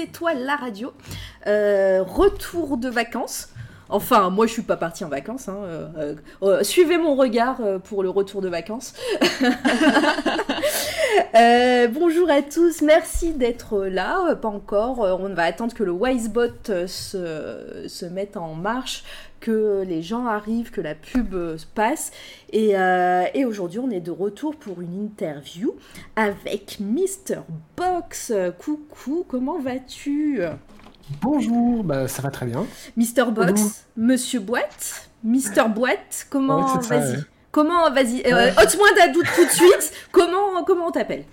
C'est toi la radio. Euh, retour de vacances. Enfin, moi je suis pas partie en vacances. hein, euh, euh, suivez mon regard pour le retour de vacances. Bonjour à tous, merci d'être là. Pas encore, on va attendre que le Wisebot se, se mette en marche, que les gens arrivent, que la pub euh, se passe. Et, euh, et aujourd'hui, on est de retour pour une interview avec Mr. Box. Coucou, comment vas-tu? Bonjour, bah, ça va très bien. Mr. Box, Bonjour. Monsieur Boîte, Mr. Boîte, comment Ouais, Vas-y? ouais. Comment Vas-y, euh, ôte-moi d'un doute tout de suite. comment comment on t'appelle?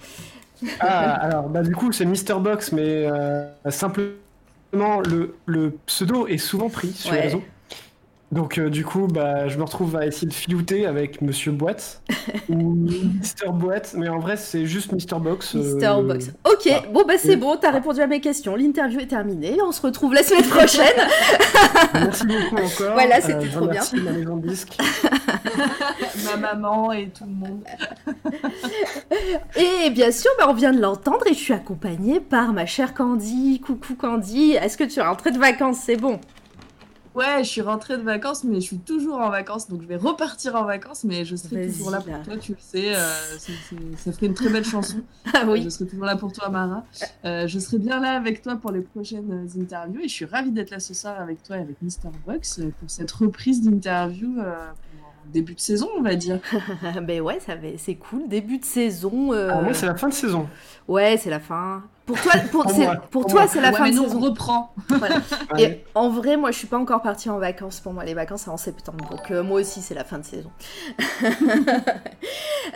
Ah, alors, bah, du coup, c'est Mr. Box, mais euh, simplement, le, le pseudo est souvent pris sur Ouais. les réseaux. Donc, euh, du coup, bah, je me retrouve à essayer de filouter avec Monsieur Boîte ou Mr. Boîte, mais en vrai, c'est juste Mr. Box. euh, Mr. Box. Ok, bon bah c'est Oui. bon, t'as répondu à mes questions. L'interview est terminée. On se retrouve la semaine prochaine. Merci beaucoup encore. Voilà, c'était je trop bien. remercie la maison de disque. ma maman et tout le monde. Et bien sûr, bah, on vient de l'entendre et je suis accompagnée par ma chère Candy. Coucou Candy. Est-ce que tu es rentrée de vacances? C'est bon? Ouais, je suis rentrée de vacances, mais je suis toujours en vacances, donc je vais repartir en vacances, mais je serai toujours là pour là. toi, tu le sais. euh, c'est- c'est- ça ferait une très belle chanson. Ah Je oui. serai toujours là pour toi, Mara. Euh, je serai bien là avec toi pour les prochaines euh, interviews, et je suis ravie d'être là ce soir avec toi et avec Mr. Box euh, pour cette reprise d'interview euh, pour début de saison, on va dire. ben ouais, ça va- c'est cool. Début de saison. euh, moi, c'est la fin de saison. Ouais, c'est la fin. Pour toi, pour, Pour c'est- moi, pour pour toi, c'est la Ouais, fin mais de nous, saison. on reprend. Voilà. Ouais. Et en vrai, moi, je suis pas encore partie en vacances. Pour moi, les vacances, c'est en septembre. Donc, euh, moi aussi, c'est la fin de saison.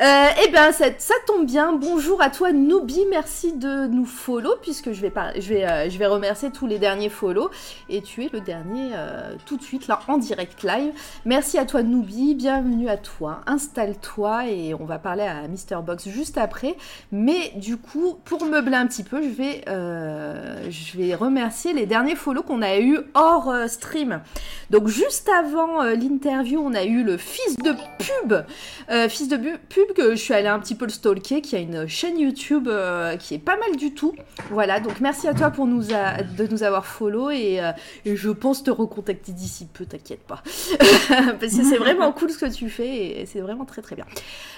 euh, eh bien, ça, ça tombe bien. Bonjour à toi, Noobi. Merci de nous follow, puisque je vais, par- je vais, euh, je vais remercier tous les derniers follow. Et tu es le dernier euh, tout de suite, là, en direct live. Merci à toi, Noobi. Bienvenue à toi. Installe-toi et on va parler à Mr. Box juste après. Mais du coup, pour meubler un petit peu, je vais, euh, je vais remercier les derniers follow qu'on a eu hors euh, stream. Donc juste avant euh, l'interview, on a eu le fils de pub, fils de pub que je suis allée un petit peu le stalker, qui a une chaîne YouTube qui est pas mal du tout. Voilà, donc merci à toi pour nous de nous avoir follow et, et je pense te recontacter d'ici peu, t'inquiète pas. Parce que c'est vraiment cool ce que tu fais et c'est vraiment très très bien.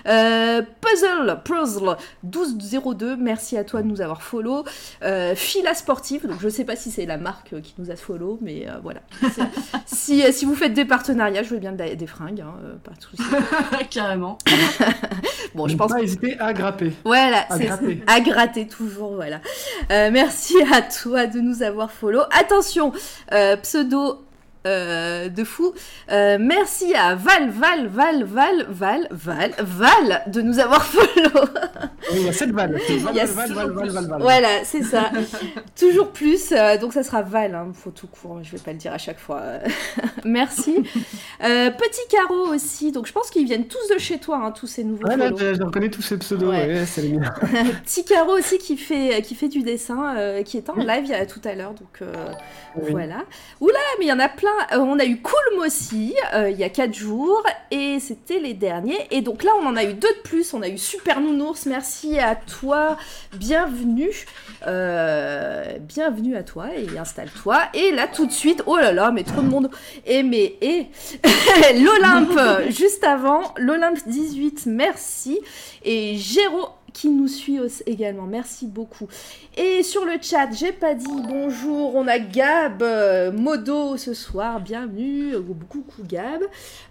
Puzzle, Puzzle 1202, merci à toi de nous avoir follow. Euh, Fila Sportive, donc je sais pas si c'est la marque euh, qui nous a follow, mais euh, voilà. Si, euh, si vous faites des partenariats, je veux bien de- des fringues, hein, pas de souci. Carrément. Bon, je Ne pense pas hésiter à grapper. Voilà, À c'est gratter. à gratter toujours, voilà. Euh, merci à toi de nous avoir follow. Attention, euh, pseudo euh, de fou. Euh, merci à Val, Val, Val, Val, Val, Val, Val de nous avoir follow. Oui, il y a 7 balles. C'est Val, Il y a Val, Val, Val, Val, Val. Voilà, c'est ça. Toujours plus. euh, donc ça sera Val, hein, faut tout court. Je vais pas le dire à chaque fois. Merci. Petit Caro aussi. Donc je pense qu'ils viennent tous de chez toi, hein, tous ces nouveaux Ouais, là, je, je reconnais tous ces pseudos. Ouais. Ouais, c'est les miens. Petit Caro aussi qui fait, qui fait du dessin, qui est en live tout à l'heure. Donc Oui. voilà. Oula, mais il y en a plein. Euh, on a eu Coolm aussi, euh, il y a 4 jours, et c'était les derniers. Et donc là, on en a eu deux de plus. On a eu Super Nounours, merci à toi. Bienvenue. Euh, bienvenue à toi et installe-toi. Et là, tout de suite, oh là là, mais trop de monde. Et mais, et l'Olympe, juste avant, l'Olympe 18, merci. Et Géro qui nous suit également. Merci beaucoup. Et sur le chat, j'ai pas dit bonjour. On a Gab, euh, Modo ce soir. Bienvenue. Euh, Coucou Gab.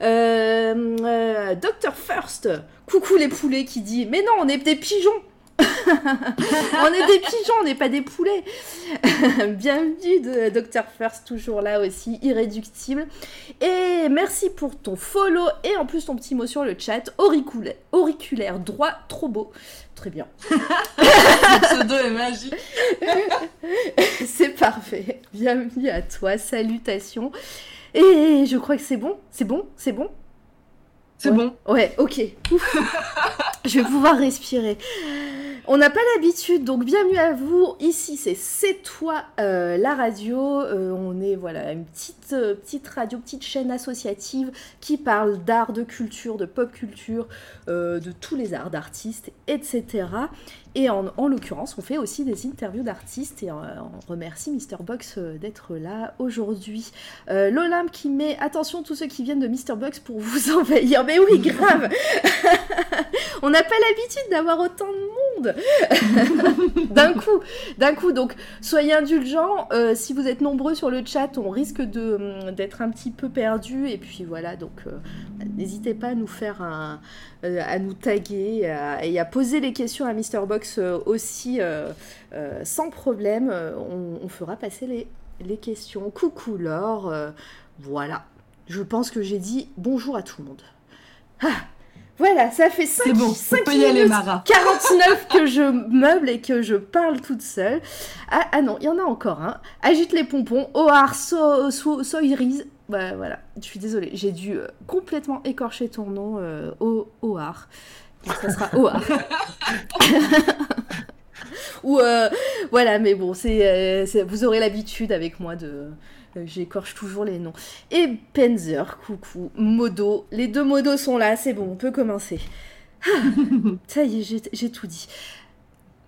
Euh, euh, Dr First. Coucou les poulets qui dit Mais non, on est des pigeons. on est des pigeons, on n'est pas des poulets. Bienvenue de Dr First, toujours là aussi, irréductible. Et merci pour ton follow et en plus ton petit mot sur le chat. Auriculaire, auriculaire droit, trop beau. Très bien. Ce pseudo est magique. C'est parfait. Bienvenue à toi, salutations. Et je crois que c'est bon, c'est bon, c'est bon? C'est Ouais. bon. Ouais, ok. Ouf. je vais pouvoir respirer. On n'a pas l'habitude, donc bienvenue à vous. Ici, c'est C'est toi euh, la radio. Euh, on est voilà une petite, euh, petite radio, petite chaîne associative qui parle d'art, de culture, de pop culture, de tous les arts d'artistes, etc. Et en, en l'occurrence, on fait aussi des interviews d'artistes et euh, on remercie Mr. Box euh, d'être là aujourd'hui. Euh, L'Olympe qui met attention tous ceux qui viennent de Mr. Box pour vous envahir. Mais oui, grave On n'a pas l'habitude d'avoir autant de monde d'un coup, d'un coup. Donc, soyez indulgents. Euh, si vous êtes nombreux sur le chat, on risque hum, d'être un petit peu perdu. Et puis voilà, donc n'hésitez pas à nous faire un, à nous taguer et à poser les questions à Mr. Box euh, aussi euh, euh, sans problème. On, on fera passer les, les questions. Coucou Laure. voilà. Je pense que j'ai dit bonjour à tout le monde. Ah, voilà, ça fait 5, C'est bon, on peut y aller, Mara. 49 que je meuble et que je parle toute seule. Ah, ah non, il y en a encore un. Agite les pompons. Ohar so, so, Soirise. Bah, voilà, je suis désolée. J'ai dû euh, complètement écorcher ton nom, euh, Ohar. Donc ça sera Ohar. Ou euh, voilà, mais bon, c'est, euh, c'est- vous aurez l'habitude avec moi de. euh, J'écorche toujours les noms. Et Penzer, coucou. Modo. Les deux modos sont là, c'est bon, on peut commencer. Ah, ça y est, j'ai- tout dit.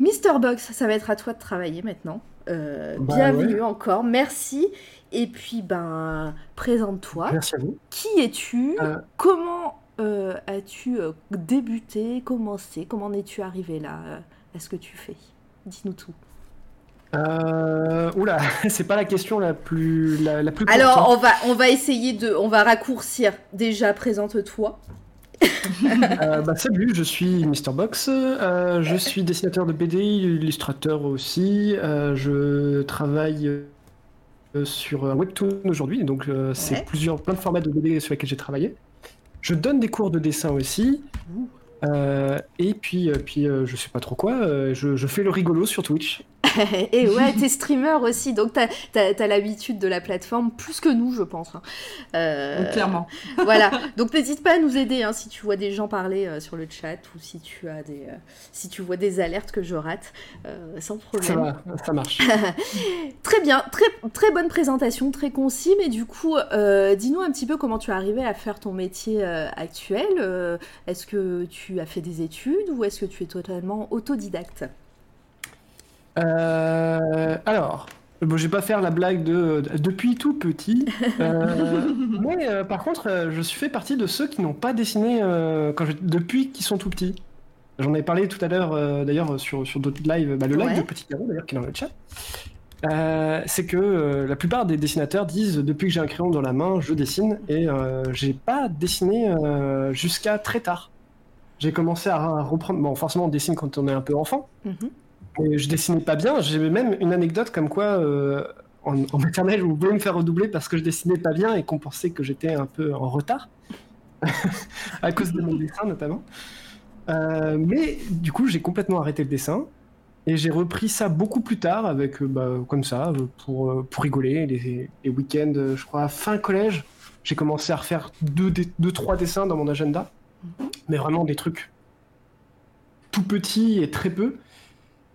Mister Box, ça va être à toi de travailler maintenant. Euh, Bah bienvenue encore, merci. Et puis, ben, présente-toi. Merci à vous. Qui es-tu? Euh. Comment euh, as-tu euh, débuté, commencé Comment en es-tu arrivé là euh, à ce que tu fais? Dis-nous tout. Euh, oula, c'est pas la question la plus la, la plus courte, Alors, hein. on va, on va essayer de... On va raccourcir. Déjà, présente-toi. Euh, bah, salut, je suis Mr. Box. euh, je suis dessinateur de BD, illustrateur aussi. euh, je travaille sur un webtoon aujourd'hui, donc euh, Ouais. c'est plusieurs plein de formats de BD sur lesquels j'ai travaillé. Je donne des cours de dessin aussi. Euh, et puis, euh, puis euh, je sais pas trop quoi. euh, je, je fais le rigolo sur Twitch. Et ouais, t'es streamer aussi, donc t'as as, l'habitude de la plateforme plus que nous, je pense. hein. Euh, Clairement. voilà, donc n'hésite pas à nous aider hein, si tu vois des gens parler euh, sur le chat ou si tu as des, euh, si tu vois des alertes que je rate, euh, sans Ça problème. va, ça marche. Très bien, très, très bonne présentation, très concis, mais du coup, euh, dis-nous un petit peu comment tu es arrivé à faire ton métier euh, actuel. Euh, est-ce que tu as fait des études ou est-ce que tu es totalement autodidacte? Euh, alors, bon, je vais pas faire la blague de, de- depuis tout petit, euh, mais euh, par contre, je suis fait partie de ceux qui n'ont pas dessiné quand je- depuis qu'ils sont tout petits. J'en avais parlé tout à l'heure, d'ailleurs, sur, sur d'autres lives, bah, le live Ouais. de Petit Garou, d'ailleurs, qui est dans le chat. Euh, c'est que euh, la plupart des dessinateurs disent depuis que j'ai un crayon dans la main, je dessine, et euh, j'ai pas dessiné jusqu'à très tard. J'ai commencé à reprendre. Bon, forcément, on dessine quand on est un peu enfant. Mhm. Et je dessinais pas bien. J'ai même une anecdote comme quoi, euh, en, en maternelle, vous voulez me faire redoubler parce que je dessinais pas bien et qu'on pensait que j'étais un peu en retard. à cause de mon dessin, notamment. Euh, mais du coup, j'ai complètement arrêté le dessin. Et j'ai repris ça beaucoup plus tard, avec, euh, bah, comme ça, pour, pour rigoler. Les, les week-ends, je crois, fin collège, j'ai commencé à refaire deux, deux, trois dessins dans mon agenda. Mais vraiment des trucs tout petits et très peu.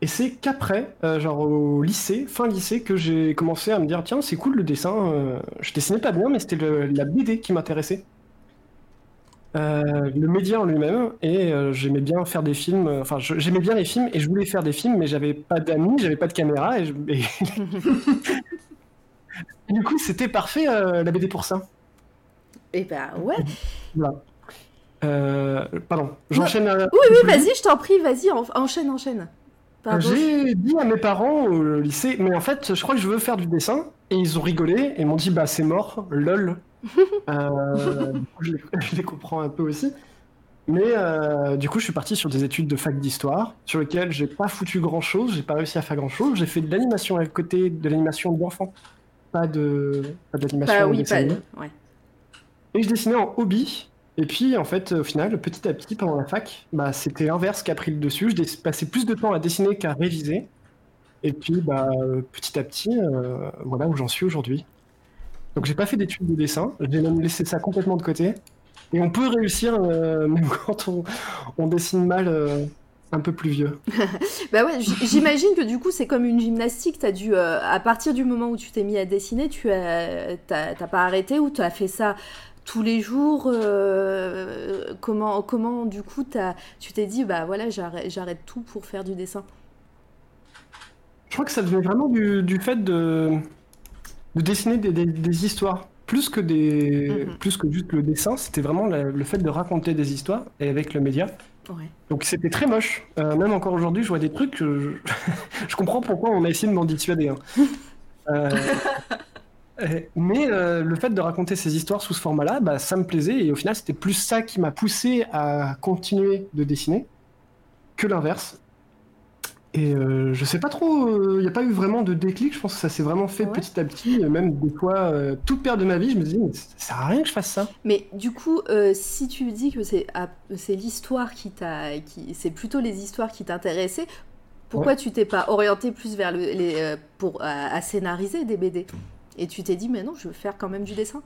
Et c'est qu'après, euh, genre au lycée, fin lycée, que j'ai commencé à me dire tiens, c'est cool le dessin. euh, je dessinais pas bien, mais c'était la BD qui m'intéressait. Euh, le média en lui-même, et j'aimais bien faire des films. Enfin, j'aimais bien les films et je voulais faire des films, mais j'avais pas d'amis, j'avais pas de caméra. Et, je- et- et du coup, c'était parfait la BD pour ça. Et bah ouais. Voilà. Euh, pardon, j'enchaîne. euh, Oui, oui, vas-y, je t'en prie, vas-y, en- enchaîne, enchaîne. J'ai dit à mes parents au lycée, mais en fait, je crois que je veux faire du dessin. Et ils ont rigolé et m'ont dit, bah c'est mort, lol. Euh, du coup, je, les, je les comprends un peu aussi. Mais euh, du coup, je suis parti sur des études de fac d'histoire, sur lesquelles j'ai pas foutu grand chose, j'ai pas réussi à faire grand chose. J'ai fait de l'animation à côté de l'animation d'enfants, pas de, pas de l'animation Bah oui, pas. Ouais. Et je dessinais en hobby. Et puis, en fait, au final, petit à petit, pendant la fac, bah, c'était l'inverse qui a pris le dessus. Je passais plus de temps à dessiner qu'à réviser. Et puis, bah, petit à petit, euh, voilà où j'en suis aujourd'hui. Donc, j'ai pas fait d'études de dessin. J'ai même laissé ça complètement de côté. Et on peut réussir, euh, même quand on, dessine mal, euh, un peu plus vieux. bah ouais, j'imagine que du coup c'est comme une gymnastique. As dû, à partir du moment où tu t'es mis à dessiner, tu as, pas arrêté ou tu as fait ça tous les jours. Euh, comment, comment du coup as, tu t'es dit bah voilà j'arrête, tout pour faire du dessin? Je crois que ça venait vraiment du, du fait de, de dessiner des, des, histoires. Plus que, des, mhm. plus que juste le dessin, c'était vraiment le fait de raconter des histoires et avec le média. Donc c'était très moche. Euh, même encore aujourd'hui, je vois des trucs. Je... je comprends pourquoi on a essayé de m'en dissuader. Hein. Euh, mais euh, le fait de raconter ces histoires sous ce format-là, bah, ça me plaisait. Et au final, c'était plus ça qui m'a poussé à continuer de dessiner que l'inverse. Et euh, je sais pas trop, il euh, n'y a pas eu vraiment de déclic, je pense que ça s'est vraiment fait petit à petit, même des fois, euh, toute paire de ma vie, je me disais, mais ça sert à rien que je fasse ça. Mais du coup, si tu dis que c'est c'est l'histoire qui t'a, qui, c'est plutôt les histoires qui t'intéressaient, pourquoi tu t'es pas orienté plus vers le, les, pour, à scénariser des BD Et tu t'es dit, mais non, je veux faire quand même du dessin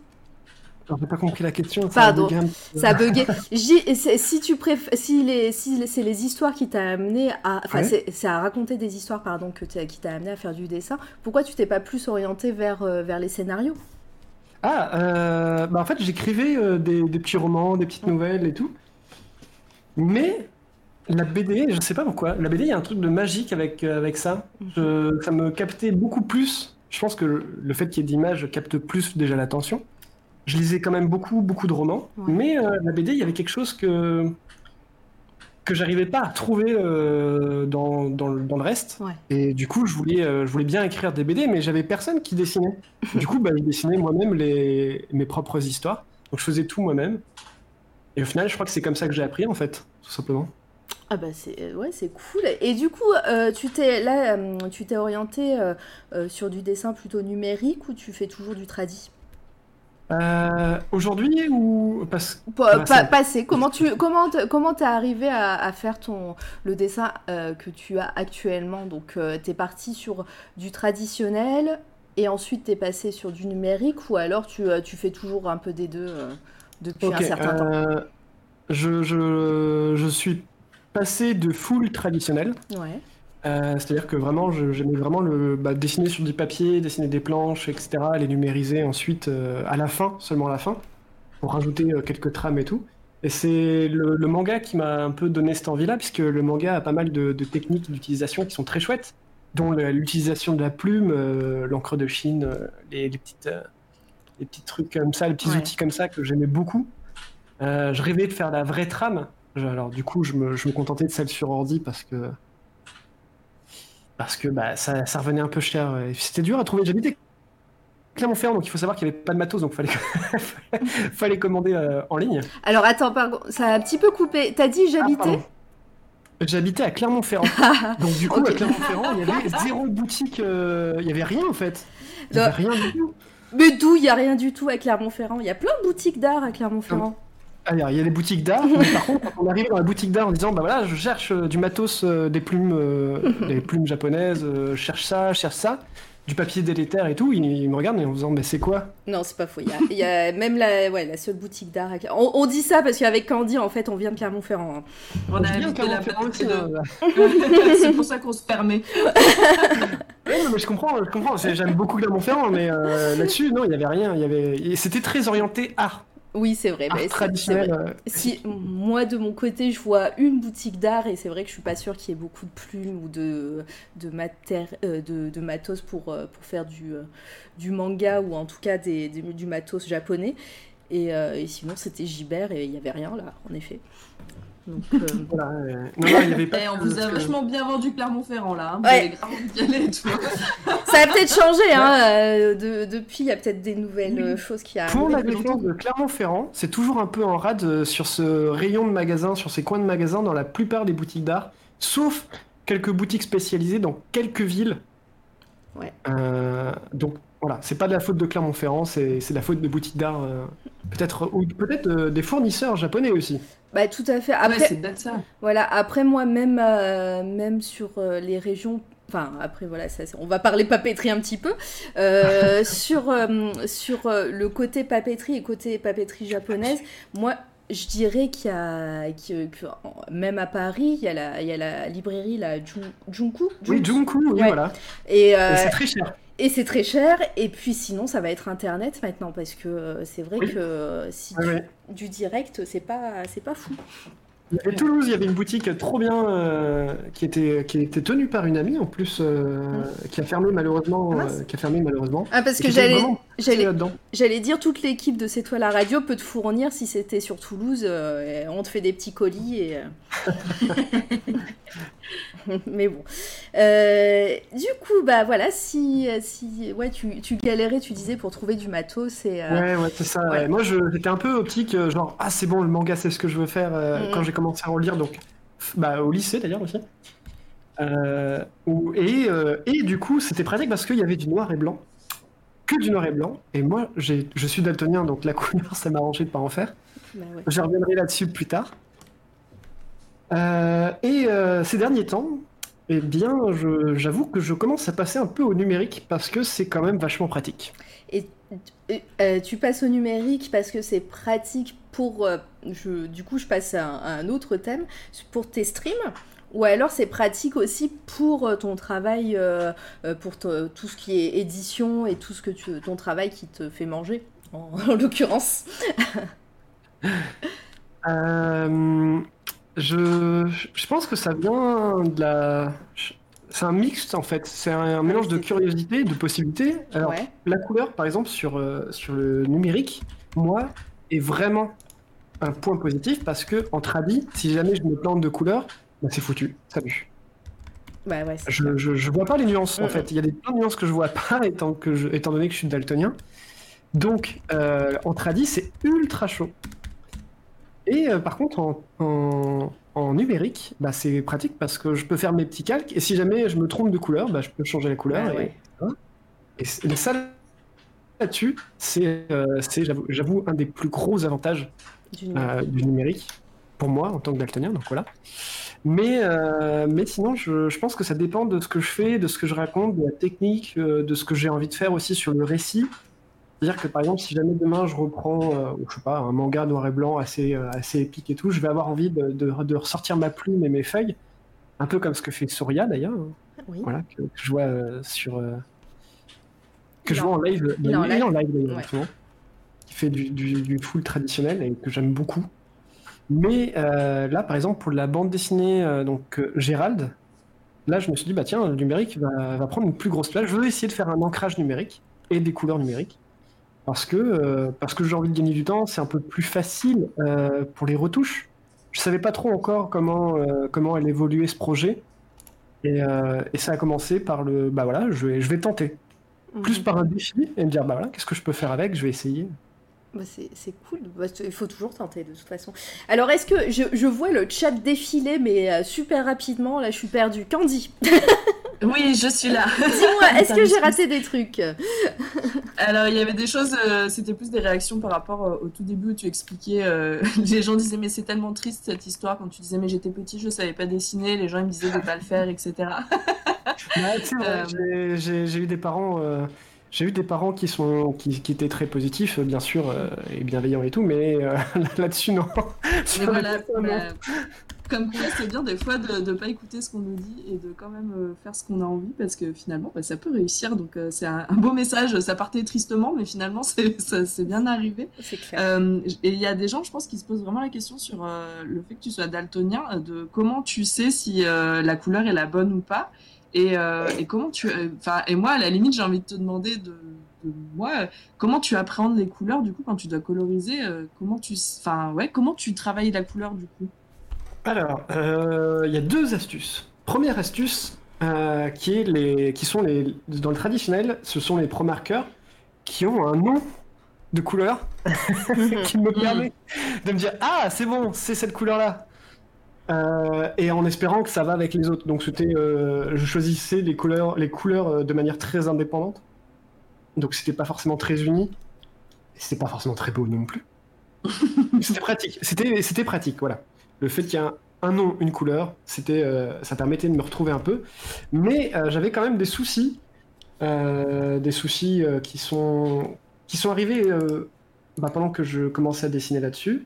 j'ai pas compris la question. Pardon, ça a bugué. si tu préfères, si, les, si c'est les histoires qui t'a amené à, enfin c'est à raconter des histoires pardon que qui t'a amené à faire du dessin. Pourquoi tu t'es pas plus orienté vers euh, vers les scénarios? Ah, euh, bah en fait j'écrivais euh, des, des, petits romans, des petites nouvelles et tout. Mais la BD, je sais pas pourquoi. La BD, il y a un truc de magique avec avec ça. Mhm. ça me captait beaucoup plus. Je pense que le fait qu'il y ait d'images capte plus déjà l'attention je lisais quand même beaucoup, beaucoup de romans, mais euh, la BD, il y avait quelque chose que que j'arrivais pas à trouver euh, dans, dans, le, dans, le, reste. Et du coup, je voulais, euh, je voulais bien écrire des BD, mais j'avais personne qui dessinait. du coup, bah, je dessinais moi-même les, mes propres histoires. Donc, je faisais tout moi-même. Et au final, je crois que c'est comme ça que j'ai appris, en fait, tout simplement. Ah bah c'est ouais c'est cool. Et du coup tu t'es là tu t'es orienté sur du dessin plutôt numérique ou tu fais toujours du tradi? Euh, aujourd'hui ou parce... passé. Comment tu comment comment t'es arrivé à, faire ton le dessin euh, que tu as actuellement? Donc euh, t'es parti sur du traditionnel et ensuite t'es passé sur du numérique ou alors tu, tu fais toujours un peu des deux depuis un certain temps? je, je, je suis passé de full traditionnel. Ouais. Euh, c'est-à-dire que vraiment, j'aimais vraiment le bah, dessiner sur du papier, dessiner des planches, etc., les numériser ensuite euh, à la fin, seulement à la fin, pour rajouter euh, quelques trames et tout. Et c'est le, manga qui m'a un peu donné cette envie-là, puisque le manga a pas mal de, techniques d'utilisation qui sont très chouettes, dont l'utilisation de la plume, l'encre de Chine, les, petites, les petits trucs comme ça, les petits outils comme ça que j'aimais beaucoup. je rêvais de faire la vraie trame. Alors du coup, je me, je me contentais de celle sur ordi parce que parce que bah, ça, ça, revenait un peu cher. C'était dur à trouver. J'habitais Clermont-Ferrand, donc il faut savoir qu'il n'y avait pas de matos, donc il fallait, fallait commander euh, en ligne. Alors attends, pardon, ça a un petit peu coupé. T'as dit j'habitais ah, J'habitais à Clermont-Ferrand. donc du coup, à Clermont-Ferrand, il y avait zéro boutique, euh, il n'y avait rien en fait. Il avait rien du tout. Mais d'où il n'y a rien du tout à Clermont-Ferrand? Il y a plein de boutiques d'art à Clermont-Ferrand. Alors, il y a des boutiques d'art, mais par contre, quand on arrive dans la boutique d'art en disant, bah voilà, je cherche euh, du matos, euh, des plumes, euh, des plumes japonaises, je cherche ça, je cherche ça, du papier délétère et tout, il, me regarde en disant, mais c'est quoi? Non, c'est pas faux. Il y a, même la, ouais, la seule boutique d'art. On, dit ça parce qu'avec Candy, en fait, on vient de Clermont-Ferrand. Hein. On, a de Clermont-Ferrand aussi. C'est pour ça qu'on se permet. mais je comprends, je comprends. J'aime beaucoup Clermont-Ferrand, mais là-dessus, non, il y avait rien. Il y avait, c'était très orienté art. Oui, c'est vrai. traditionnel. Euh, si moi de mon côté, je vois une boutique d'art et c'est vrai que je suis pas sûre qu'il y ait beaucoup de plumes ou de de, euh, de, matos pour euh, pour faire du du manga ou en tout cas des, du matos japonais. Et, et sinon, c'était Gibert et il y avait rien là, en effet. Donc, euh, voilà, non, il y avait pas. Eh, on vous a vachement bien vendu Clermont-Ferrand là. Hein. Vous ouais. avez tout. Ça a peut-être changé. Hein, euh, depuis, il y a peut-être des nouvelles euh, choses qui arrivent. Pour la défense de Clermont-Ferrand, c'est toujours un peu en rade sur ce rayon de magasins, sur ces coins de magasins dans la plupart des boutiques d'art, sauf quelques boutiques spécialisées dans quelques villes. Ouais. donc voilà, c'est pas de la faute de Clermont-Ferrand, c'est de la faute de boutiques d'art, peut-être ou peut-être des fournisseurs japonais aussi. Bah tout à fait. Après, c'est ça. Voilà, après moi même euh, même sur euh, les régions enfin après voilà ça, on va parler papeterie un petit peu euh, sur sur le côté papeterie et côté papeterie japonaise moi je dirais qu'il y a, que, que- même à Paris, il y a la, il y a la librairie la Jun- Junku. Oui, Junku. Junku, oui, Ouais. voilà. Et, euh, Et c'est très cher. Et c'est très cher. Et puis sinon, ça va être Internet maintenant parce que euh, c'est vrai Oui. que euh, si tu- du direct, c'est pas, c'est pas fou. Il y avait Toulouse, il y avait une boutique trop bien euh, qui, était, qui était tenue par une amie en plus, euh, qui a fermé malheureusement. Ah euh, qui a fermé malheureusement. Ah, parce que j'allais, j'allais, j'allais dire toute l'équipe de C'est toi la radio peut te fournir si c'était sur Toulouse. on te fait des petits colis et. Mais bon. Euh, du coup, bah voilà, si, si ouais, tu, tu galérais, tu disais, pour trouver du matos et. euh, Ouais, ouais, c'est ça. ouais. ouais. Moi, j'étais un peu optique, euh, genre, ah, c'est bon, le manga, c'est ce que je veux faire euh, Mhm. quand j'ai commencé à en lire, donc, bah, au lycée d'ailleurs aussi. Où- et, et du coup, c'était pratique parce qu'il y avait du noir et blanc, que du noir et blanc. Et moi, je suis daltonien, donc la couleur, ça m'a arrangé de pas en faire. bah ouais. Je reviendrai là-dessus plus tard. Euh, et euh, ces derniers temps, eh bien, j'avoue que je commence à passer un peu au numérique parce que c'est quand même vachement pratique. Et euh, tu passes au numérique parce que c'est pratique pour. euh, je, du coup, je passe à un, à un autre thème, pour tes streams. Ou alors c'est pratique aussi pour ton travail, euh, pour te- tout ce qui est édition et tout ce que tu, ton travail qui te fait manger, en, en l'occurrence. Euh, je, je pense que ça vient de la. C'est un mix en fait, c'est un, un mélange de curiosité, de possibilités. Alors, ouais. la couleur, par exemple, sur, euh, sur le numérique, moi, est vraiment un point positif parce que en tradi, si jamais je me plante de couleur, bah, c'est foutu, salut. Bah ouais, Je, je, je vois pas les nuances en Mhm. fait. Il y a des plein de nuances que je vois pas étant, que je, étant donné que je suis daltonien. Donc euh, en tradi c'est ultra chaud. Et euh, par contre en, en, en numérique, bah, c'est pratique parce que je peux faire mes petits calques et si jamais je me trompe de couleur, bah, je peux changer la couleur. Bah et, ouais. et c'est- et ça là-dessus, c'est euh, c'est, j'avoue- j'avoue un des plus gros avantages Du numérique. euh, du numérique pour moi en tant que daltonien, donc voilà. Mais, euh, mais sinon, je, je pense que ça dépend de ce que je fais, de ce que je raconte, de la technique, de ce que j'ai envie de faire aussi sur le récit. C'est-à-dire que par exemple, si jamais demain je reprends, euh, je sais pas, un manga noir et blanc assez, euh, assez épique et tout, je vais avoir envie de, de, de ressortir ma plume et mes feuilles, un peu comme ce que fait Surya d'ailleurs, hein, Oui. voilà, que, que je vois euh, sur. euh, que je vois en live, il en live d'ailleurs, Ouais. qui fait du, du, du full traditionnel et que j'aime beaucoup. Mais euh, là, par exemple, pour la bande dessinée, euh, donc euh, Gérald, là, je me suis dit, bah tiens, le numérique va, va prendre une plus grosse place. Je veux essayer de faire un ancrage numérique et des couleurs numériques. Parce que, euh, parce que j'ai envie de gagner du temps, c'est un peu plus facile euh, pour les retouches. Je savais pas trop encore comment, euh, comment allait évoluer ce projet. Et, et ça a commencé par le, bah voilà, je vais, je vais tenter. Plus Mhm. par un défi et me dire, bah voilà, qu'est-ce que je peux faire avec, je vais essayer. Bah, c'est cool, Bah, il faut toujours tenter de toute façon. Alors est-ce que je, je vois le chat défiler mais euh, super rapidement, là je suis perdue. Candy, Oui, je suis là. dis-moi, est-ce que j'ai raté des trucs? Alors, il y avait des choses, euh, c'était plus des réactions par rapport euh, au tout début où tu expliquais, euh, les gens disaient, mais c'est tellement triste cette histoire, quand tu disais, mais j'étais petit, je savais pas dessiner, les gens ils me disaient de pas le faire, etc. Ouais, Euh, j'ai- eu des parents, euh, j'ai eu des parents qui sont, qui, qui étaient très positifs, euh, bien sûr, euh, et bienveillants et tout, mais euh, là-dessus non. Mais voilà, non. bah, comme quoi c'est bien des fois de ne pas écouter ce qu'on nous dit et de quand même faire ce qu'on a envie parce que finalement bah, ça peut réussir. Donc euh, c'est un, un beau message, ça partait tristement mais finalement c'est ça- c'est bien arrivé. C'est clair. Euh, et il y a des gens, je pense, qui se posent vraiment la question sur euh, le fait que tu sois daltonien, de comment tu sais si euh, la couleur est la bonne ou pas. Et, euh, et comment tu. Enfin, et moi, à la limite, j'ai envie de te demander de, de moi, euh, comment tu appréhendes les couleurs du coup quand tu dois coloriser. euh, comment tu. Enfin, ouais, comment tu travailles la couleur du coup? Alors, euh, il y a deux astuces. Première astuce, euh, qui, est les, qui sont les. Dans le traditionnel, ce sont les pro-marqueurs qui ont un nom de couleur qui me permet de me dire Ah, c'est bon, c'est cette couleur-là. Euh, et en espérant que ça va avec les autres. Donc, c'était. euh, je choisissais les couleurs, les couleurs euh, de manière très indépendante. Donc, c'était pas forcément très uni. C'était pas forcément très beau non plus. c'était pratique. C'était c'était pratique, voilà le fait qu'il y ait un, un nom, une couleur, c'était, euh, ça permettait de me retrouver un peu. Mais j'avais quand même des soucis, des soucis qui sont qui sont arrivés bah, pendant que je commençais à dessiner là-dessus.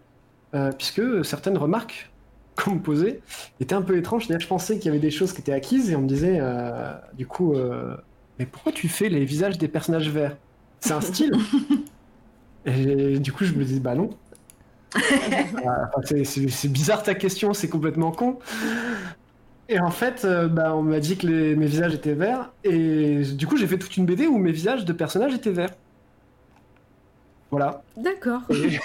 puisque certaines remarques qu'on me posait étaient un peu que je pensais qu'il y avait des choses qui étaient acquises et on me disait, euh, du coup, euh, mais pourquoi tu fais les visages des personnages verts? C'est un style Et du coup, je me dis, bah non. Enfin, c'est- bizarre ta question, c'est complètement con. Et en fait, euh, bah, on m'a dit que les- mes visages étaient verts, et du coup, j'ai fait toute une BD où mes visages de personnages étaient verts. Voilà. D'accord. Et,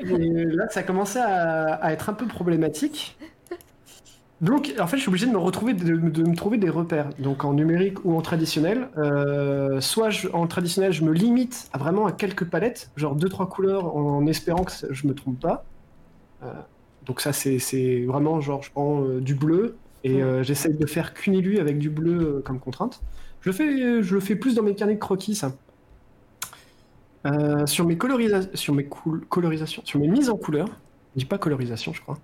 et là, ça commençait à, à être un peu problématique. Donc, en fait, je suis obligé de me retrouver, de, de me trouver des repères. Donc, en numérique ou en traditionnel. Euh, soit je- en traditionnel, je me limite à vraiment à quelques palettes, genre deux trois couleurs, en, espérant que je me trompe pas. Euh, donc ça, c'est vraiment genre, je prends euh, du bleu et j'essaye de faire qu'une élue avec du bleu comme contrainte. Je le fais, je le fais plus dans mes carnets de croquis, ça. Euh, sur mes colorisations, sur mes colorisations, sur mes mises en couleur, je dis pas colorisation, je crois.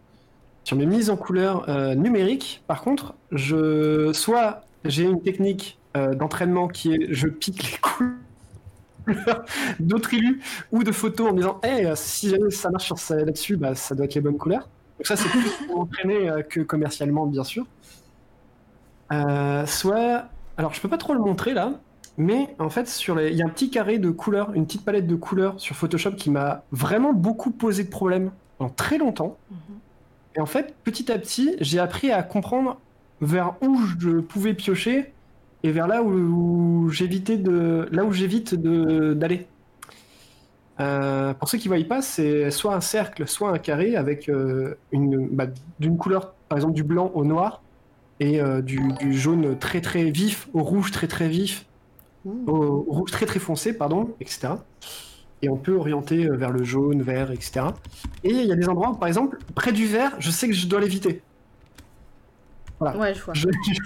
Sur mes mises en couleur euh, numériques, par contre, je soit j'ai une technique euh, d'entraînement qui est je pique les couleurs d'autres élus ou de photos en me disant hey, si jamais ça marche sur ça là-dessus, bah, ça doit être les bonnes couleurs. Donc ça c'est plus pour entraîner que commercialement bien sûr. Soit alors je peux pas trop le montrer là, mais en fait, sur les... il y a un petit carré de couleurs, une petite palette de couleurs sur Photoshop qui m'a vraiment beaucoup posé de problèmes pendant très longtemps. Et en fait, petit à petit, j'ai appris à comprendre vers où je pouvais piocher et vers là où, où j'évitais de, là où j'évite d'aller. Euh, pour ceux qui ne voient pas, c'est soit un cercle, soit un carré avec euh, une, bah, d'une couleur, par exemple du blanc au noir et euh, du, du jaune très très vif au rouge très très vif au au rouge très très foncé, pardon, etc. Et on peut orienter euh, vers le jaune, vert, etc. Et il y a des endroits où, par exemple, près du vert, je sais que je dois l'éviter. Ouais, je vois.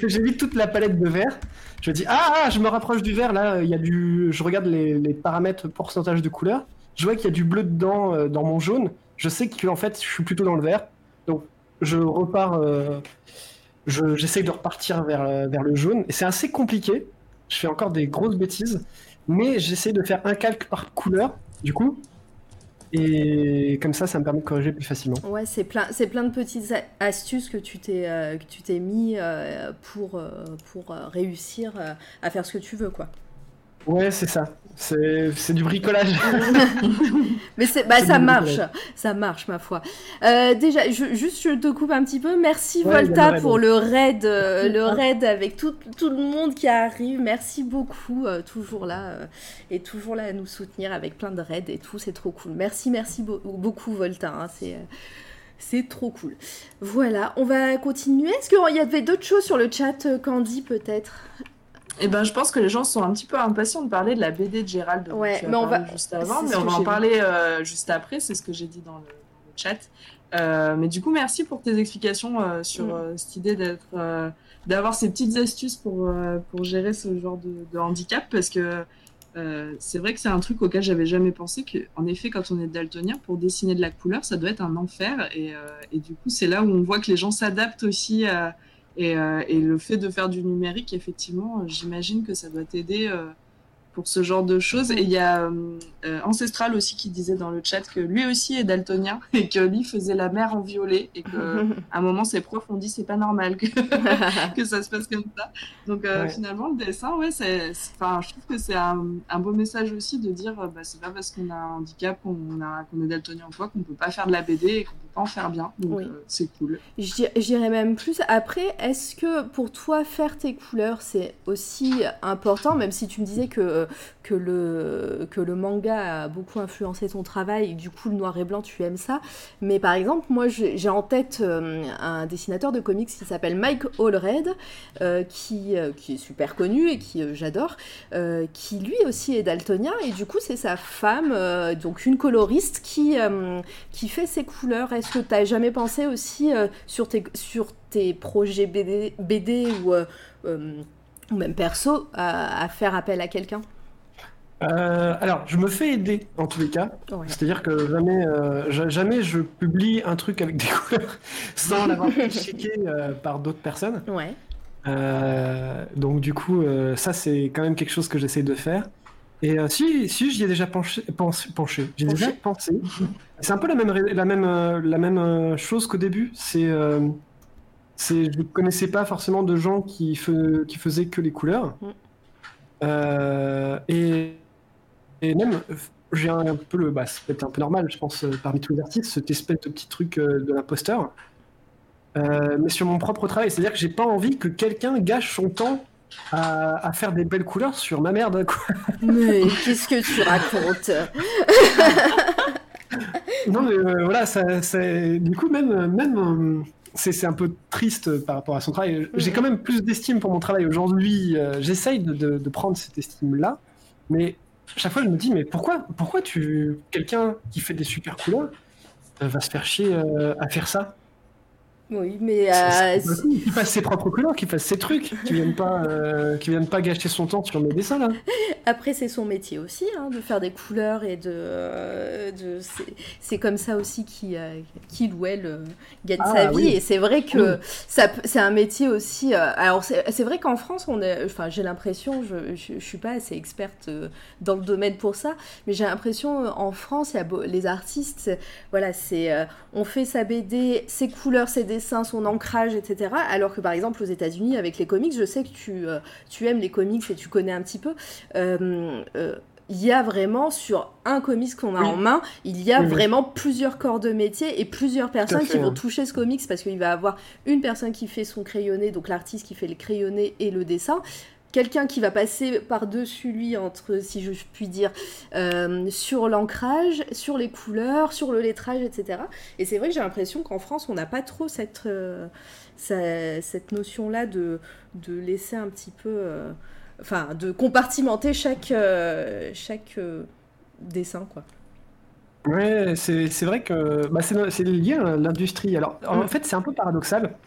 J'évite toute la palette de vert. Je dis ah, ah, je me rapproche du vert. Là, il y a du. Je regarde les, les paramètres pourcentage de couleur. Je vois qu'il y a du bleu dedans euh, dans mon jaune. Je sais que en fait, je suis plutôt dans le vert. Donc, je repars. euh, je- J'essaye de repartir vers, euh, vers le jaune. Et c'est assez compliqué. Je fais encore des grosses bêtises. Mais j'essaie de faire un calque par couleur, du coup. Et comme ça, ça me permet de corriger plus facilement. Ouais, c'est plein, c'est plein de petites astuces que tu t'es, euh, que tu t'es mis euh, pour, euh, pour réussir à faire ce que tu veux, quoi. Ouais, c'est ça. C'est du bricolage. Mais c'est, bah, ça marche, ça marche, ma foi. Euh, déjà, je- juste, je te coupe un petit peu. Merci Ouais, Volta pour le raid, euh, le raid avec tout, tout le monde qui arrive. Merci beaucoup, euh, toujours là euh, et toujours là à nous soutenir avec plein de raids et tout. C'est trop cool. Merci, merci beau- beaucoup Volta. hein, c'est euh, c'est trop cool. Voilà, on va continuer. Est-ce qu'il y avait d'autres choses sur le chat, Candy, peut-être? Et ben, je pense que les gens sont un petit peu impatients de parler de la BD de Gérald Ouais, mais on va- juste avant, mais on va en parler euh, juste après, c'est ce que j'ai dit dans le, chat. Euh, mais du coup, merci pour tes explications euh, sur Mm. cette idée d'être, d'avoir ces petites astuces pour, pour gérer ce genre de, de handicap, parce que c'est vrai que c'est un truc auquel j'avais jamais pensé, que en effet, quand on est daltonien, pour dessiner de la couleur, ça doit être un enfer, et, et du coup, c'est là où on voit que les gens s'adaptent aussi à et, euh, et le fait de faire du numérique, effectivement, euh, j'imagine que ça doit t'aider euh, pour ce genre de choses. Et il y a euh, Ancestral aussi qui disait dans le chat que lui aussi est daltonien et que lui faisait la mer en violet et que à un moment ses profs ont dit c'est pas normal que, que ça se passe comme ça. Donc euh, Ouais. finalement le dessin, ouais, c'est, je trouve que c'est un, un beau message aussi de dire bah, c'est pas parce qu'on a un handicap qu'on a qu'on est daltonien ou quoi qu'on peut pas faire de la BD et qu'on peut pas en faire bien. Donc Oui. euh, c'est cool. J'irais même plus. Après, est-ce que pour toi, faire tes couleurs, c'est aussi important, même si tu me disais que, que, le, que le manga a beaucoup influencé ton travail, et du coup, le noir et blanc, tu aimes ça. Mais par exemple, moi, j'ai en tête euh, un dessinateur de comics qui s'appelle Mike Allred, euh, qui, euh, qui est super connu et qui j'adore, qui lui aussi est daltonien, et du coup, c'est sa femme, donc une coloriste, qui, qui fait ses couleurs. Est-ce que tu as jamais pensé aussi sur, tes, sur tes projets BD, BD ou, même perso à faire appel à quelqu'un? Euh, alors, je me fais aider en tous les cas. Ouais. C'est-à-dire que jamais, euh, ja- jamais je publie un truc avec des couleurs sans l'avoir fait checker euh, par d'autres personnes. Ouais. Euh, donc du coup, ça c'est quand même quelque chose que j'essaie de faire. Et si, si j'y ai déjà penché, penché, penché. j'ai déjà pensé. C'est un peu la même, la même, la même chose qu'au début. C'est, c'est, je ne connaissais pas forcément de gens qui, fe- qui faisaient que les couleurs. Mm. Et, et même, euh, j'ai un, peu le, bah, c'est peut-être un peu normal, je pense, euh, parmi tous les artistes, cette espèce de petit truc euh, de l'imposteur. Euh, mais sur mon propre travail, c'est-à-dire que j'ai pas envie que quelqu'un gâche son temps à, à faire des belles couleurs sur ma merde. Quoi. Mais qu'est-ce que tu racontes? Non, mais euh, voilà, ça, ça- du coup, même, même c'est un peu triste par rapport à son travail. J'ai Mhm. quand même plus d'estime pour mon travail aujourd'hui. J'essaye de, de- de prendre cette estime-là, mais chaque fois, je me dis, mais pourquoi, pourquoi tu, quelqu'un qui fait des super couleurs euh, va se faire chier euh, à faire ça? Oui, mais euh. Qu'il fasse ses propres couleurs, qu'il fasse ses trucs, qu'il vienne pas, euh, qu'il vienne pas gâcher son temps sur mes dessins là. Après, c'est son métier aussi, hein, de faire des couleurs et de. euh, de c'est- comme ça aussi qu'il qu'il ou elle gagne Ah, sa vie. oui. Et c'est vrai que Oui. ça peut- c'est un métier aussi. euh, alors, c'est vrai qu'en France, on est. Enfin, j'ai l'impression, je, je, je suis pas assez experte euh, dans le domaine pour ça, mais j'ai l'impression, en France, il y a beau- les artistes, voilà, c'est. on fait sa BD, ses couleurs, ses dessins, son ancrage, etc. Alors que par exemple aux États-Unis, avec les comics, je sais que tu, euh, tu aimes les comics et tu connais un petit peu. Euh, euh, il y a vraiment sur un comics qu'on a Oui. en main, il y a Oui, oui. vraiment plusieurs corps de métier et plusieurs personnes fait, qui vont toucher ce comics parce qu'il va avoir une personne qui fait son crayonné, donc l'artiste qui fait le crayonné et le dessin. Quelqu'un qui va passer par-dessus lui, entre, si je puis dire, euh, sur l'ancrage, sur les couleurs, sur le lettrage, etc. Et c'est vrai que j'ai l'impression qu'en France, on n'a pas trop cette, euh, cette notion-là de, de laisser un petit peu. euh, Enfin, de compartimenter chaque, chaque dessin, quoi. Ouais, c'est vrai que bah, c'est c'est lié à l'industrie. Alors, en Mm. fait, c'est un peu paradoxal.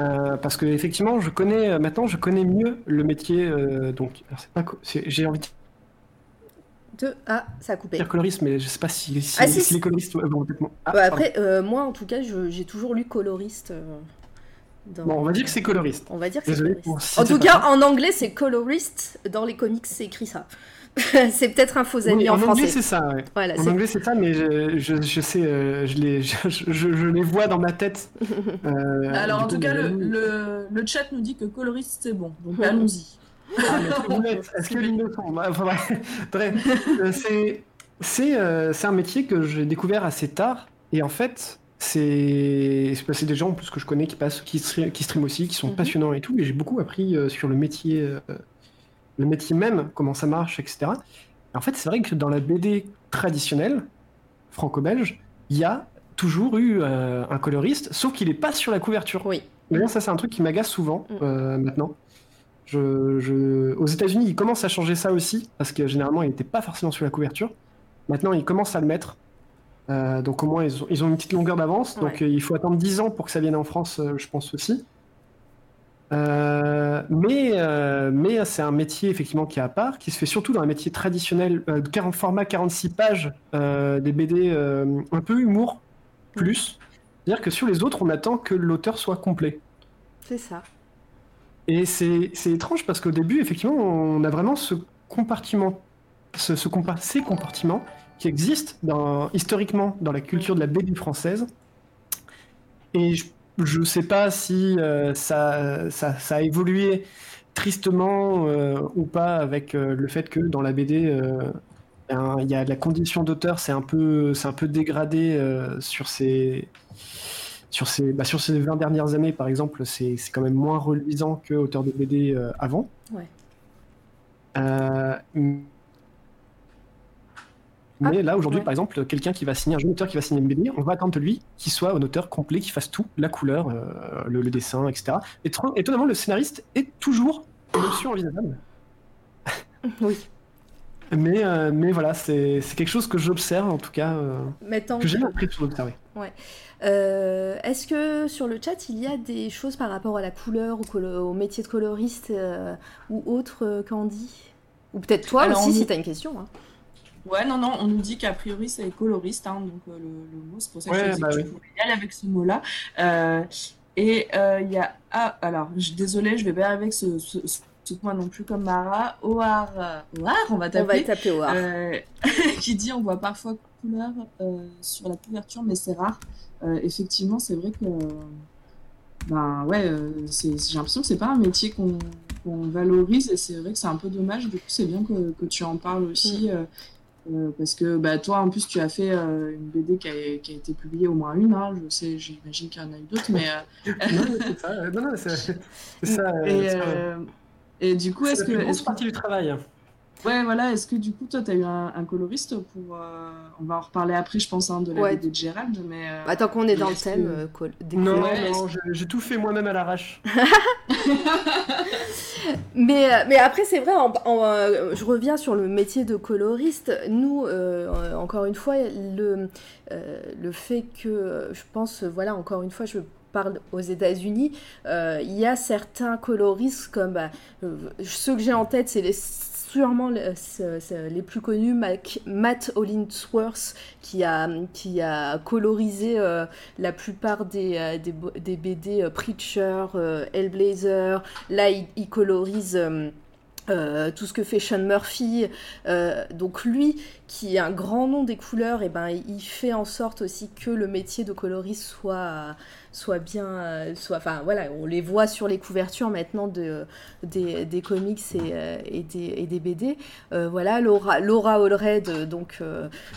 Euh, parce que effectivement, je connais maintenant, je connais mieux le métier. euh, donc, alors, pas, j'ai envie de De... Ah, ça a coupé. dire coloriste, mais je sais pas si, si, Ah, si, si si. les coloristes moins- Ah, Bah, après, euh, moi, en tout cas, j'ai toujours lu coloriste. euh, dans- bon, on va dire que c'est coloriste. On va dire que c'est coloriste. En tout cas, en anglais, c'est colorist. Dans les comics, c'est écrit ça. c'est peut-être un faux ami Oui, en, en anglais, français. c'est ça. ouais. Voilà, En c'est- anglais, c'est ça, mais je, je, je sais, euh, je, les, je, les vois dans ma tête. Euh, Alors, en tout cas, le, le, le chat nous dit que coloriste c'est bon, donc allons-y. Ah, est-ce que deux sont Bah, euh, c'est c'est euh, c'est un métier que j'ai découvert assez tard et en fait c'est c'est des gens en plus que je connais qui passent qui, stre- qui streament aussi qui sont Mhm. passionnants et tout et j'ai beaucoup appris euh, sur le métier euh, le métier même comment ça marche etc. Et en fait c'est vrai que dans la BD traditionnelle franco-belge il y a toujours eu euh, un coloriste sauf qu'il est pas sur la couverture. Oui. Mais bon, ça, c'est un truc qui m'agace souvent Mm. euh, maintenant. Je, je- Aux États-Unis, ils commencent à changer ça aussi, parce que généralement, il n'était pas forcément sur la couverture. Maintenant, ils commencent à le mettre. Euh, donc, au moins, ils ont, ils ont une petite longueur d'avance. Donc, Ouais. il faut attendre 10 ans pour que ça vienne en France, je pense aussi. Euh, mais euh, mais c'est un métier effectivement qui est à part, qui se fait surtout dans un métier traditionnel, euh, de 40 format 46 pages, euh, des BD euh, un peu humour, plus. C'est-à-dire que sur les autres, on attend que l'auteur soit complet. C'est ça. Et c'est c'est étrange parce qu'au début, effectivement, on a vraiment ce compartiment, ce, ce compa- ces compartiments qui existent dans, historiquement dans la culture de la BD française. Et je ne sais pas si euh, ça, ça, ça a évolué tristement euh, ou pas avec euh, le fait que dans la BD, un- il y a la condition d'auteur, c'est un peu, c'est un peu dégradé sur ces, sur ces, bah, sur ces 20 dernières années, par exemple, c'est c'est quand même moins reluisant que auteur de BD avant. Ouais. Euh, mais là, aujourd'hui, ouais. par exemple, quelqu'un qui va signer, un jeune auteur qui va signer une BD, on va attendre de lui qu'il soit un auteur complet, qu'il fasse tout, la couleur, euh, le, le dessin, etc. Et étonnamment, le scénariste est toujours une option envisageable. Oui. Mais, euh, mais voilà, c'est c'est quelque chose que j'observe, en tout cas, euh, que j'ai l'impression d'observer. Euh, Est-ce que sur le chat, il y a des choses par rapport à la couleur, au, colo- au métier de coloriste euh, ou autre, euh, Candy Ou peut-être toi Alors, aussi, on si tu as une question. hein. Ouais, non, non, on nous dit qu'a priori c'est coloriste, hein, donc euh, le, le mot, c'est pour ça que Ouais, je disais bah que oui. pouvais y aller avec ce mot-là. Euh, et euh, il y a. Ah, alors, je, désolé, je vais pas avec ce, ce, ce point non plus comme Mara. Oar, Oar on va On va taper. Euh, qui dit on voit parfois couleur euh, sur la couverture, mais c'est rare. Euh, effectivement, c'est vrai que ben ouais, euh, c'est- j'ai l'impression que c'est pas un métier qu'on qu'on valorise et c'est vrai que c'est un peu dommage. Du coup, c'est bien que, que tu en parles aussi. euh, euh, parce que bah, toi, en plus, tu as fait euh, une BD qui a, qui a été publiée au moins une. Hein, je sais, j'imagine qu'il y en a eu d'autres, mais euh, non, c'est ça. euh, Non, non, mais c'est c'est ça. euh, et, euh, du coup, est-ce que, est-ce que du travail. Ouais, voilà. Est-ce que du coup, toi, t'as eu un, un coloriste pour. euh, On va en reparler après, je pense, hein, de la Ouais. BD de Gérald, mais. euh, Attends qu'on est dans le thème que- euh, col- des Non, couleurs. Ouais, non, j'ai- tout fait moi-même à l'arrache. Mais, euh, mais après, c'est vrai, en- en, euh, je reviens sur le métier de coloriste. Nous, euh, encore une fois, le, euh, le fait que, je pense, voilà, encore une fois, je parle aux États-Unis, euh, il y a certains coloristes comme bah, euh, ceux que j'ai en tête, c'est les sûrement les plus connus, Matt Hollingsworth, qui a, qui a colorisé euh, la plupart des, euh, des, BD euh, Preacher, Hellblazer. Là, il colorise euh, tout ce que fait Sean Murphy. Euh, donc lui, qui est un grand nom des couleurs, et ben, il fait en sorte aussi que le métier de coloriste soit, soit bien... euh, Soit, enfin voilà, on les voit sur les couvertures maintenant de, des, des comics et, et, des, et des BD. Euh, voilà, Laura, Laura Allred, donc,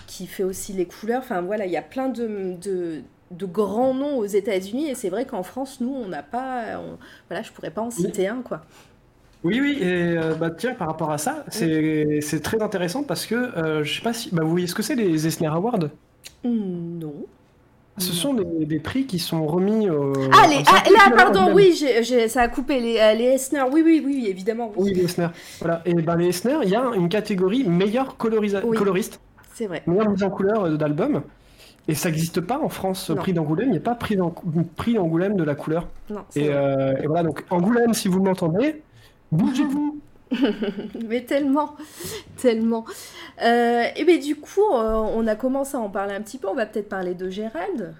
qui fait aussi les couleurs. Enfin voilà, il y a plein de... de de grands noms aux États-Unis et c'est vrai qu'en France nous on n'a pas on- voilà je pourrais pas en citer un quoi Oui, oui, et euh, bah, tiens, par rapport à ça, c'est c'est très intéressant parce que euh, je sais pas si. Bah, vous voyez ce que c'est les Eisner Awards? Hmm, non Ce sont des, des prix qui sont remis au. Ah, les, ah, là, pardon, oui, ça a coupé les, euh, les Esner. Oui, oui, oui, évidemment. Oui, les Eisner. Voilà. Et ben les Eisner, il y a une catégorie meilleur colorisa- Oui. coloriste, C'est vrai. meilleure mise en couleur euh, d'album. Et ça n'existe pas en France, Non. prix d'Angoulême. Il n'y a pas prix d'Ang- prix d'Angoulême de la couleur. Non, Et, euh, et voilà, donc Angoulême, si vous m'entendez, bougez-vous. Mais tellement, tellement. Euh, et bien du coup, euh, on a commencé à en parler un petit peu. On va peut-être parler de Gérald.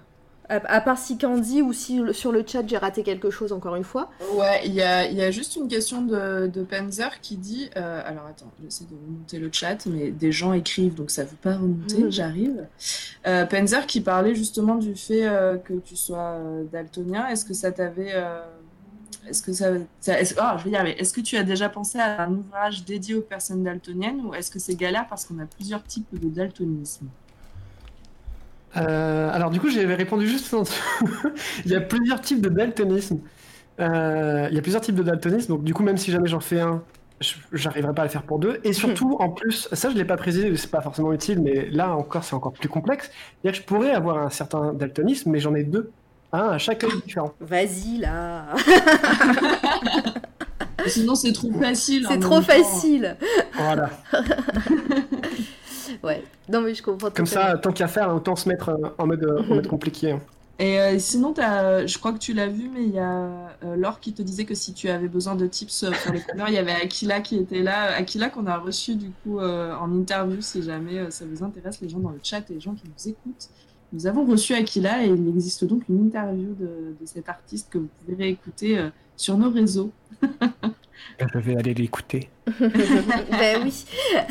À, à part si Candy ou si sur le chat j'ai raté quelque chose encore une fois. Ouais, il y a, il y a juste une question de, de Panzer qui dit. euh, alors attends, j'essaie de remonter le chat, mais des gens écrivent donc ça ne veut pas remonter, Mhm. j'arrive. Euh, Panzer qui parlait justement du fait euh, que tu sois euh, daltonien. Est-ce que ça t'avait. Est-ce que ça. ah, je vais arriver. Est-ce que tu as déjà pensé à un ouvrage dédié aux personnes daltoniennes ou est-ce que c'est galère parce qu'on a plusieurs types de daltonisme? Euh, alors du coup, j'avais répondu juste en il y a plusieurs types de daltonisme. Euh, il y a plusieurs types de daltonisme, donc du coup, même si jamais j'en fais un, je- j'arriverai pas à le faire pour deux. Et surtout, en plus, ça je l'ai pas précisé, c'est pas forcément utile, mais là encore, c'est encore plus complexe. C'est-à-dire que je pourrais avoir un certain daltonisme, mais j'en ai deux, un à chaque œil différent. Vas-y là. Sinon, c'est trop facile. C'est même trop temps. facile. Voilà. Ouais. Non mais je comprends. Comme ça, tant qu'à faire, autant se mettre euh, en mode, euh, en mode compliqué. hein. Et euh, sinon, t'as, je crois que tu l'as vu, mais il y a euh, Laure qui te disait que si tu avais besoin de tips pour les couleurs, il y avait Aquila qui était là. Aquila qu'on a reçu du coup euh, en interview, si jamais euh, ça vous intéresse, les gens dans le chat et les gens qui nous écoutent. Nous avons reçu Aquila et il existe donc une interview de, cet artiste que vous pouvez réécouter euh, sur nos réseaux. Je vais aller l'écouter. ben oui.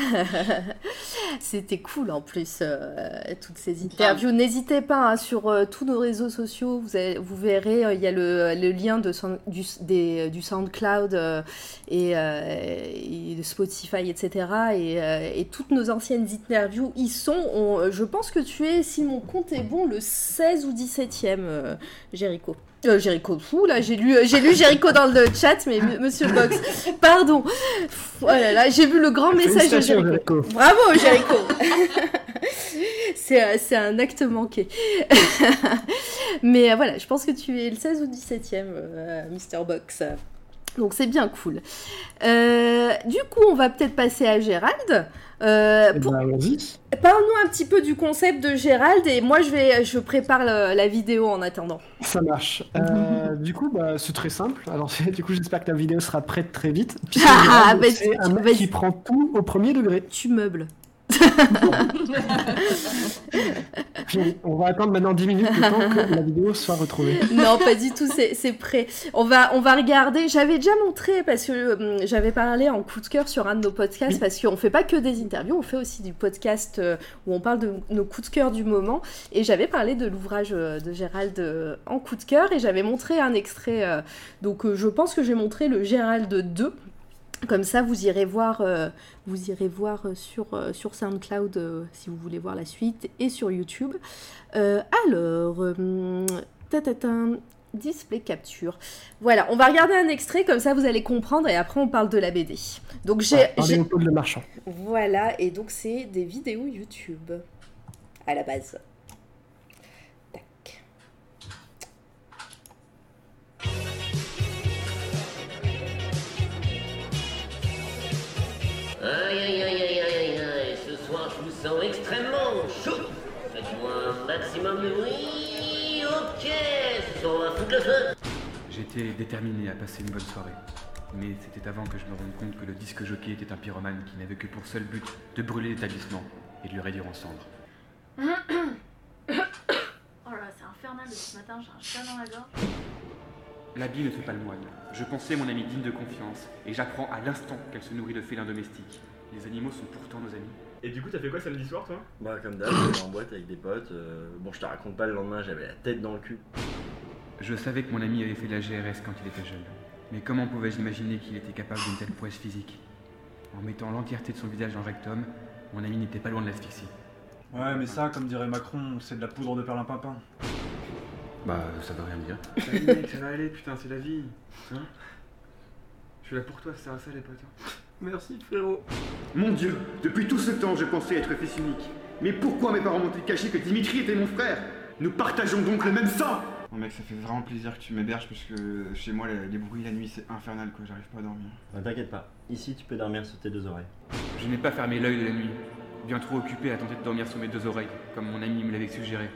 C'était cool en plus, euh, toutes ces interviews. N'hésitez pas hein, sur euh, tous nos réseaux sociaux, vous, avez- vous verrez, euh, il y a le, le lien de, du, des- du SoundCloud euh, et, euh, et de Spotify, etc. Et, euh, et toutes nos anciennes interviews y sont. On- je pense que tu es, si mon compte est bon, le 16 ou 17e, euh, Jericho. Euh, Jericho, fou là, j'ai lu, euh, j'ai lu Jericho dans le chat, mais Monsieur Box, pardon. Oh là là, j'ai vu le grand message de Jericho. Jericho. Bravo Jericho C'est euh, c'est un acte manqué. Mais euh, voilà, je pense que tu es le 16 ou 17e, euh, Mr. Box. Donc c'est bien cool. Euh, du coup, on va peut-être passer à Gérald. Euh, Eh pour- ben. Parle-nous un petit peu du concept de Gérald et moi je vais, je prépare le- la vidéo en attendant. Ça marche. Euh, du coup, bah, c'est très simple. Alors, du coup, j'espère que la vidéo sera prête très vite. Ah, bah, c'est un tu- mec vas-y. qui prend tout au premier degré. Tu meubles. On va attendre maintenant 10 minutes le temps que la vidéo soit retrouvée. Non, pas du tout, c'est prêt. On va, on va regarder. J'avais déjà montré, parce que hum, j'avais parlé en coup de cœur sur un de nos podcasts, Oui. parce qu'on fait pas que des interviews, on fait aussi du podcast euh, où on parle de nos coups de cœur du moment. Et j'avais parlé de l'ouvrage euh, de Gérald euh, en coup de cœur, et j'avais montré un extrait. euh, donc euh, je pense que j'ai montré le Gérald 2. Comme ça, vous irez voir, euh, vous irez voir euh, sur, euh, sur SoundCloud euh, si vous voulez voir la suite et sur YouTube. Alors, tatatin, display capture. Voilà, on va regarder un extrait comme ça vous allez comprendre et après on parle de la BD. Donc j'ai, Ouais, Le Marchand. voilà et donc c'est des vidéos YouTube à la base. Aïe aïe aïe aïe aïe aïe aïe, ce soir je vous sens extrêmement chaud. Faites-moi un maximum de bruit. Ok, ce soir on va foutre le feu. J'étais déterminé à passer une bonne soirée. Mais c'était avant que je me rende compte que le disque jockey était un pyromane qui n'avait que pour seul but de brûler l'établissement et de le réduire en cendres. Oh là là, c'est infernal depuis ce matin, j'ai un chat dans la gorge. L'habit ne fait pas le moine. Je pensais mon amie digne de confiance, et j'apprends à l'instant qu'elle se nourrit de félins domestiques. Les animaux sont pourtant nos amis. Et du coup, t'as fait quoi samedi soir, toi? Bah comme d'hab, j'étais en boîte avec des potes. euh, bon, je te raconte pas le lendemain, j'avais la tête dans le cul. Je savais que mon ami avait fait de la GRS quand il était jeune. Mais comment pouvais-je imaginer qu'il était capable d'une telle prouesse physique? En mettant l'entièreté de son visage dans le rectum, mon ami n'était pas loin de l'asphyxie. Ouais, mais ça, comme dirait Macron, c'est de la poudre de perlimpinpin. Bah, ça veut rien dire. Allez, mec, ça va aller, putain, c'est la vie. Hein Je suis là pour toi, ça sert à ça, les potes. Merci frérot. Mon Dieu, depuis tout ce temps, je pensais être fils unique. Mais pourquoi mes parents m'ont-ils caché que Dimitri était mon frère? Nous partageons donc le même sang Bon, mec, ça fait vraiment plaisir que tu m'héberges parce que chez moi, les, les bruits la nuit, c'est infernal, quoi, j'arrive pas à dormir. Bah, T'inquiète pas, ici tu peux dormir sur tes deux oreilles. Je n'ai pas fermé l'œil de la nuit, bien trop occupé à tenter de dormir sur mes deux oreilles, comme mon ami me l'avait suggéré.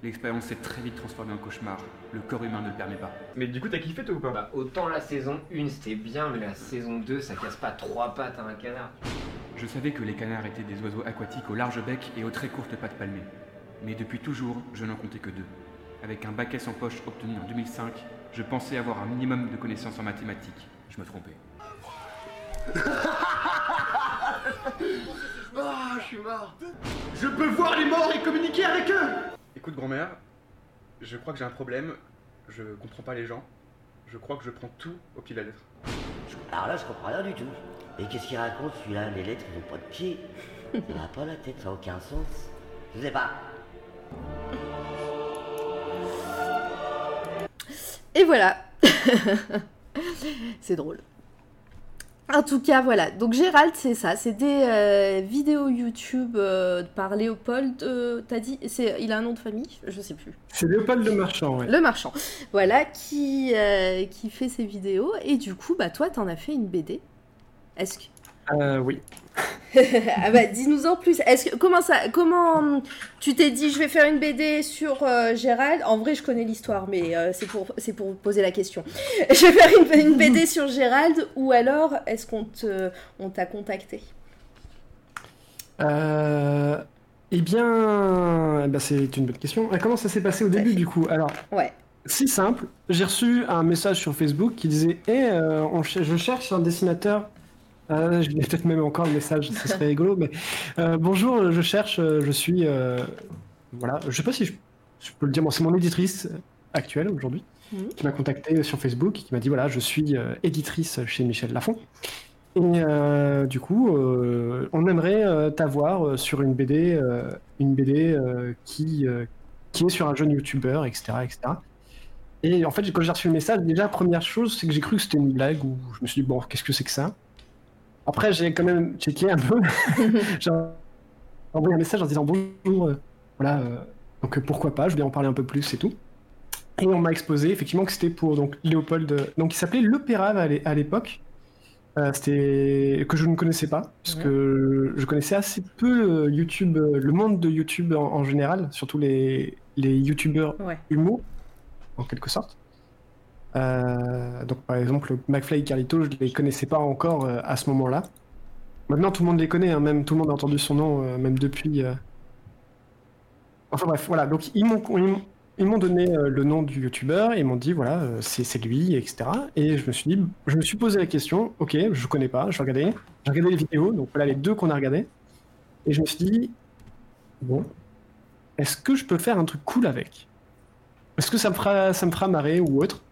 L'expérience s'est très vite transformée en cauchemar. Le corps humain ne le permet pas. Mais du coup, t'as kiffé, toi, ou pas Bah, autant la saison 1 c'était bien, mais la saison 2 ça casse pas trois pattes à un canard. Je savais que les canards étaient des oiseaux aquatiques au large bec et aux très courtes pattes palmées. Mais depuis toujours, je n'en comptais que deux. Avec un bac S en poche obtenu en 2005, je pensais avoir un minimum de connaissances en mathématiques. Je me trompais. Ah, je suis mort Je peux voir les morts et communiquer avec eux Écoute, grand-mère, je crois que j'ai un problème. Je comprends pas les gens. Je crois que je prends tout au pied de la lettre. Alors là, je comprends rien du tout. Et qu'est-ce qu'il raconte celui-là Les lettres, ils ont pas de pied. Il n'a pas la tête, ça n'a aucun sens. Je sais pas. Et voilà. c'est drôle. En tout cas, voilà. Donc Gérald, c'est ça. C'est des euh, vidéos YouTube euh, par Léopold. euh, T'as dit, c'est, il a un nom de famille? Je sais plus. C'est Léopold Le Marchand, ouais. Le marchand. Voilà, qui, qui fait ses vidéos. Et du coup, bah toi, t'en as fait une BD. Est-ce que... Euh, oui. ah bah dis-nous en plus. Est-ce que comment ça comment tu t'es dit je vais faire une BD sur euh, Gérald? En vrai, je connais l'histoire, mais euh, c'est pour c'est pour poser la question. je vais faire une, une BD sur Gérald ou alors est-ce qu'on te on t'a contacté? Eh bien, eh ben, c'est une bonne question. Ah, comment ça s'est passé au début du coup? Alors, Ouais. si simple, j'ai reçu un message sur Facebook qui disait Eh, euh, on je cherche un dessinateur. Euh, je vais peut-être même encore le message, ce serait rigolo, mais euh, bonjour, je cherche, euh, je suis. euh, voilà, je sais pas si je, je peux le dire, bon, c'est mon éditrice actuelle aujourd'hui Mhm. qui m'a contacté sur Facebook et qui m'a dit voilà, je suis éditrice chez Michel Lafon. Et du coup, on aimerait t'avoir sur une BD, une BD qui, qui est sur un jeune youtubeur, etc., etc. Et en fait, quand j'ai reçu le message, déjà, première chose, c'est que j'ai cru que c'était une blague, ou je me suis dit, bon, qu'est-ce que c'est que ça? Après, j'ai quand même checké un peu. j'ai envoyé un message en disant, bonjour, euh, voilà, euh, donc pourquoi pas, je vais en parler un peu plus et tout. Et on m'a exposé effectivement que c'était pour donc Léopold, donc il s'appelait Le Pérave à l'é- à l'époque. Euh, c'était que je ne connaissais pas, puisque je connaissais assez peu YouTube, le monde de YouTube en, en général, surtout les, les YouTubeurs Ouais. humour, en quelque sorte. Euh, donc par exemple, McFly et Carlito, je ne les connaissais pas encore euh, à ce moment-là. Maintenant, tout le monde les connaît, hein, même tout le monde a entendu son nom, euh, même depuis. Enfin bref, voilà. Donc ils m'ont ils m'ont- donné le nom du youtubeur et ils m'ont dit voilà, c'est lui, etc. Et je me suis je me suis posé la question, ok, je connais pas, je regarder, j'ai regardé les vidéos, donc voilà les deux qu'on a regardées, et je me suis dit bon, est-ce que je peux faire un truc cool avec? Est-ce que ça me fera ça me fera marrer ou autre?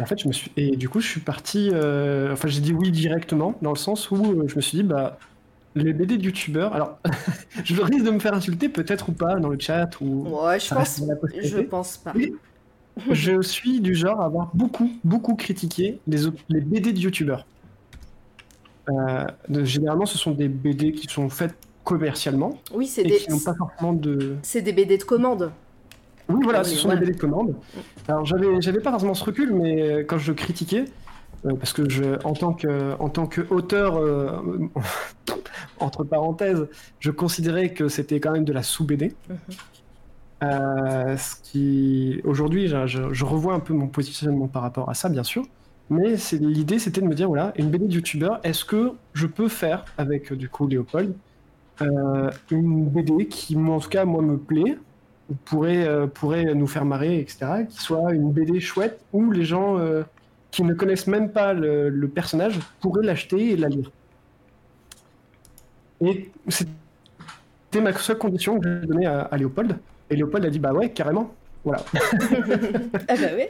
En fait, je me suis et du coup, je suis parti. euh, Enfin, j'ai dit oui directement dans le sens où euh, je me suis dit bah les BD de youtubeurs. Alors, je risque de me faire insulter peut-être ou pas dans le chat ou. Ouais, je pense, je pense pas. Je suis du genre à avoir beaucoup, beaucoup critiqué les, BD de youtubeurs. Euh, généralement, ce sont des BD qui sont faites commercialement Oui, c'est et des, qui n'ont pas forcément de. c'est des BD de commande. Oui, voilà, Oui, ce sont des BD de commande. Alors, j'avais, pas forcément ce recul, mais quand je critiquais, euh, parce que je, en tant que, en tant qu'auteur, euh, entre parenthèses, je considérais que c'était quand même de la sous-BD. Mhm. Euh, ce qui, aujourd'hui, je, je- je revois un peu mon positionnement par rapport à ça, bien sûr. Mais l'idée, c'était de me dire, voilà, une BD de youtubeur, est-ce que je peux faire avec, du coup, Léopold, euh, une BD qui, moi, en tout cas, moi, me plaît, pourrait, euh, pourrait nous faire marrer, etc., qui soit une BD chouette où les gens euh, qui ne connaissent même pas le, le personnage pourraient l'acheter et la lire. Et c'était ma seule condition que j'ai donnée à, à Léopold. Et Léopold a dit bah ouais, carrément. Voilà. ah bah ouais.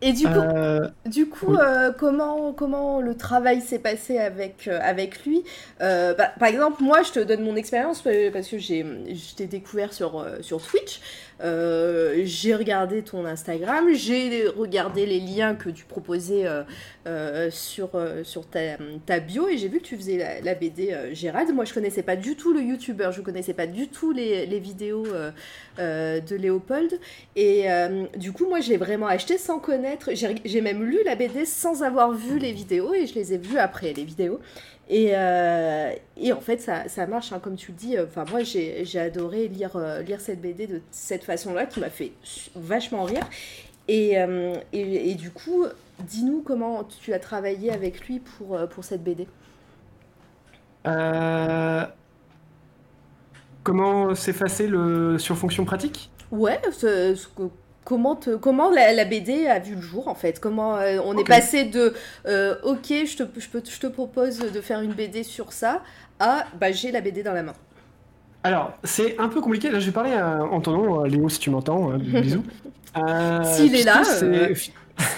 Et du coup, Euh, Du coup, Oui. euh, comment, comment le travail s'est passé avec, euh, avec lui? Bah, Par exemple, moi, je te donne mon expérience parce que j'ai, je t'ai découvert sur, sur Twitch. Euh, j'ai regardé ton Instagram, j'ai regardé les liens que tu proposais euh, euh, sur, sur ta, bio et j'ai vu que tu faisais la, BD Gérald. Moi, je connaissais pas du tout le YouTuber, je connaissais pas du tout les, les vidéos de Léopold. Et du coup, moi, je l'ai vraiment acheté sans connaître. J'ai même lu la BD sans avoir vu les vidéos et je les ai vues après les vidéos. Et, euh, et en fait, ça, ça marche, hein, comme tu le dis. Enfin, moi, j'ai j'ai adoré lire, euh, lire cette BD de cette façon-là qui m'a fait vachement rire. Et, euh, et, et du coup, dis-nous comment tu as travaillé avec lui pour, euh, pour cette BD. euh, comment s'effacer le sur fonction pratique? Ouais, ce- ce que- comment, te- comment la, la BD a vu le jour en fait? Comment euh, on est passé de euh, ok, je te, je, peux, je te propose de faire une BD sur ça à bah j'ai la BD dans la main. Alors, c'est un peu compliqué. Là, je vais parler à- en ton nom, euh, Léo, si tu m'entends. bisous. S'il est là,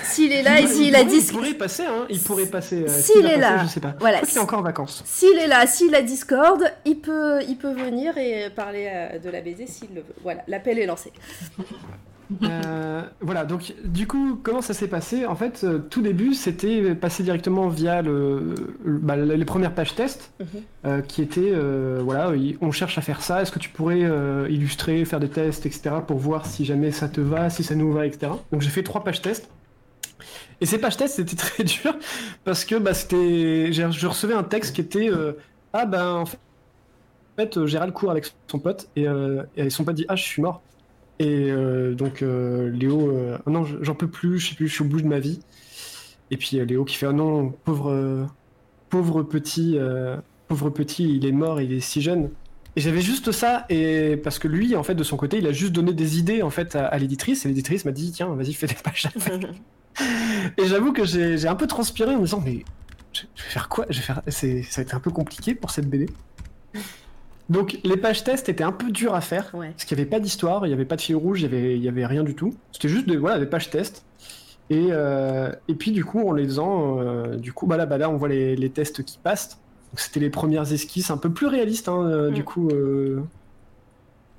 S'il est là et Il s'il a Il pourrait passer, hein. Il pourrait passer. S'il est là, je sais pas. voilà, est encore en vacances. S'il est là, s'il a Discord, il peut, il peut venir et parler de la BD s'il le veut. Voilà, l'appel est lancé. Euh, voilà, donc du coup, comment ça s'est passé? En fait, euh, tout début, c'était passé directement via le, le- bah, les premières pages test, Mhm. euh, qui étaient, voilà, il- on cherche à faire ça, est-ce que tu pourrais illustrer, faire des tests, etc., pour voir si jamais ça te va, si ça nous va, etc. Donc j'ai fait trois pages test. Et ces pages tests, c'était très dur, parce que bah, c'était, je recevais un texte qui était, ah ben, en fait, Gérald court avec son pote, et, et son pote dit, ah, je suis mort. Et euh, donc euh, Léo, euh, Ah non, j'en peux plus, je sais plus, je suis au bout de ma vie. Et puis Léo qui fait, ah non, pauvre, pauvre petit, pauvre petit, il est mort, il est si jeune. Et j'avais juste ça, et parce que lui, en fait, de son côté, il a juste donné des idées en fait à, à l'éditrice, et l'éditrice m'a dit, tiens, vas-y, fais des pages. et j'avoue que j'ai un peu transpiré en me disant, mais je, vais faire quoi? Je vais faire, c'est, ça va être un peu compliqué pour cette BD. Donc les pages test étaient un peu dures à faire, Ouais. parce qu'il n'y avait pas d'histoire, il n'y avait pas de fil rouge, il n'y avait, il y avait rien du tout. C'était juste des, voilà, des pages test. Et, euh, et puis du coup, en les faisant, euh, du coup, bah là, bah là, on voit les, les tests qui passent. Donc c'était les premières esquisses un peu plus réalistes, hein, euh, du Mm. coup, euh,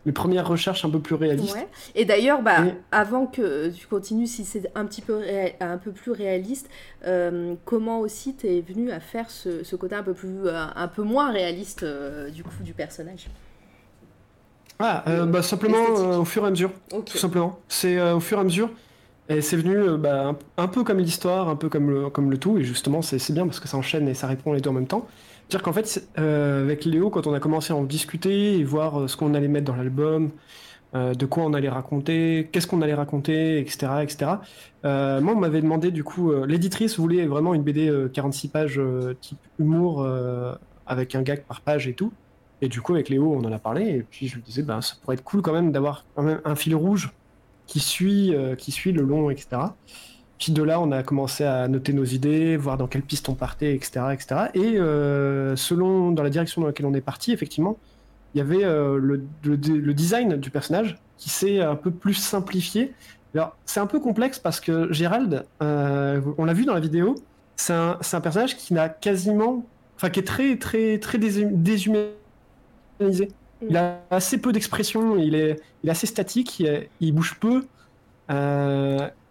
les premières recherches un peu plus réalistes. Ouais. Et d'ailleurs, bah, Et- avant que tu continues, si c'est un petit peu, un peu plus réaliste, euh, comment aussi t'es venu à faire ce, ce côté un peu plus, euh, un peu moins réaliste euh, du coup du personnage? Ah, euh, bah, simplement au fur et à mesure, tout simplement. C'est au fur et à mesure. Et c'est venu bah, un, un peu comme l'histoire, un peu comme le, comme le tout, et justement c'est c'est bien parce que ça enchaîne et ça répond les deux en même temps. Dire qu'en fait, euh, avec Léo, quand on a commencé à en discuter et voir euh, ce qu'on allait mettre dans l'album, euh, de quoi on allait raconter, qu'est-ce qu'on allait raconter, etc. etc. Moi, on m'avait demandé, du coup, l'éditrice voulait vraiment une BD euh, 46 pages type humour avec un gag par page et tout. Et du coup, avec Léo, on en a parlé. Et puis, je lui disais, ben, ça pourrait être cool quand même d'avoir quand même un fil rouge qui suit, qui suit le long, etc. De là, on a commencé à noter nos idées, voir dans quelle piste on partait, etc. etc. Et euh, selon dans la direction dans laquelle on est parti, effectivement, il y avait euh, le, le- design du personnage qui s'est un peu plus simplifié. Alors, c'est un peu complexe parce que Gérald, euh, on l'a vu dans la vidéo, c'est un, un personnage qui n'a quasiment. Enfin, qui est très, très, très déshum- déshumanisé. Il a assez peu d'expression, il est, il assez statique, il, bouge peu.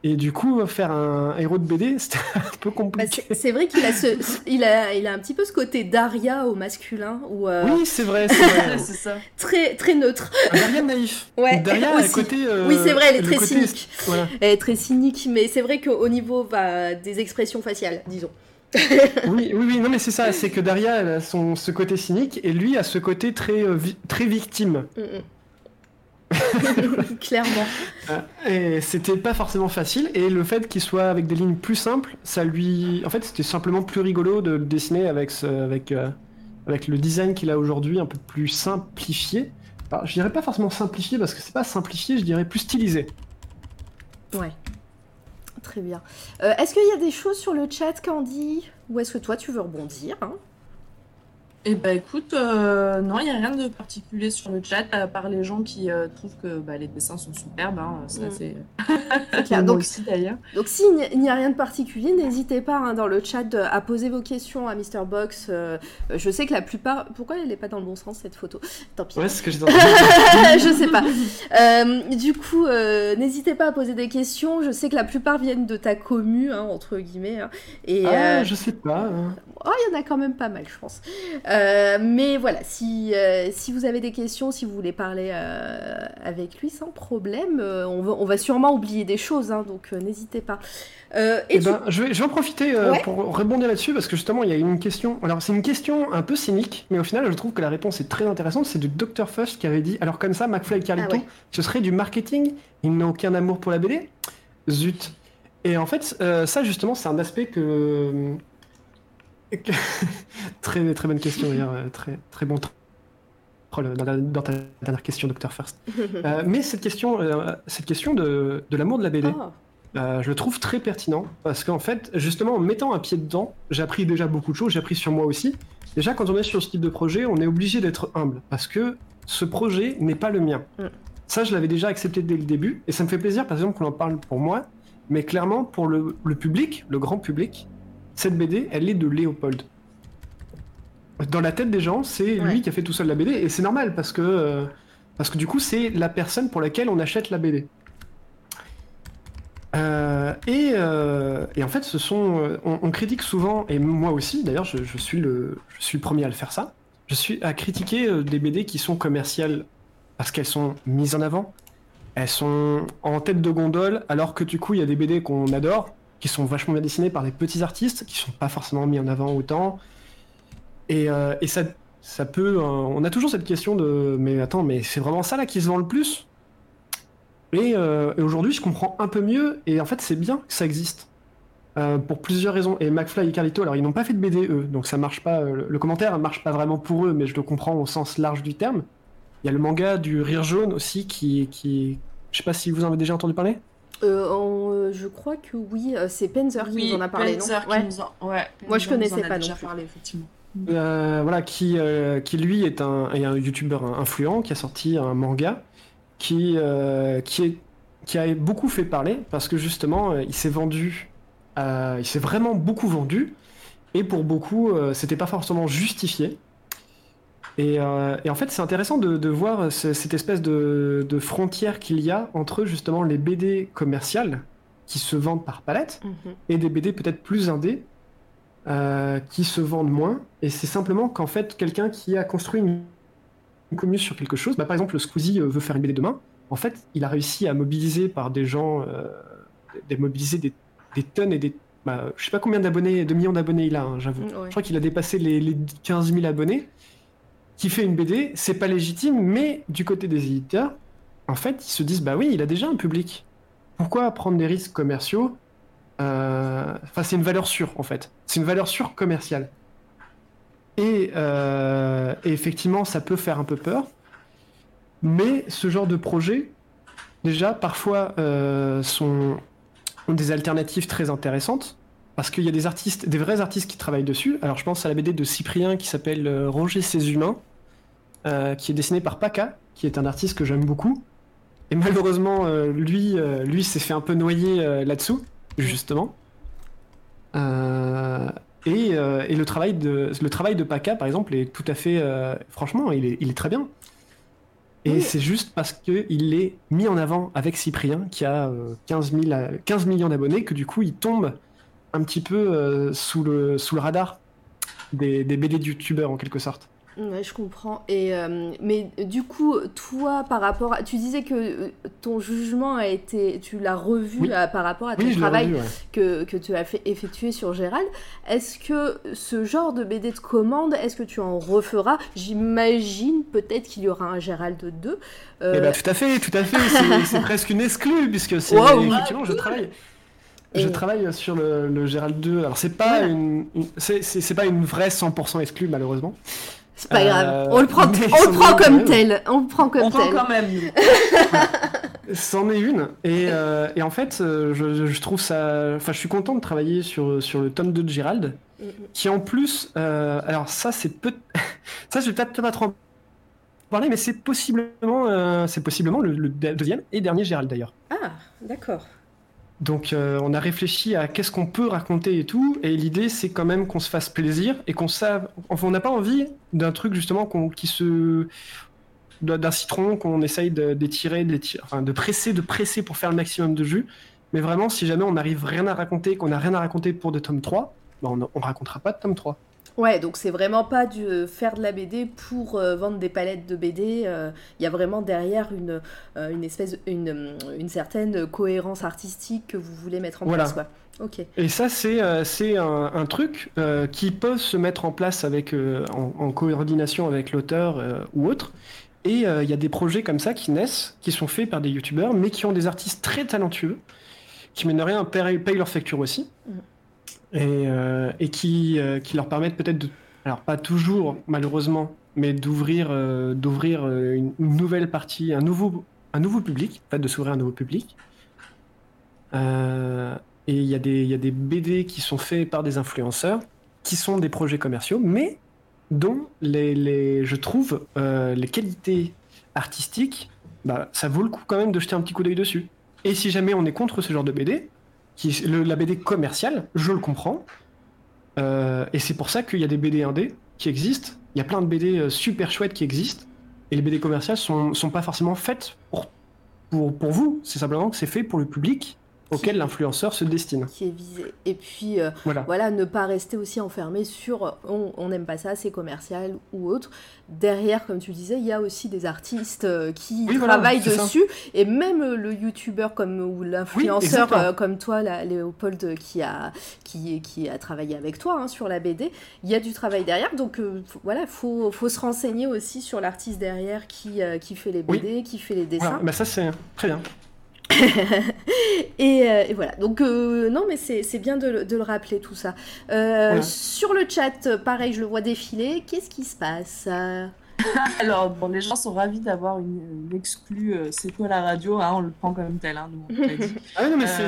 Et du coup, faire un héros de BD, c'était un peu Bah, compliqué. c'est- c'est vrai qu'il a, ce, il a, il a un petit peu ce côté Daria au masculin, ou euh, Oui, c'est vrai, c'est vrai. ça. très, très neutre. Daria naïf. Ouais, Daria a le aussi. côté. euh, oui, c'est vrai, elle est très côté- cynique. Voilà. Elle est très cynique, mais c'est vrai qu'au niveau bah, des expressions faciales, disons. oui, oui, oui, non, mais c'est ça, c'est que Daria, elle a son, ce côté cynique, et lui a ce côté très, euh, vi- très victime. Mm, mm. Clairement. Euh, Et c'était pas forcément facile, et le fait qu'il soit avec des lignes plus simples, ça lui. En fait, c'était simplement plus rigolo de le dessiner avec, ce, avec, euh, avec le design qu'il a aujourd'hui, un peu plus simplifié. Alors, je dirais pas forcément simplifié, parce que c'est pas simplifié, je dirais plus stylisé. Ouais. Très bien. Euh, est-ce qu'il y a des choses sur le chat, Candy? Ou est-ce que toi, tu veux rebondir hein? Eh ben écoute, euh, non, il n'y a rien de particulier sur le chat, à part les gens qui euh, trouvent que bah, les dessins sont superbes. Hein, ça, Mm. c'est. Clair. Donc, aussi d'ailleurs. Donc s'il n'y a- il n'y a rien de particulier, n'hésitez pas hein, dans le chat de- à poser vos questions à Mr. Box. Euh, je sais que la plupart... Pourquoi elle n'est pas dans le bon sens cette photo? Tant pis. Ouais, c'est ce que j'ai je sais pas. Euh, du coup, euh, n'hésitez pas à poser des questions. Je sais que la plupart viennent de ta commu, hein, entre guillemets. hein. et Ah, euh, je sais pas. hein. Oh, il y en a quand même pas mal, je pense. Euh, mais voilà, si, euh, si vous avez des questions, si vous voulez parler euh, avec lui sans problème, on, va, on va sûrement oublier des choses, hein, donc n'hésitez pas. Et Eh tu- ben, je, vais, je vais en profiter Ouais. pour rebondir là-dessus parce que justement il y a une question. Alors c'est une question un peu cynique, mais au final je trouve que la réponse est très intéressante. C'est du Dr Fuss qui avait dit alors comme ça McFly et Carlito, Ah ouais. ce serait du marketing. Ils n'ont aucun amour pour la BD. Zut. Et en fait ça justement c'est un aspect que- très très bonne question d'ailleurs, euh, très très bon dans, la- dans ta dernière question Dr First. Euh, mais cette question, euh, cette question de, de l'amour de la BD. Ah. Euh, je le trouve très pertinent parce qu'en fait, justement, en mettant un pied dedans, j'ai appris déjà beaucoup de choses, j'ai appris sur moi aussi. Déjà, quand on est sur ce type de projet, on est obligé d'être humble parce que ce projet n'est pas le mien. Mm. Ça, je l'avais déjà accepté dès le début et ça me fait plaisir, par exemple, qu'on en parle pour moi, mais clairement, pour le, le public, le grand public, cette BD, elle est de Léopold. Dans la tête des gens, c'est Ouais. lui qui a fait tout seul la BD et c'est normal parce que, euh, parce que du coup, c'est la personne pour laquelle on achète la BD. Euh, et, euh, et en fait, ce sont, on, on critique souvent, et moi aussi, d'ailleurs, je, je suis le, je suis le premier à le faire ça. Je suis à critiquer des BD qui sont commerciales parce qu'elles sont mises en avant, elles sont en tête de gondole, alors que du coup, il y a des BD qu'on adore, qui sont vachement bien dessinés par des petits artistes, qui sont pas forcément mis en avant autant. Et, euh, et ça, ça peut, euh, on a toujours cette question de, mais attends, mais c'est vraiment ça là qui se vend le plus? Et, euh, et aujourd'hui, je comprends un peu mieux, et en fait, c'est bien que ça existe. Pour plusieurs raisons. Et McFly et Carlito, alors ils n'ont pas fait de BD eux, donc ça marche pas. le, le commentaire marche pas vraiment pour eux, mais je le comprends au sens large du terme. Il y a le manga du Rire Jaune aussi qui, qui, je sais pas si vous en avez déjà entendu parler? Euh, en, euh, je crois que oui, euh, c'est Penzer qui Oui, nous en a parlé, Penzer non qui nous en- ouais, Moi, je Penzer nous en connaissais a pas déjà non plus. parlé, effectivement. Euh, voilà, qui, euh, qui lui est un, est un youtubeur influent qui a sorti un manga qui, euh, qui, est, qui a beaucoup fait parler parce que justement il s'est vendu, euh, il s'est vraiment beaucoup vendu et pour beaucoup euh, c'était pas forcément justifié. Et, euh, et en fait c'est intéressant de, de voir ce- cette espèce de, de frontière qu'il y a entre justement les BD commerciales qui se vendent par palette Mhm. et des BD peut-être plus indés euh, qui se vendent moins. Et c'est simplement qu'en fait, quelqu'un qui a construit une, une commune sur quelque chose, bah, par exemple, Squeezie euh, veut faire une BD demain, en fait, il a réussi à mobiliser par des gens, euh, des, mobiliser des, des tonnes et des. Bah, je sais pas combien d'abonnés, de millions d'abonnés il a, hein, j'avoue. Ouais. Je crois qu'il a dépassé les, les 15 000 abonnés. Qui fait une BD, c'est pas légitime, mais du côté des éditeurs, en fait, ils se disent bah oui, il a déjà un public. Pourquoi prendre des risques commerciaux Euh, Enfin, c'est une valeur sûre en fait. C'est une valeur sûre commerciale. Et, euh, et effectivement, ça peut faire un peu peur. Mais ce genre de projet, déjà, parfois, euh, sont, ont des alternatives très intéressantes. Parce qu'il y a des artistes, des vrais artistes qui travaillent dessus. Alors, je pense à la BD de Cyprien qui s'appelle Roger ses humains, euh, qui est dessiné par Paca, qui est un artiste que j'aime beaucoup. Et malheureusement, euh, lui, euh, lui s'est fait un peu noyer là-dessous, justement. Et, et le travail de le travail de Paca, par exemple, est tout à fait, franchement, il est, il est très bien. Et Oui. c'est juste parce que il est mis en avant avec Cyprien, qui a euh, 15, 000 à- 15 millions d'abonnés, que du coup, il tombe un petit peu sous le sous le radar des, des BD youtubeurs en quelque sorte. Ouais, je comprends. Et, euh, mais euh, du coup, toi, par rapport à... Tu disais que euh, ton jugement a été... Tu l'as revu Oui. par rapport à ton Oui, travail revu, ouais. que, que tu as fait effectuer sur Gérald. Est-ce que ce genre de BD de commande, est-ce que tu en referas? J'imagine peut-être qu'il y aura un Gérald 2. Euh, Eh ben, tout à fait, tout à fait. C'est- presque une exclue puisque c'est Wow. effectivement je travaille. Je travaille sur le, le Gérald 2. Alors c'est pas Voilà. une, une- c'est pas une vraie 100% exclue malheureusement. C'est pas Euh, grave. On le prend, on le prend comme tel. On le prend comme On prend tel. quand même. C'en est une. Et, euh, et en fait, euh, je, je trouve ça. Enfin, je suis content de travailler sur, sur le tome 2 de Gérald, qui en plus. euh, alors, ça, c'est peu. ça, je vais peut-être pas trop en parler, mais c'est possiblement, euh, c'est possiblement le, le deuxième et dernier Gérald d'ailleurs. Ah, d'accord. Donc euh, on a réfléchi à qu'est-ce qu'on peut raconter et tout, et l'idée c'est quand même qu'on se fasse plaisir et qu'on sache. Enfin, on n'a pas envie d'un truc justement qui se d'un citron qu'on essaye d'étirer, de, de presser, de presser pour faire le maximum de jus. Mais vraiment, si jamais on n'arrive rien à raconter, qu'on n'a rien à raconter pour de tome 3, bah, on, on racontera pas de tome 3. Ouais, donc c'est vraiment pas du euh, faire de la BD pour euh, vendre des palettes de BD. euh, Il y a vraiment derrière une, euh, une espèce, une, une certaine cohérence artistique que vous voulez mettre en Voilà. place, quoi. Ok. Et ça, c'est un, un truc qui peut se mettre en place avec, en, en coordination avec l'auteur ou autre. Et il y a des projets comme ça qui naissent, qui sont faits par des youtubeurs, mais qui ont des artistes très talentueux, qui, mine de rien, payent, leur facture aussi. Mhm. Et, euh, euh, qui leur permettent peut-être de. Alors, pas toujours, malheureusement, mais d'ouvrir euh, d'ouvrir une, nouvelle partie, un nouveau, un nouveau public, en fait, de s'ouvrir un nouveau public. Et il y, a des- il y a des BD qui sont faits par des influenceurs, qui sont des projets commerciaux, mais dont les, les- je trouve les qualités artistiques, bah, ça vaut le coup quand même de jeter un petit coup d'œil dessus. Et si jamais on est contre ce genre de BD, la BD commerciale, je le comprends. Euh, et c'est pour ça qu'il y a des BD indés qui existent. Il y a plein de BD euh, super chouettes qui existent. Et les BD commerciales sont, sont pas forcément faites pour, pour, pour vous. C'est simplement que c'est fait pour le public auquel l'influenceur se destine. Qui est visé. Et puis, euh, Voilà. voilà, ne pas rester aussi enfermé sur on n'aime pas ça, c'est commercial ou autre. Derrière, comme tu disais, il y a aussi des artistes euh, qui Oui, voilà, travaillent ça. dessus. Et même le youtubeur comme, ou l'influenceur euh, comme toi, la- Léopold, qui a, qui, qui a travaillé avec toi hein, sur la BD, il y a du travail derrière. Donc voilà, il faut, faut se renseigner aussi sur l'artiste derrière qui, qui fait les Oui. BD, qui fait les dessins. Voilà, bah ça c'est très bien. et, euh, et voilà, donc euh, non mais c'est bien de, le- de le rappeler tout ça. Euh, Voilà. Sur le chat, pareil, je le vois défiler. Qu'est-ce qui se passe Alors, bon, les gens sont ravis d'avoir une, une exclue euh, C'est quoi la radio hein, On le prend comme tel, hein, nous, on l'a dit. Ah oui, non, mais c'est-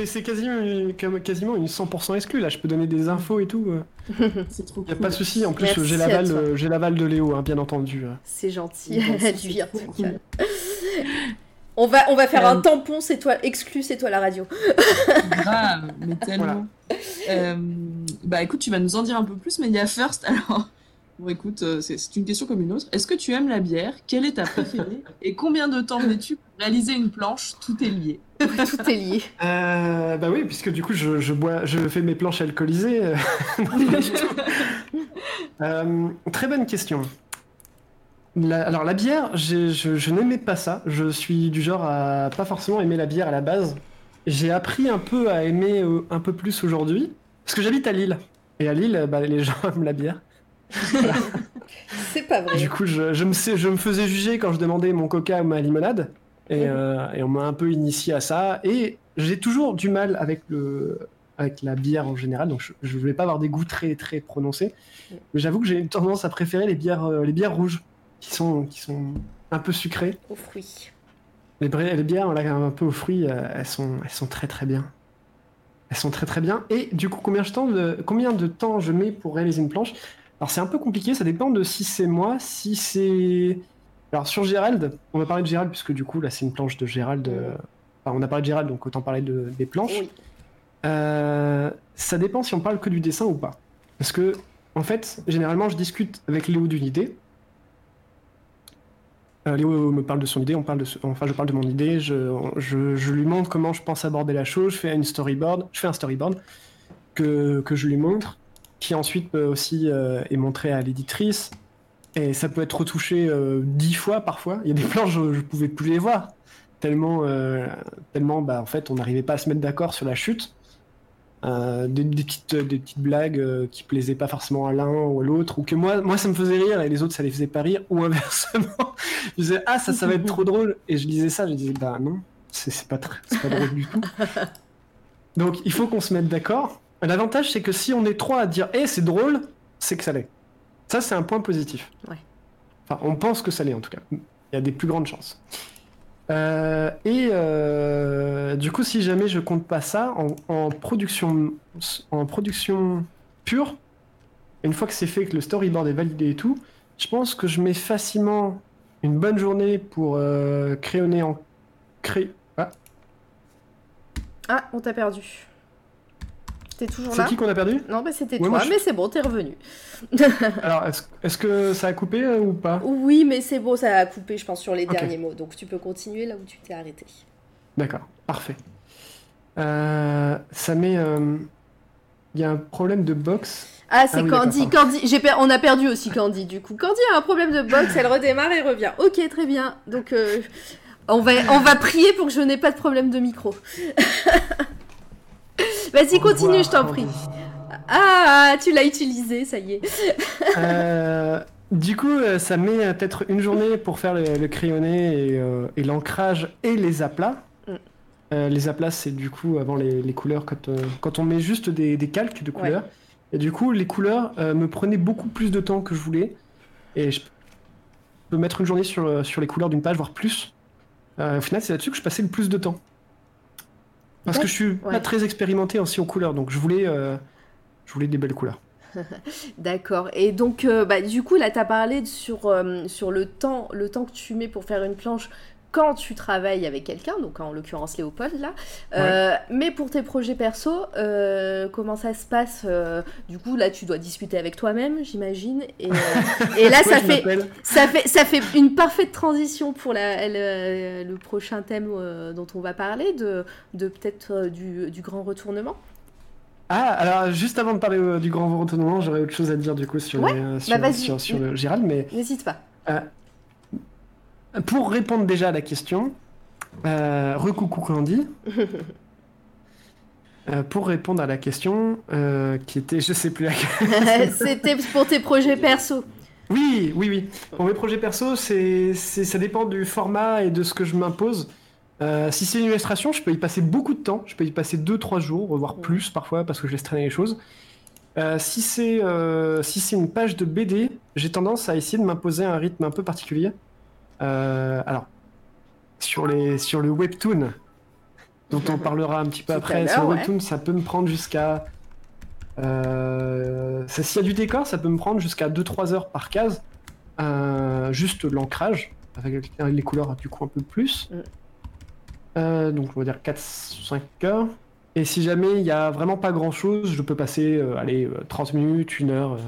Euh. quasiment, une- comme- quasiment une 100% exclue. Là, je peux donner des infos et tout. C'est trop Il a cool. pas de souci. En plus, j'ai l'aval j'ai l'aval de Léo, hein, bien entendu. C'est gentil, Bon, du c'est On va, on va faire un Euh. tampon, c'est toi, exclu, c'est toi la radio. Grave, mais tellement. Euh, bah écoute, tu vas nous en dire un peu plus, mais il y a First alors. Bon écoute, euh, c'est une question comme une autre. Est-ce que tu aimes la bière? Quelle est ta préférée? Et combien de temps mets-tu pour réaliser une planche? Tout est lié. Tout est lié. Euh, bah oui, puisque du coup, je, je bois, je fais mes planches alcoolisées. non. Euh, très bonne question. La- alors la bière, je, je n'aimais pas ça. Je suis du genre à pas forcément aimer la bière à la base. J'ai appris un peu à aimer euh, un peu plus aujourd'hui, parce que j'habite à Lille. Et à Lille, bah, les gens aiment la bière. C'est pas vrai. Du coup, je, je me, sais- je me faisais juger quand je demandais mon coca ou ma limonade. Et, euh, et on m'a un peu initié à ça. Et j'ai toujours du mal avec, le, avec la bière en général. Donc je ne vais pas avoir des goûts très, très prononcés. Mais j'avoue que j'ai une tendance à préférer les bières, euh, les bières rouges qui sont, qui sont un peu sucrées. Aux fruits. Les, les bières là, un peu aux fruits, euh, elles, sont, elles sont très très bien. Elles sont très très bien. Et du coup, combien de temps, de, combien de temps je mets pour réaliser une planche? Alors c'est un peu compliqué, ça dépend de si c'est moi, si c'est... Alors sur Gérald, on va parler de Gérald puisque du coup là c'est une planche de Gérald. euh, Enfin on a parlé de Gérald donc autant parler de, des planches. Oui. Euh, ça dépend si on parle que du dessin ou pas. Parce que, en fait, généralement, je discute avec Léo d'une idée. Euh, Léo me parle de son idée, on parle de enfin, je parle de mon idée, je, je- lui montre comment je pense aborder la chose, je fais une storyboard, je fais un storyboard que, que je lui montre, qui ensuite aussi euh, est montré à l'éditrice. Et ça peut être retouché euh, dix fois parfois. Il y a des plans, je, je pouvais plus les voir. Tellement, tellement bah, en fait, on n'arrivait pas à se mettre d'accord sur la chute. Euh, des, des petites, des petites blagues euh, qui plaisaient pas forcément à l'un ou à l'autre, ou que moi, moi ça me faisait rire et les autres ça les faisait pas rire, ou inversement. je disais ah ça ça va être trop drôle et je disais ça, je disais bah non, c'est pas, pas drôle du tout. Donc il faut qu'on se mette d'accord. L'avantage c'est que si on est trois à dire eh c'est drôle, c'est que ça l'est. Ça c'est un point positif. Ouais. Enfin on pense que ça l'est en tout cas. Il y a des plus grandes chances. Euh, et euh, du coup, si jamais je compte pas ça en, production, en production pure, une fois que c'est fait, que le storyboard est validé et tout, je pense que je mets facilement une bonne journée pour euh, crayonner en cré... Ah, Ah, on t'a perdu. T'es toujours c'est là qui qu'on a perdu Non, bah c'était Ouais, toi, je- mais c'est bon, t'es revenu. Alors, est-ce que ça a coupé euh, ou pas Oui, mais c'est bon, ça a coupé, je pense, sur les derniers mots. Donc tu peux continuer là où tu t'es arrêté. D'accord, parfait. Euh, ça met... euh, Il y a un problème de box. Ah, c'est Ah oui, Candy. per- on a perdu aussi Candy du coup. Candy a un problème de box, elle redémarre et revient. Ok, très bien. Donc euh, on va on va prier pour que je n'ai pas de problème de micro. Vas-y, continue, je t'en prie. Ah, tu l'as utilisé, ça y est. Euh, du coup, euh, ça met peut-être une journée pour faire le, le crayonné et, euh, et l'ancrage et les aplats. Mm. Euh, les aplats, c'est du coup avant les, les couleurs, quand, quand on met juste des, des calques de couleurs. Et du coup, les couleurs me prenaient beaucoup plus de temps que je voulais. Et je peux mettre une journée sur, sur les couleurs d'une page, voire plus. Au final, c'est là-dessus que je passais le plus de temps. Parce que je suis Ouais. pas très expérimenté aussi aux couleurs, donc je voulais, euh, je voulais des belles couleurs. D'accord. Et donc, euh, bah, du coup, là, tu as parlé sur, euh, sur le, temps, le temps que tu mets pour faire une planche quand tu travailles avec quelqu'un, donc en l'occurrence Léopold, là. Euh, mais pour tes projets perso, euh, comment ça se passe euh, Du coup, là, tu dois discuter avec toi-même, j'imagine. Et, et là, ça Ouais, fait, ça, fait, ça fait une parfaite transition pour la, le, le prochain thème dont on va parler, de, de peut-être du, du grand retournement. Ah, alors juste avant de parler du grand retournement, j'aurais autre chose à dire du coup sur, Ouais, les, bah sur, sur- sur le Gérald, mais N'hésite pas. Pour répondre déjà à la question, euh, recoucou Candy. Euh, pour répondre à la question euh, qui était, je sais plus laquelle. C'était pour tes projets perso. Oui, oui, oui. Pour mes projets perso, c'est, c'est- ça dépend du format et de ce que je m'impose. Euh, si c'est une illustration, je peux y passer beaucoup de temps. Je peux y passer 2-3 jours, voire plus parfois, parce que je laisse traîner les choses. Si, c'est, si c'est une page de BD, j'ai tendance à essayer de m'imposer un rythme un peu particulier. Euh, alors, sur, les, sur le webtoon, dont on parlera un petit peu Tout après, sur le ouais. webtoon, ça peut me prendre jusqu'à euh, S'il y a du décor, ça peut me prendre jusqu'à 2-3 heures par case. Euh, juste l'ancrage, avec les couleurs du coup un peu plus. Mm. Euh, donc on va dire 4-5 heures. Et si jamais il n'y a vraiment pas grand chose, je peux passer euh, allez, euh, 30 minutes, 1 heure euh,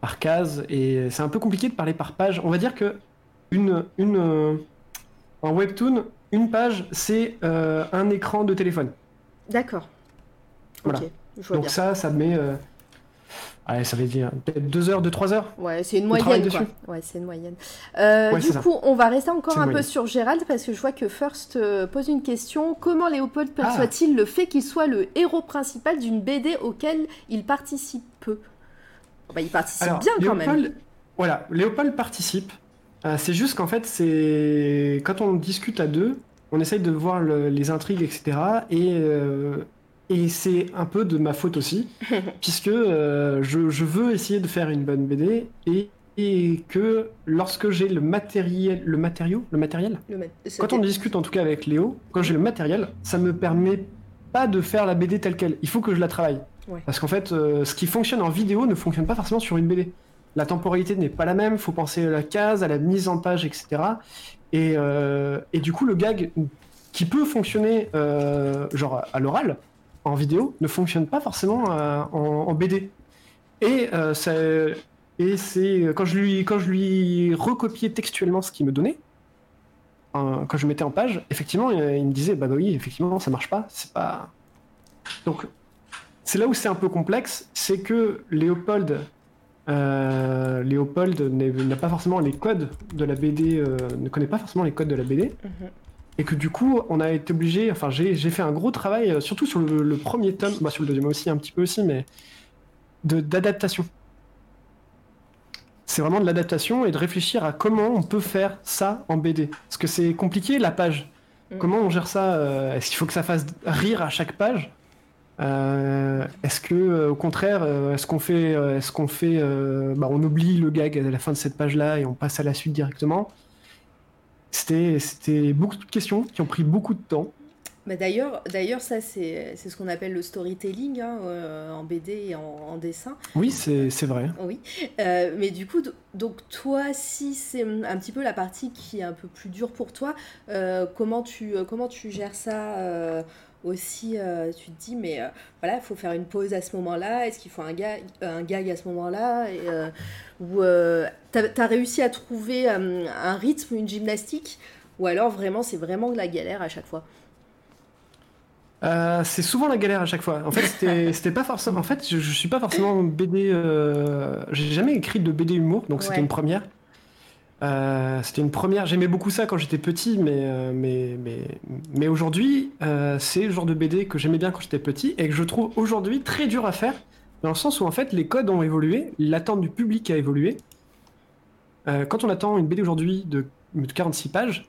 par case. Et c'est un peu compliqué de parler par page. On va dire que une, une, euh, en webtoon, une page, c'est euh, un écran de téléphone. D'accord. Voilà. Ok, je vois Donc bien. ça, ça met... euh, allez, ça veut dire peut-être 2 heures, 2-3 heures. Ouais, c'est une moyenne, quoi. Ouais, c'est une moyenne. Euh, Ouais, du ça. coup, on va rester encore un peu sur Gérald parce que je vois que First pose une question. Comment Léopold Ah. perçoit-il le fait qu'il soit le héros principal d'une BD auquel il participe peu? Bah, il participe Alors, bien quand même. Voilà, Léopold participe. Euh, c'est juste qu'en fait, c'est quand on discute à deux, on essaye de voir le- les intrigues, etc. Et, euh, et c'est un peu de ma faute aussi, puisque euh, je, je veux essayer de faire une bonne BD et, et que lorsque j'ai le matériel, le matériau, le matériel, Le quand on discute en tout cas avec Léo, quand j'ai le matériel, ça me permet pas de faire la BD telle quelle. Il faut que je la travaille. Ouais. Parce qu'en fait, euh, ce qui fonctionne en vidéo ne fonctionne pas forcément sur une BD. La temporalité n'est pas la même, faut penser à la case, à la mise en page, etc. Et, euh, et du coup, le gag qui peut fonctionner euh, genre à l'oral, en vidéo, ne fonctionne pas forcément euh, en, BD. Et, ça- et c'est quand je lui quand je lui recopiais textuellement ce qu'il me donnait, quand je mettais en page, effectivement, il, il me disait bah, bah oui, effectivement, ça marche pas, c'est pas. Donc c'est là où c'est un peu complexe, c'est que Léopold, euh, Léopold n'a pas forcément les codes de la BD, euh, ne connaît pas forcément les codes de la BD, Mhm. et que du coup, on a été obligé, enfin, j'ai fait un gros travail, euh, surtout sur le, le premier tome, bah, sur le deuxième aussi, un petit peu aussi, mais de- d'adaptation. C'est vraiment de l'adaptation et de réfléchir à comment on peut faire ça en BD. Parce que c'est compliqué la page. Mm. Comment on gère ça Est-ce qu'il faut que ça fasse rire à chaque page? Euh, Est-ce que, euh, au contraire, euh, est-ce qu'on fait, est-ce qu'on fait, euh, bah, on oublie le gag à la fin de cette page-là et on passe à la suite directement? C'était, c'était beaucoup de questions qui ont pris beaucoup de temps. Bah d'ailleurs, d'ailleurs, ça c'est c'est ce qu'on appelle le storytelling hein, en BD et en, en dessin. Oui, c'est, vrai. Oui, Euh, mais du coup, donc toi, si c'est un petit peu la partie qui est un peu plus dure pour toi, comment tu comment tu gères ça aussi euh, Tu te dis, mais euh, voilà, il faut faire une pause à ce moment-là. Est-ce qu'il faut un gag, un gag à ce moment-là euh, Ou t'as as réussi à trouver un rythme, une gymnastique Ou alors vraiment, c'est vraiment de la galère à chaque fois? Euh, c'est souvent la galère à chaque fois. En fait, c'était c'était pas forcément. En fait, je, je suis pas forcément BD. euh, J'ai jamais écrit de BD humour, donc c'était Ouais. une première. Euh, c'était une première. J'aimais beaucoup ça quand j'étais petit, mais euh, mais mais mais aujourd'hui, euh, c'est le genre de BD que j'aimais bien quand j'étais petit et que je trouve aujourd'hui très dur à faire, dans le sens où en fait les codes ont évolué, l'attente du public a évolué. Quand on attend une BD aujourd'hui de, de 46 pages,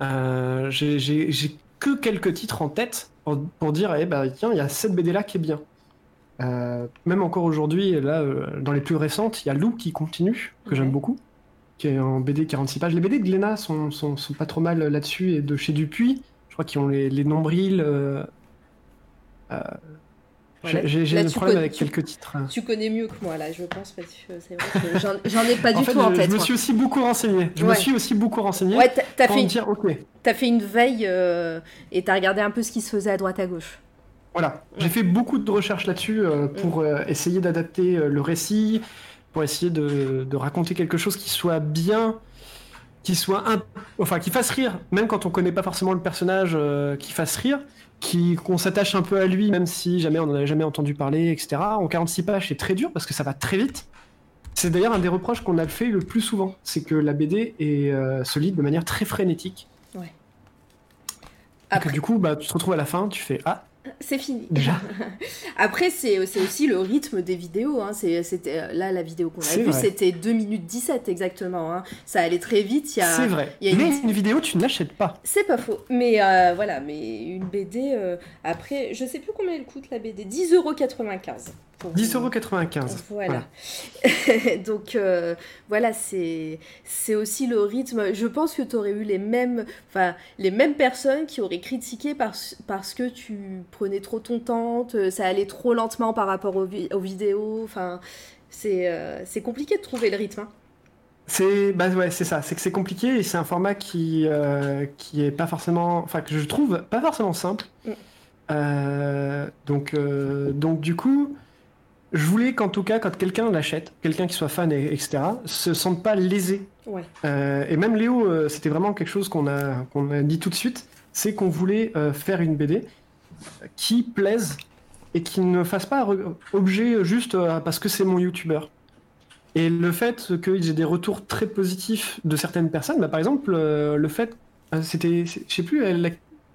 euh, j'ai- que quelques titres en tête pour, pour dire, eh ben, tiens, il y a cette BD là qui est bien. Même encore aujourd'hui, là, dans les plus récentes, il y a Lou qui continue, que j'aime beaucoup, qui est en BD 46 pages. Les BD de Glénat sont, sont, sont pas trop mal là-dessus, et de chez Dupuis, je crois qu'ils ont les, les nombrils. euh, euh, Voilà. j'ai- un problème avec tu- quelques titres. hein. Tu connais mieux que moi là, je pense, parce que c'est vrai que j'en- ai pas du en fait, tout en je, tête. je me suis aussi beaucoup renseigné. Je me suis aussi beaucoup renseigné. Ouais, t'as- fait une- T'as fait une veille euh, et t'as regardé un peu ce qui se faisait à droite à gauche. Voilà, j'ai fait beaucoup de recherches là-dessus euh, pour euh, essayer d'adapter euh, le récit, pour essayer de, de raconter quelque chose qui soit bien, qui soit un... enfin qui fasse rire, même quand on connaît pas forcément le personnage, euh, qui fasse rire, qui qu'on s'attache un peu à lui, même si jamais on n'en avait jamais entendu parler, etc. En 46 pages, c'est très dur parce que ça va très vite. C'est d'ailleurs un des reproches qu'on a fait le plus souvent, c'est que la BD est euh, solide de manière très frénétique. Ouais. Et que du coup, bah, tu te retrouves à la fin, tu fais ah. C'est fini. Déjà. Après, c'est aussi le rythme des vidéos. Hein. Euh, là, la vidéo qu'on a vue, c'était 2 minutes 17 exactement. Hein. Ça allait très vite. C'est vrai. Y a mais une... vidéo, tu ne l'achètes pas. C'est pas faux. Mais euh, voilà, mais une BD, euh, après, je sais plus combien elle coûte la BD. 10,95 euros. 10,95 euros. Voilà. voilà. Donc euh, voilà, c'est aussi le rythme. Je pense que tu aurais eu les mêmes, les mêmes personnes qui auraient critiqué parce, parce que tu prenais trop ton temps, ça allait trop lentement par rapport aux, vidéos. Enfin, c'est euh, compliqué de trouver le rythme. Hein. C'est bah ouais, c'est ça, c'est que c'est compliqué et c'est un format qui, euh, qui est pas forcément, enfin que je trouve pas forcément simple. Mm. Euh, donc, euh, donc du coup, je voulais qu'en tout cas, quand quelqu'un l'achète, quelqu'un qui soit fan et etc, se sente pas lésé. Ouais. Euh, et même Léo, euh, c'était vraiment quelque chose qu'on a qu'on a dit tout de suite, c'est qu'on voulait euh, faire une BD qui plaise et qui ne fasse pas objet juste parce que c'est mon youtubeur. Et le fait qu'il y ait des retours très positifs de certaines personnes, bah, par exemple, le fait, c'était, je sais plus la-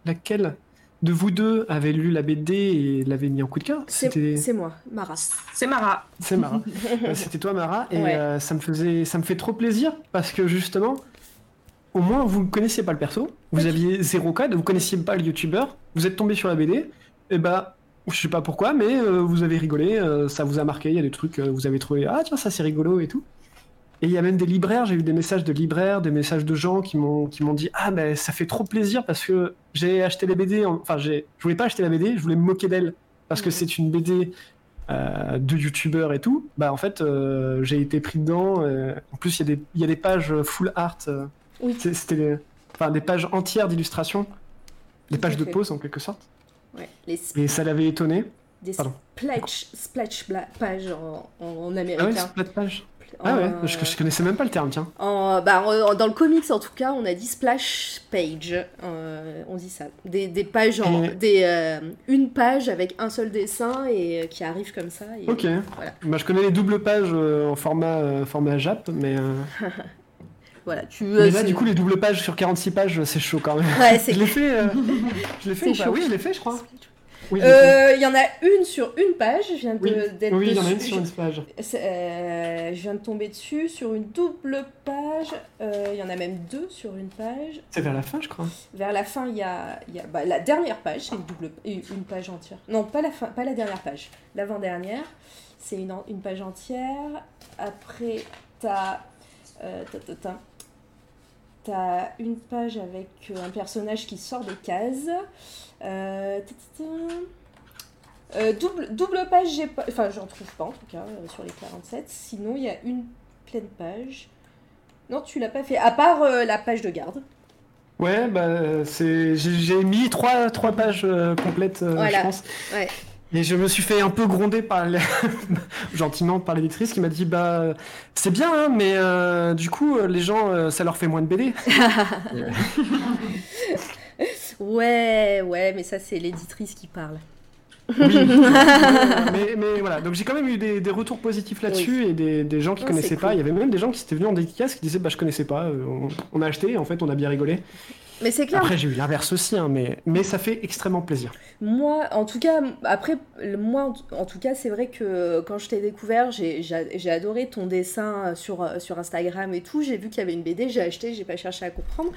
laquelle, de vous deux avait lu la BD et l'avait mis en coup de cœur. C'est C'était c'est moi, Mara. C'est Mara. c'est Mara. Euh, C'était toi Mara et Ouais. euh, ça me faisait ça me fait trop plaisir parce que justement au moins vous ne connaissiez pas le perso, vous aviez zéro code, vous connaissiez pas le youtubeur, vous êtes tombé sur la BD et bah je sais pas pourquoi mais euh, vous avez rigolé, euh, ça vous a marqué, il y a des trucs euh, vous avez trouvé ah tiens ça c'est rigolo et tout. Et il y a même des libraires, j'ai eu des messages de libraires, des messages de gens qui m'ont qui m'ont dit ah ben ça fait trop plaisir parce que j'ai acheté les BD, en- enfin j'ai je voulais pas acheter la BD, je voulais me moquer d'elle parce que c'est une BD euh, de youtubeurs et tout. Bah en fait euh, j'ai été pris dedans. euh, en plus il y a des il y a des pages full art. Oui. C'était des- enfin des pages entières d'illustrations, des pages de pause en quelque sorte. Ouais, les Et ça l'avait étonné. des Pardon. splash, splash pages en, en, en Ah ouais, américain. splat page. Ah ouais, euh, je, je connaissais même pas le terme tiens. en- bah, en- dans le comics, en tout cas, on a dit splash page. euh, on dit ça. Des, des pages en. Et- Des, euh, une page avec un seul dessin et euh, qui arrive comme ça. et Ok. Voilà. Bah, je connais les doubles pages en format, format Jap, mais, Voilà, tu. mais là, du coup, les doubles pages sur 46 pages, c'est chaud quand même. Ouais, c'est- je l'ai fait, je l'ai fait ou pas chaud. Oui, je l'ai fait, je crois. Oui. Euh, Il y en a une sur une page, je viens de- Oui. d'être Oui, il y en a une sur une page. Euh, je viens de tomber dessus sur une double page. Euh, Il y en a même deux sur une page. C'est vers la fin, je crois. Vers la fin, il y a, il y a- bah, la dernière page, c'est une double, une une page entière. Non, pas la fin, pas la dernière page. L'avant-dernière, c'est une page entière. Après, t'as, euh, t'as, une page avec euh, un personnage qui sort des cases. Euh. Euh, double, double page, j'ai pas, enfin, j'en trouve pas en tout cas euh, sur les 47. Sinon, il y a une pleine page. Non, tu l'as pas fait. À part la page de garde. Ouais, bah, c'est, j'ai, j'ai mis trois, trois pages complètes, Voilà. je pense. Ouais. Et je me suis fait un peu gronder par gentiment par l'éditrice qui m'a dit bah c'est bien hein, mais euh, du coup euh, les gens euh, ça leur fait moins de BD. Ouais, ouais, mais ça c'est l'éditrice qui parle. Oui. mais, mais voilà, donc j'ai quand même eu des, des retours positifs là-dessus et des, des gens qui Non, connaissaient pas. cool. Il y avait même des gens qui étaient venus en dédicace qui disaient bah je connaissais pas, on, on a acheté, en fait on a bien rigolé. Mais c'est clair. Après j'ai eu l'inverse aussi, hein, mais, mais ça fait extrêmement plaisir. Moi, en tout cas, après, moi, en tout- cas, c'est vrai que quand je t'ai découvert, j'ai adoré ton dessin sur, euh, sur Instagram et tout. J'ai vu qu'il y avait une BD, j'ai acheté, j'ai pas cherché à comprendre.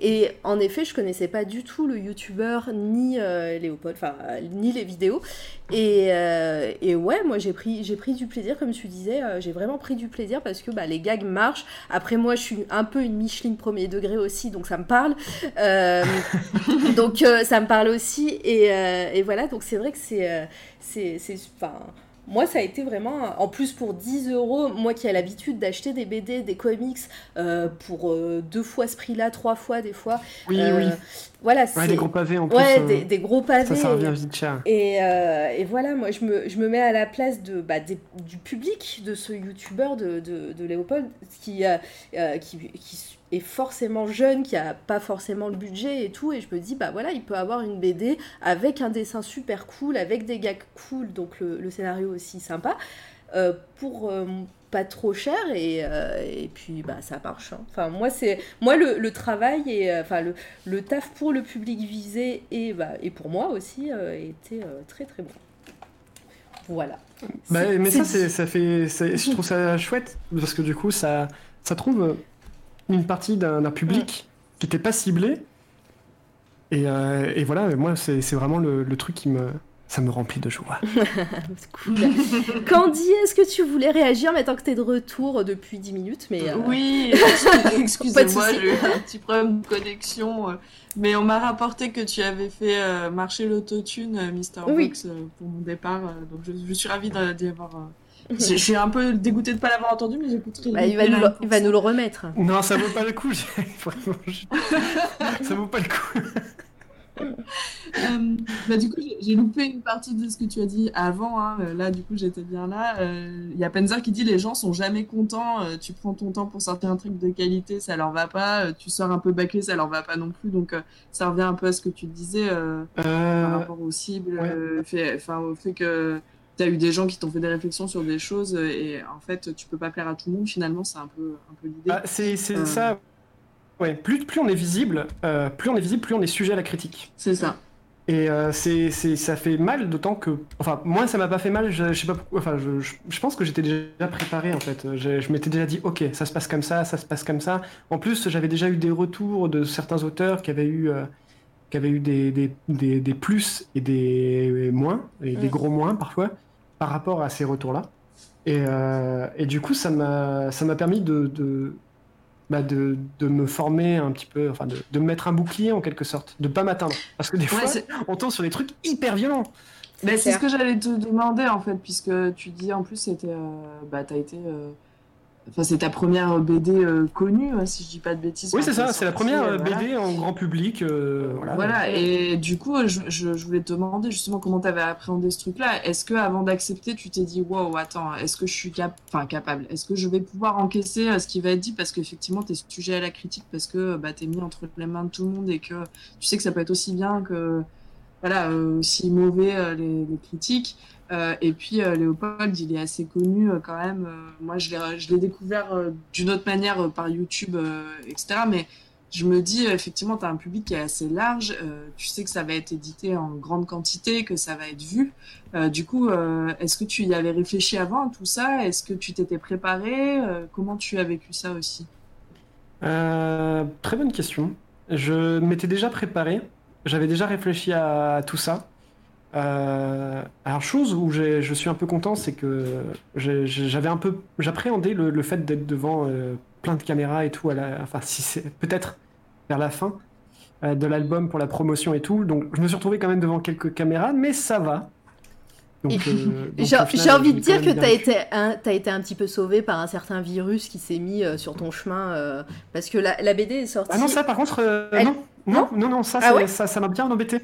Et en effet, je connaissais pas du tout le youtubeur ni euh, Léopold, enfin, euh, ni les vidéos. Et, euh, et ouais, moi, j'ai pris, j'ai pris du plaisir, comme tu disais, euh, j'ai vraiment pris du plaisir parce que bah, les gags marchent. Après, moi, je suis un peu une Micheline premier degré aussi, donc ça me parle. Euh, donc ça me parle aussi et, et voilà donc c'est vrai que c'est c'est c'est- moi ça a été vraiment en plus pour 10 euros moi qui ai l'habitude d'acheter des BD des comics euh, pour euh, deux fois ce prix là trois fois des fois Oui, euh, oui. voilà Ouais, des gros pavés en plus. ouais des, des gros pavés Ça, ça revient vite cher. et, et voilà, moi je me, je me mets à la place de, bah, des- du public de ce youtubeur de, de, de Léopold qui, qui, qui est forcément jeune, qui a pas forcément le budget et tout. Et je me dis, bah voilà, il peut avoir une BD avec un dessin super cool, avec des gags cool, donc le, le scénario aussi sympa, euh, pour. euh, pas trop cher et, euh, et puis bah ça marche hein. enfin moi c'est moi le, le travail et enfin le, le taf pour le public visé et bah et pour moi aussi était très très bon voilà Bah, mais ça, ça fait, je trouve ça chouette parce que du coup, ça, ça trouve une partie d'un, public qui n'était pas ciblé. Et, euh, et voilà, moi, c'est, vraiment le, le truc qui me, ça me remplit de joie. C'est cool. Candy, est-ce que tu voulais réagir maintenant que tu es de retour depuis 10 minutes mais euh, Oui, excusez-moi, j'ai eu un petit problème de connexion. euh, Mais on m'a rapporté que tu avais fait marcher l'autotune, Mister Oui. Box, pour mon départ. donc je, je suis ravie d'y avoir. Euh, Je je suis un peu dégoûtée de ne pas l'avoir entendu, mais j'écouterai. bah, il, va nous le, il va nous le remettre Non, ça vaut pas le coup. j'ai- Vraiment, je- ça vaut pas le coup. Euh, bah, du coup, j'ai- loupé une partie de ce que tu as dit avant. hein. Euh, Là, du coup, j'étais bien là. Euh, Il y a Penzer qui dit les gens sont jamais contents. Euh, tu prends ton temps pour sortir un truc de qualité, ça leur va pas. Euh, tu sors un peu bâclé, ça leur va pas non plus. Donc, euh, ça revient un peu à ce que tu disais euh, Euh, par rapport aux cibles, euh, fait, enfin, au fait que tu as eu des gens qui t'ont fait des réflexions sur des choses euh, et en fait, tu peux pas plaire à tout le monde. Finalement, c'est un peu, un peu l'idée. Ah, c'est, Euh, ça. Ouais, plus, plus on est visible, euh, plus on est visible, plus on est sujet à la critique. C'est ça. Et euh, c'est, ça fait mal, d'autant que. Enfin, moi, ça m'a pas fait mal, je, je sais pas pourquoi. Enfin, je, je- je pense que j'étais déjà préparé, en fait. Je, m'étais déjà dit, ok, ça se passe comme ça, ça se passe comme ça. En plus, j'avais déjà eu des retours de certains auteurs qui avaient eu, euh, qui avaient eu des, des, des, des plus et des moins, et des gros moins parfois, par rapport à ces retours-là. Et, euh, et du coup, ça m'a, ça m'a permis de, de, bah, de, de me former un petit peu, enfin, de, de me mettre un bouclier en quelque sorte, de pas m'atteindre. Parce que des fois, on tombe sur des trucs hyper violents. Mais c'est ce que j'allais te demander en fait, puisque tu dis en plus c'était, euh, bah t'as été, euh, enfin c'est ta première BD euh, connue, hein, si je dis pas de bêtises. Oui, c'est ça, c'est la première euh, euh, voilà. BD en grand public. euh, voilà. Voilà, et du coup, je, je, je voulais te demander justement comment tu avais appréhendé ce truc-là. Est-ce que avant d'accepter, tu t'es dit, wow, attends, est-ce que je suis cap enfin, capable? Est-ce que je vais pouvoir encaisser ce qui va être dit? Parce qu'effectivement, tu es sujet à la critique parce que bah, tu es mis entre les mains de tout le monde et que tu sais que ça peut être aussi bien que, voilà, aussi mauvais les, les critiques. Euh, et puis euh, Léopold, il est assez connu euh, quand même. Moi, je l'ai, découvert d'une autre manière par YouTube, etc. Mais je me dis, effectivement, tu as un public qui est assez large. tu sais que ça va être édité en grande quantité, que ça va être vu. Du coup, est-ce que tu y avais réfléchi avant tout ça? Est-ce que tu t'étais préparé? Comment tu as vécu ça aussi? Très bonne question. Je m'étais déjà préparé, j'avais déjà réfléchi à tout ça. Euh, alors, chose où je suis un peu content, c'est que j'avais un peu, j'appréhendais le, le fait d'être devant euh, plein de caméras et tout. À la, enfin, si c'est peut-être vers la fin euh, de l'album pour la promotion et tout. Donc, je me suis retrouvé quand même devant quelques caméras, mais ça va. J'ai envie de dire que tu as été, un, t'as été un petit peu sauvé par un certain virus qui s'est mis euh, sur ton chemin. euh, parce que la, la BD est sortie. Ah non, ça par contre, euh, Elle- non. Non, non, non, ça, Ah ouais ça, ça m'a bien embêté.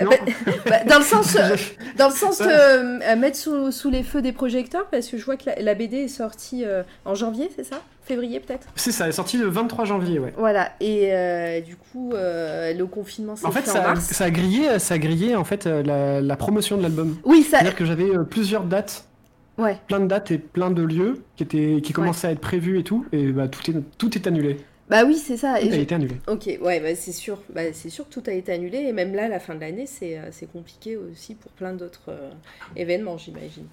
Bah, bah, bah, dans le sens, euh, dans le sens de euh, mettre sous, sous les feux des projecteurs, parce que je vois que la, la BD est sortie euh, en janvier, c'est ça? Février peut-être? C'est ça, elle est sortie le 23 janvier, ouais. Voilà, et euh, du coup, euh, le confinement s'est En fait, fait en ça, a- mars. ça a grillé, ça a grillé en fait euh, la, la promotion de l'album. Oui, ça. C'est-à-dire que j'avais euh, plusieurs dates, Ouais. plein de dates et plein de lieux qui étaient, qui commençaient à être prévus et tout, et bah tout est, tout est annulé. Bah oui, c'est ça. Tout et a je- été annulé. Ok, ouais, bah, c'est sûr. Bah, c'est sûr que tout a été annulé, et même là, la fin de l'année, c'est euh, compliqué aussi pour plein d'autres euh, événements, j'imagine.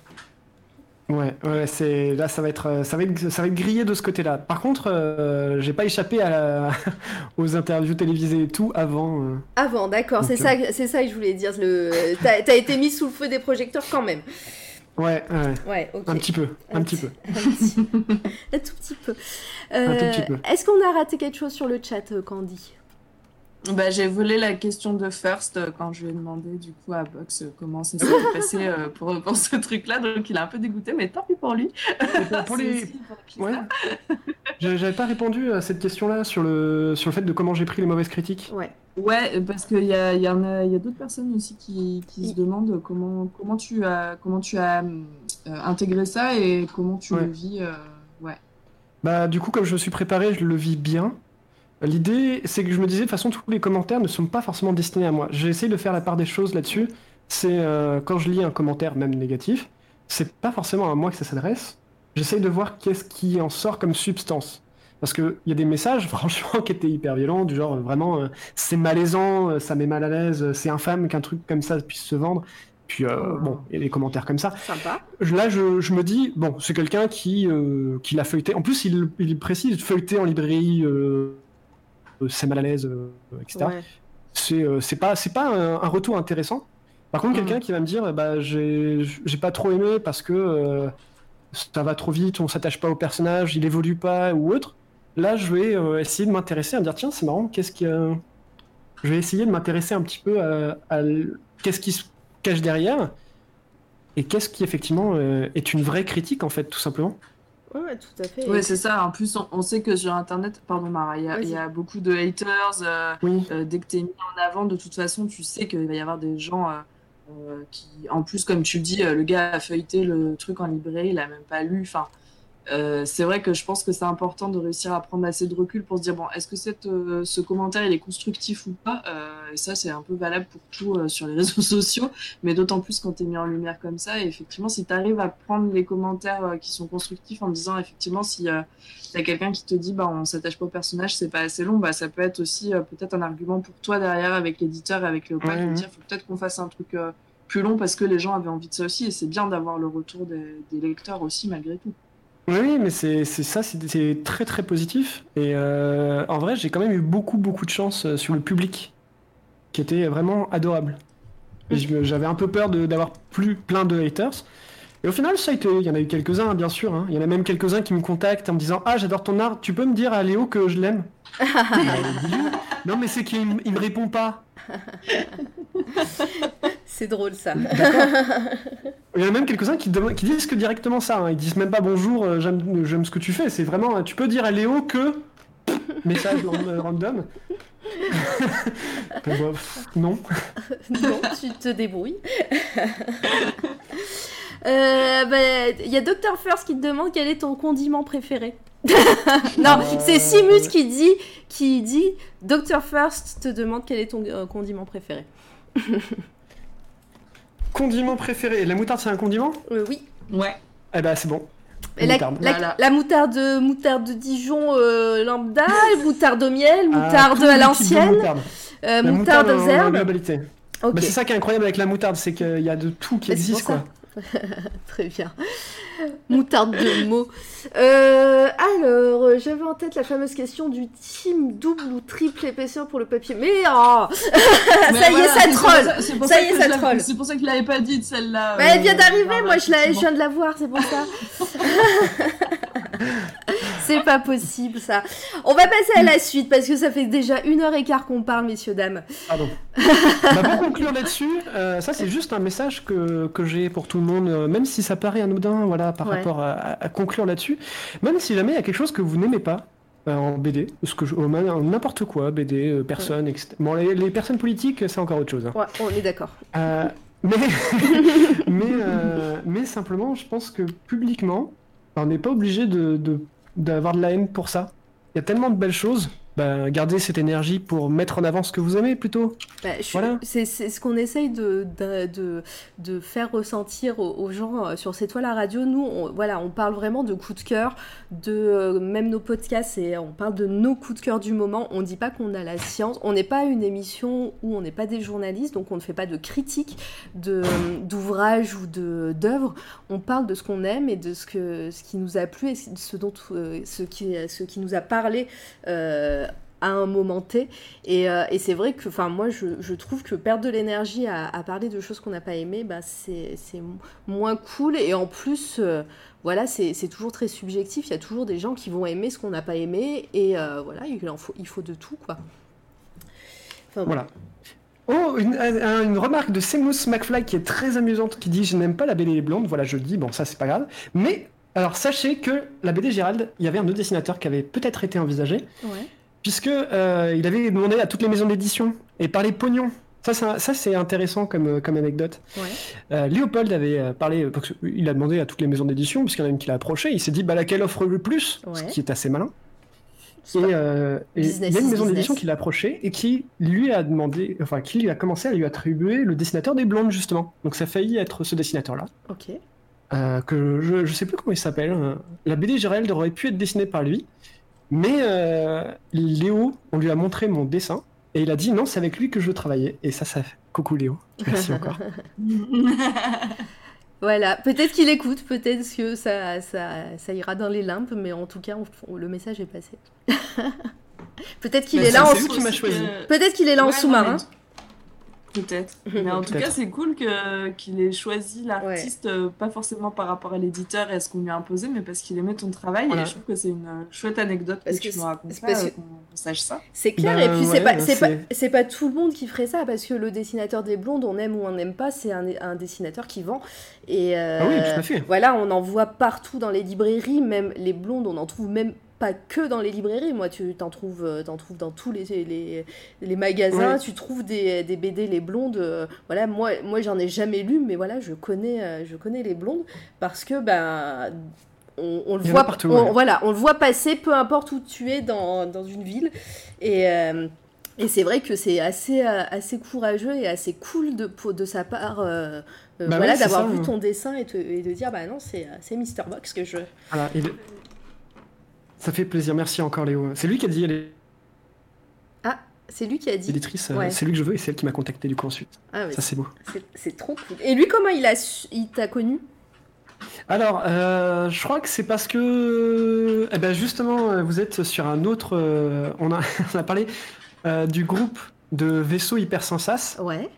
Ouais, ouais, c'est là ça va être, euh, ça va être, ça va être grillé de ce côté-là. Par contre, euh, j'ai pas échappé à la- aux interviews télévisées et tout avant. euh. Avant, d'accord, c'est ça, que- c'est ça que je voulais dire. Le... T'as t'as été mis sous le feu des projecteurs quand même. Ouais, ouais. Un petit peu, un petit peu. Un, petit- un tout petit peu. Euh, peu. Est-ce qu'on a raté quelque chose sur le chat, euh, Candy? Bah, J'ai volé la question de First euh, quand je lui ai demandé du coup à Box euh, comment ça s'est passé euh, pour, pour ce truc-là. Donc il est un peu dégoûté, mais tant pis pour lui. pour- les- pour Ouais. J'avais pas répondu à cette question-là sur le, sur le fait de comment j'ai pris les mauvaises critiques. Ouais. Ouais, parce qu'il y a, il y en a, y a d'autres personnes aussi qui, qui se demandent comment, comment tu as, comment tu as euh, intégré ça et comment tu Ouais. le vis. euh, ouais. Bah, du coup, comme je me suis préparé, je le vis bien. L'idée, c'est que je me disais, de toute façon, tous les commentaires ne sont pas forcément destinés à moi. J'ai essayé de faire la part des choses là-dessus. C'est euh, quand je lis un commentaire, même négatif, c'est pas forcément à moi que ça s'adresse. J'essaye de voir qu'est-ce qui en sort comme substance. Parce qu'il y a des messages, franchement, qui étaient hyper violents, du genre, vraiment, euh, c'est malaisant, euh, ça met mal à l'aise, c'est infâme qu'un truc comme ça puisse se vendre. Puis, euh, bon, il y a des commentaires comme ça. Sympa. Là, je, je me dis, bon, c'est quelqu'un qui, qui l'a feuilleté. En plus, il, il précise, feuilleté en librairie, c'est mal à l'aise, euh, etc. Ouais. C'est euh, c'est pas, c'est pas un, un retour intéressant. Par contre, quelqu'un qui va me dire, bah, j'ai j'ai pas trop aimé parce que euh, ça va trop vite, on s'attache pas au personnage, il évolue pas ou autre. Là, je vais euh, essayer de m'intéresser, à me dire, tiens, c'est marrant, qu'est-ce qui. euh, Je vais essayer de m'intéresser un petit peu à, qu'est-ce qui se cache derrière et qu'est-ce qui effectivement euh, est une vraie critique en fait, tout simplement. Ouais, ouais, tout à fait. Ouais, c'est ça. En plus, on, on sait que sur Internet, pardon Mara, il y a, il y a beaucoup de haters. euh, euh, dès que tu es mis en avant, de toute façon, tu sais qu'il va y avoir des gens euh, euh, qui, en plus, comme tu le dis, euh, le gars a feuilleté le truc en librairie, il a même pas lu. Enfin, euh, c'est vrai que je pense que c'est important de réussir à prendre assez de recul pour se dire bon, est-ce que cette, euh, ce commentaire il est constructif ou pas? Euh, et ça c'est un peu valable pour tout euh, sur les réseaux sociaux, mais d'autant plus quand tu es mis en lumière comme ça. Et effectivement, si tu arrives à prendre les commentaires euh, qui sont constructifs en disant effectivement si tu as quelqu'un qui te dit bah on s'attache pas au personnage, c'est pas assez long, bah ça peut être aussi euh, peut-être un argument pour toi derrière avec l'éditeur et avec Léopold Ouais, de dire faut peut-être qu'on fasse un truc euh, plus long parce que les gens avaient envie de ça aussi et c'est bien d'avoir le retour des, des lecteurs aussi malgré tout. Oui, mais c'est ça, c'est très très positif. Et euh, en vrai, j'ai quand même eu beaucoup beaucoup de chance euh, sur le public, qui était vraiment adorable. Me- j'avais un peu peur d'avoir plus plein de haters. Et au final, ça a été. Il y en a eu quelques-uns, hein, bien sûr. hein. Il y en a même quelques-uns qui me contactent en me disant Ah, j'adore ton art, tu peux me dire à Léo que je l'aime. Non, mais c'est qu'il me- il me répond pas. C'est drôle ça. Il y en a même quelques-uns qui, disent que directement ça. hein. Ils disent même pas bonjour, euh, j'aime ce que tu fais. C'est vraiment, euh, tu peux dire à Léo que. Message ran- random. Pff, non. non, tu te débrouilles. Euh, bah, Il y a Dr First qui te demande quel est ton condiment préféré. non, c'est Simus qui dit, qui dit Dr First te demande quel est ton euh, condiment préféré. Condiment préféré. La moutarde, c'est un condiment? Euh, oui. Ouais. Eh ben, c'est bon. La, moutarde. la- la moutarde, moutarde de Dijon euh, lambda, moutarde au miel, Ah, moutarde les à l'ancienne, moutarde. euh, La moutarde aux herbes. Bah, c'est ça qui est incroyable avec la moutarde, c'est qu'il y a de tout qui Bah, existe, quoi. Très bien. Moutarde de mots. Euh, alors, j'avais en tête la fameuse question du team double ou triple épaisseur pour le papier. Mais oh Mais Ça y est, ça ça- Ça y est, ça troll C'est pour ça que je l'avais pas dit de celle-là. Bah, Elle vient d'arriver, voilà, moi je, viens de la voir, c'est pour ça. c'est pas possible ça. On va passer à la suite parce que ça fait déjà une heure et quart qu'on parle, messieurs, dames. Pardon. Bah, pour conclure là-dessus, euh, ça c'est juste un message que, que j'ai pour tout le monde, euh, même si ça paraît anodin, voilà, par Ouais. rapport à, conclure là-dessus. Même si jamais il y a quelque chose que vous n'aimez pas euh, en BD, ce que je- n'importe quoi, BD, euh, personne, etc. Bon, les, les personnes politiques, c'est encore autre chose. hein. Ouais, on est d'accord. Euh, mais, mais, euh, mais simplement, je pense que publiquement, on n'est pas obligé de, de- d'avoir de la haine pour ça. Il y a tellement de belles choses. Bah, gardez cette énergie pour mettre en avant ce que vous aimez plutôt. Bah, Voilà. C'est ce qu'on essaye de, de, de, de faire ressentir aux, aux gens euh, sur C'est toi la radio. Nous, on, voilà, on parle vraiment de coups de cœur, de euh, même nos podcasts, et on parle de nos coups de cœur du moment. On ne dit pas qu'on a la science. On n'est pas une émission où on n'est pas des journalistes, donc on ne fait pas de critiques de- d'ouvrages ou d'œuvres. On parle de ce qu'on aime et de ce, que, ce qui nous a plu et ce, dont, euh, ce, qui, ce qui nous a parlé. euh, à un moment T. Et, euh, et c'est vrai que enfin, moi, je, je trouve que perdre de l'énergie à, à parler de choses qu'on n'a pas aimées, bah, c'est moins cool. Et en plus, euh, voilà, c'est c'est toujours très subjectif. Il y a toujours des gens qui vont aimer ce qu'on n'a pas aimé. Et euh, voilà, il, en faut, il faut de tout, quoi. Enfin, bon. Voilà. Oh, une, un- une remarque de Seamus McFly qui est très amusante, qui dit Je n'aime pas la BD blonde. Voilà, je le dis, bon, ça c'est pas grave. Mais, alors sachez que la BD Gérald, il y avait un autre dessinateur qui avait peut-être été envisagé, Ouais. Puisque euh, il avait demandé à toutes les maisons d'édition et par les pognons. Ça, c'est un- ça, c'est intéressant comme, euh, comme anecdote. Ouais. Euh, Léopold avait parlé, il a demandé à toutes les maisons d'édition, parce qu'il y en a une qui l'a approché, il s'est dit bah, laquelle offre le plus, ce qui est assez malin. Et, pas- euh, et Business il y a une is maison d'édition qui l'a approché et qui lui a demandé, enfin qui lui a commencé à lui attribuer le dessinateur des blondes justement. Donc ça a failli être ce dessinateur-là, Ok. euh, que je, je sais plus comment il s'appelle. euh. La BD Gérald aurait pu être dessinée par lui, mais euh, Léo, on lui a montré mon dessin et il a dit non, c'est avec lui que je veux travailler. Et ça, ça, coucou Léo, merci encore. Voilà, peut-être qu'il écoute, peut-être que ça, ça, ça ira dans les limbes, mais en tout cas, on- on- le message est passé. peut-être qu'il est là en c'est sous- vous qui m'a choisi. Peut-être qu'il est là en sous-marin. Peut-être. Mais en tout cas, c'est cool que- qu'il ait choisi l'artiste, euh, pas forcément par rapport à l'éditeur et à ce qu'on lui a imposé, mais parce qu'il aimait ton travail. Voilà. Et je trouve que c'est une euh, chouette anecdote Parce que que tu nous racontes, euh, que- qu'on sache ça. C'est clair, Ben, et puis c'est ouais, pas, c'est c'est- pas, c'est pas tout le monde qui ferait ça, parce que le dessinateur des blondes, on aime ou on n'aime pas, c'est un, un dessinateur qui vend. Et euh, Ah oui, tout à fait. voilà, on en voit partout dans les librairies, même les blondes, on en trouve même pas que dans les librairies. Moi, tu t'en trouves, euh, t'en trouves dans tous les, les, les magasins, Ouais. tu trouves des, des BD les blondes. euh, voilà, moi, moi j'en ai jamais lu, mais voilà, je connais, euh, je connais les blondes parce que ben. On, on le en voit partout, on- ouais. voilà, on le voit passer peu importe où tu es dans, dans une ville. Et, euh, Et c'est vrai que c'est assez, assez courageux et assez cool de, de sa part euh, Bah voilà, ouais, d'avoir vu hein. ton dessin et, te- et de dire bah non, c'est c'est Mister Box que je. Voilà, et le- Ça fait plaisir, merci encore Léo. C'est lui qui a dit, est Ah, c'est lui qui a dit. euh, Ouais. c'est lui que je veux et c'est elle qui m'a contacté du coup ensuite. Ah, ouais, Ça c'est beau. c'est- trop cool. Et lui, comment il a su- il t'a connu? Alors, euh, je crois que c'est parce que, eh ben justement, euh, vous êtes sur un autre. euh, on, a, on a parlé euh, du groupe de vaisseaux hypersensas. Ouais.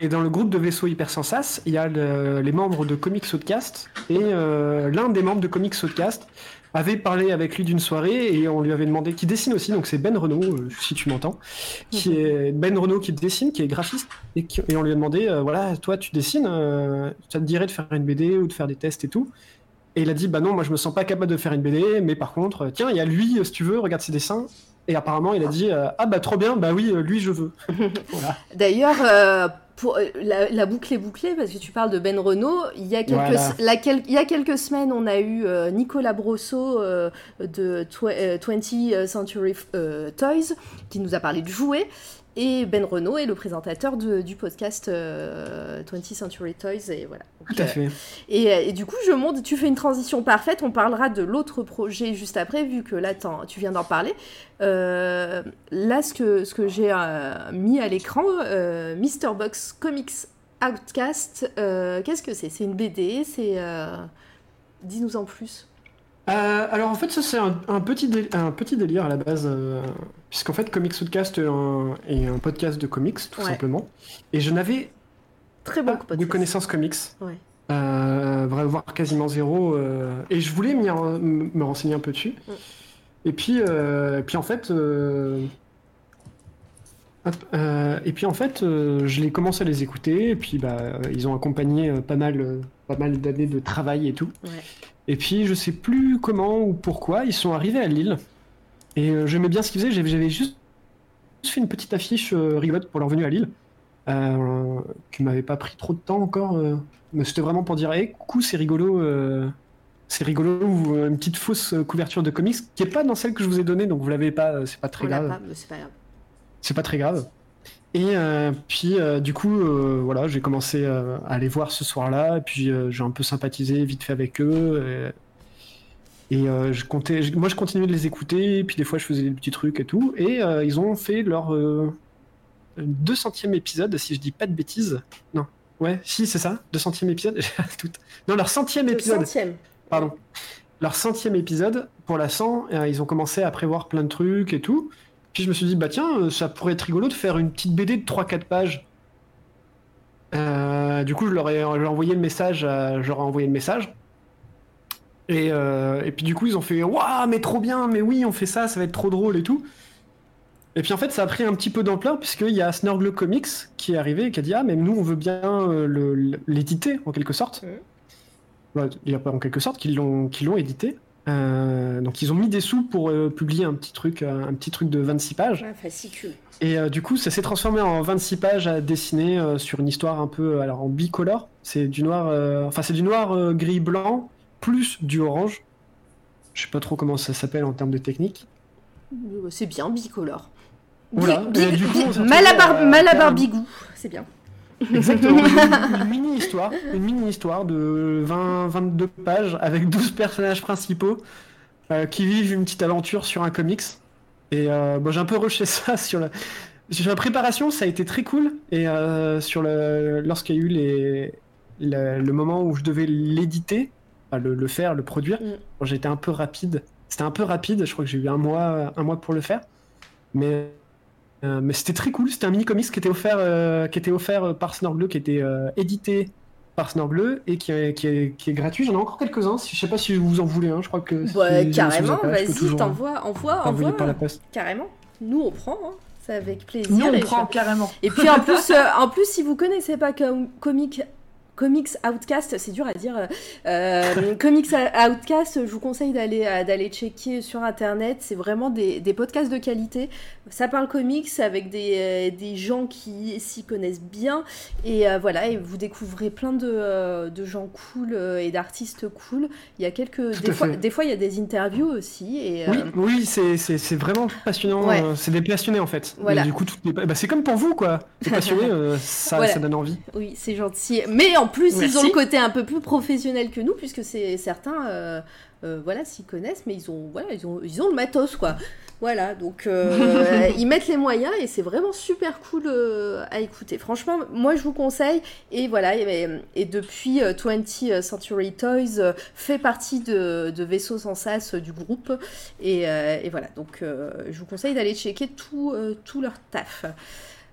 Et dans le groupe de vaisseaux hypersensas, il y a le- les membres de Comics Outcast. Et l'un des membres de Comics Outcast avait parlé avec lui d'une soirée et on lui avait demandé, qui dessine aussi, donc c'est Ben Renault, euh, si tu m'entends, qui est Ben Renault qui dessine, qui est graphiste, et, qui- et on lui a demandé, euh, voilà, toi tu dessines, euh, ça te dirait de faire une BD ou de faire des tests et tout? Et il a dit, bah non, moi je me sens pas capable de faire une BD, mais par contre, euh, tiens, il y a lui, si tu veux, regarde ses dessins. Et apparemment, il a dit, euh, ah bah trop bien, bah oui, euh, lui je veux. voilà. D'ailleurs, euh, pour, euh, la, la boucle est bouclée parce que tu parles de Ben Renault. Il y a quelques, Voilà. la quel- il y a quelques semaines, on a eu euh, Nicolas Brosso euh, de tw- euh, 20th Century euh, Toys qui nous a parlé de jouets. Et Ben Renault est le présentateur de- du podcast euh, 20th Century Toys. Et voilà. Donc, Tout à euh, fait. Et, euh, et du coup, je monte, tu fais une transition parfaite. On parlera de l'autre projet juste après, vu que là, tu viens d'en parler. Euh, là, ce que, ce que j'ai euh, mis à l'écran, euh, Mr. Box Comics Outcast, euh, qu'est-ce que c'est? C'est une BD C'est. euh, Dis-nous en plus. Euh, alors en fait ça c'est un, un petit dé- un petit délire à la base euh, puisqu'en fait Comics Outcast est un, est un podcast de comics tout Ouais. simplement et je n'avais Très bon pas de connaissances comics Ouais. euh, voire quasiment zéro et je voulais me renseigner un peu dessus Mm. et puis et puis en fait euh, et puis en fait euh, je l'ai commencé à les écouter et puis bah euh, ils ont accompagné euh, pas mal pas mal d'années de travail et tout Ouais. et puis je sais plus comment ou pourquoi ils sont arrivés à Lille. Et j'aimais bien ce qu'ils faisaient. J'avais- juste fait une petite affiche rigolote pour leur venue à Lille, qui m'avait pas pris trop de temps encore. mais c'était vraiment pour dire, hey, coucou, c'est rigolo. c'est rigolo, une petite fausse couverture de comics qui est pas dans celle que je vous ai donnée, donc vous l'avez pas, c'est pas très On grave. pas, mais c'est pas grave. C'est pas très grave. Et euh, puis, euh, du coup, euh, voilà, j'ai commencé à les voir ce soir-là, et puis j'ai un peu sympathisé vite fait avec eux. Et, et, je comptais, je- moi, je continuais de les écouter, et puis des fois, je faisais des petits trucs et tout. Et ils ont fait leur euh, 200e épisode, si je dis pas de bêtises. Non, ouais, si, c'est ça, 200e épisode. tout- Non, leur centième Le épisode. centième. Pardon. Leur centième épisode, pour la 100, euh, ils ont commencé à prévoir plein de trucs et tout. Puis je me suis dit, bah tiens, euh, ça pourrait être rigolo de faire une petite BD de 3-4 pages. Euh, du coup, je leur ai, je leur ai envoyé le message, à- je leur ai envoyé le message. Et, euh, et puis du coup, ils ont fait, waouh, mais trop bien, mais oui, on fait ça, ça va être trop drôle et tout. Et puis en fait, ça a pris un petit peu d'ampleur, puisqu'il y a Snorgle Comics qui est arrivé et qui a dit, ah, mais nous, on veut bien l'éditer, en quelque sorte. Il y a pas en quelque sorte qu'ils l'ont qu'ils l'ont édité. Euh, donc ils ont mis des sous pour euh, publier un petit truc euh, un petit truc de 26 pages fascicule. et du coup ça s'est transformé en 26 pages à dessiner sur une histoire un peu alors en bicolore c'est du noir enfin c'est du noir gris blanc plus du orange je sais pas trop comment ça s'appelle en termes de technique Euh, C'est bien, bicolore. Bi- Voilà. bi- du coup, Malabar, Malabar Bigou. C'est bien. Exactement. une, mini-histoire, une mini-histoire de 20-22 pages avec 12 personnages principaux euh, qui vivent une petite aventure sur un comics. Et euh, bon, j'ai un peu rushé ça sur la... sur la préparation, ça a été très cool. Et euh, sur le lorsqu'il y a eu les... le, le moment où je devais l'éditer, enfin, le, le faire, le produire, Mm. été un peu rapide. C'était un peu rapide, je crois que j'ai eu un mois, un mois pour le faire. Mais euh, mais c'était très cool, c'était un mini comics qui était offert, euh, qui était offert euh, par Snorgle, qui était euh, édité par Snorgle et qui est, qui est, qui est gratuit. J'en ai encore quelques-uns, je sais pas si vous en voulez un, je crois que. Bah, si- carrément, vas-y, t'envoies, envoie, envoie. par la poste. Carrément. Nous, on prend, hein. c'est avec plaisir. Nous, on et prend je- carrément. Et puis en plus, euh, en plus, si vous connaissez pas Com- Comic Comics Outcast, c'est dur à dire. euh, euh, Comics Outcast, je vous conseille d'aller euh, d'aller checker sur internet. C'est vraiment des, des podcasts de qualité. Ça parle comics avec des, des gens qui s'y connaissent bien. Et euh, voilà, et vous découvrez plein de, de gens cool et d'artistes cool. Il y a quelques. Des fois, des fois, il y a des interviews aussi. Et, Oui, euh, oui c'est- vraiment passionnant. Ouais. C'est des passionnés en fait. Voilà. Et du coup, les- bah, c'est comme pour vous quoi. Les passionnés, ça, Voilà. ça donne envie. Oui, c'est gentil. Mais en plus, ils ont le côté un peu plus professionnel que nous, puisque c'est certains, euh, euh, voilà, s'y connaissent, mais ils ont, voilà, ils ont, ils ont le matos, quoi. Voilà, donc euh, ils mettent les moyens et c'est vraiment super cool à écouter. Franchement, moi je vous conseille. Et voilà, et, et depuis euh, 20th Century Toys fait partie de, de Vaisseau sans sas du groupe. Et, et voilà, donc je vous conseille d'aller checker tout, tout leur taf.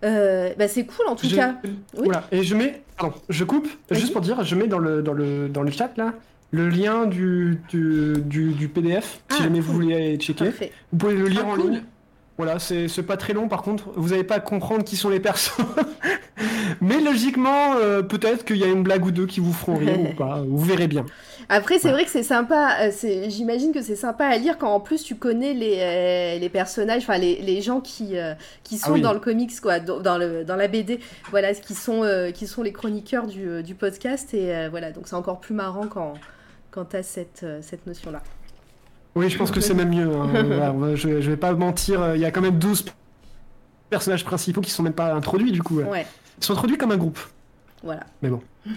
Euh, bah, c'est cool en tout Je- cas. Oui. Voilà. Et je mets, pardon, je coupe, juste pour dire, je mets dans le, dans le, dans le chat là le lien du, du, du, du PDF, si Ah, jamais vous voulez aller checker. Parfait. Vous pouvez le lire Ah, en cool. ligne. Voilà, c'est pas très long par contre, vous n'allez pas comprendre qui sont les persos. Mais logiquement, euh, peut-être qu'il y a une blague ou deux qui vous feront rire ou pas, vous verrez bien. Après, c'est vrai que c'est sympa. euh, J'imagine que c'est sympa à lire quand en plus tu connais les, euh, les personnages, enfin les, les gens qui, euh, qui sont Ah oui. dans le comics, quoi, dans, le, dans la BD. Voilà, qui sont, euh, qui sont les chroniqueurs du, du podcast. Et voilà, donc c'est encore plus marrant quand, quand tu as cette, cette notion-là. Oui, je pense que c'est même mieux. hein. Voilà, je, je vais pas mentir, euh, il y a quand même 12 personnages principaux qui sont même pas introduits du coup. Ouais, Ils sont introduits comme un groupe. voilà. Mais bon.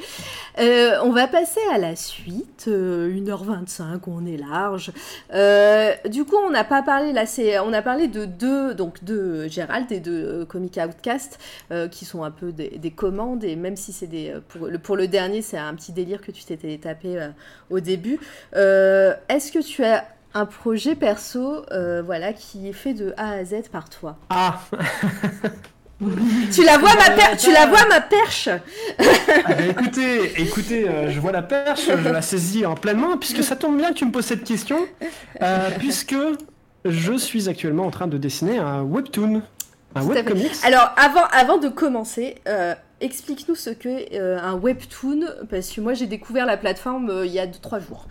Euh, on va passer à la suite, euh, 1h25, on est large. Euh, du coup, on n'a pas parlé, là, on a parlé de deux, donc de Gérald et de euh, Comic Outcast, qui sont un peu des, des commandes, et même si c'est pour le, pour le dernier, c'est un petit délire que tu t'étais tapé au début. Est-ce que tu as un projet perso, voilà, qui est fait de A à Z par toi? Ah Tu la vois, ma, per- tu la vois, ma perche? Ah bah écoutez, écoutez, euh, je vois la perche, je la saisis en pleine main, puisque ça tombe bien que tu me poses cette question, euh, puisque je suis actuellement en train de dessiner un webtoon, un webcomics. Alors, avant, avant de commencer, euh, explique-nous ce qu'est un webtoon, parce que moi j'ai découvert la plateforme il y a 2-3 jours.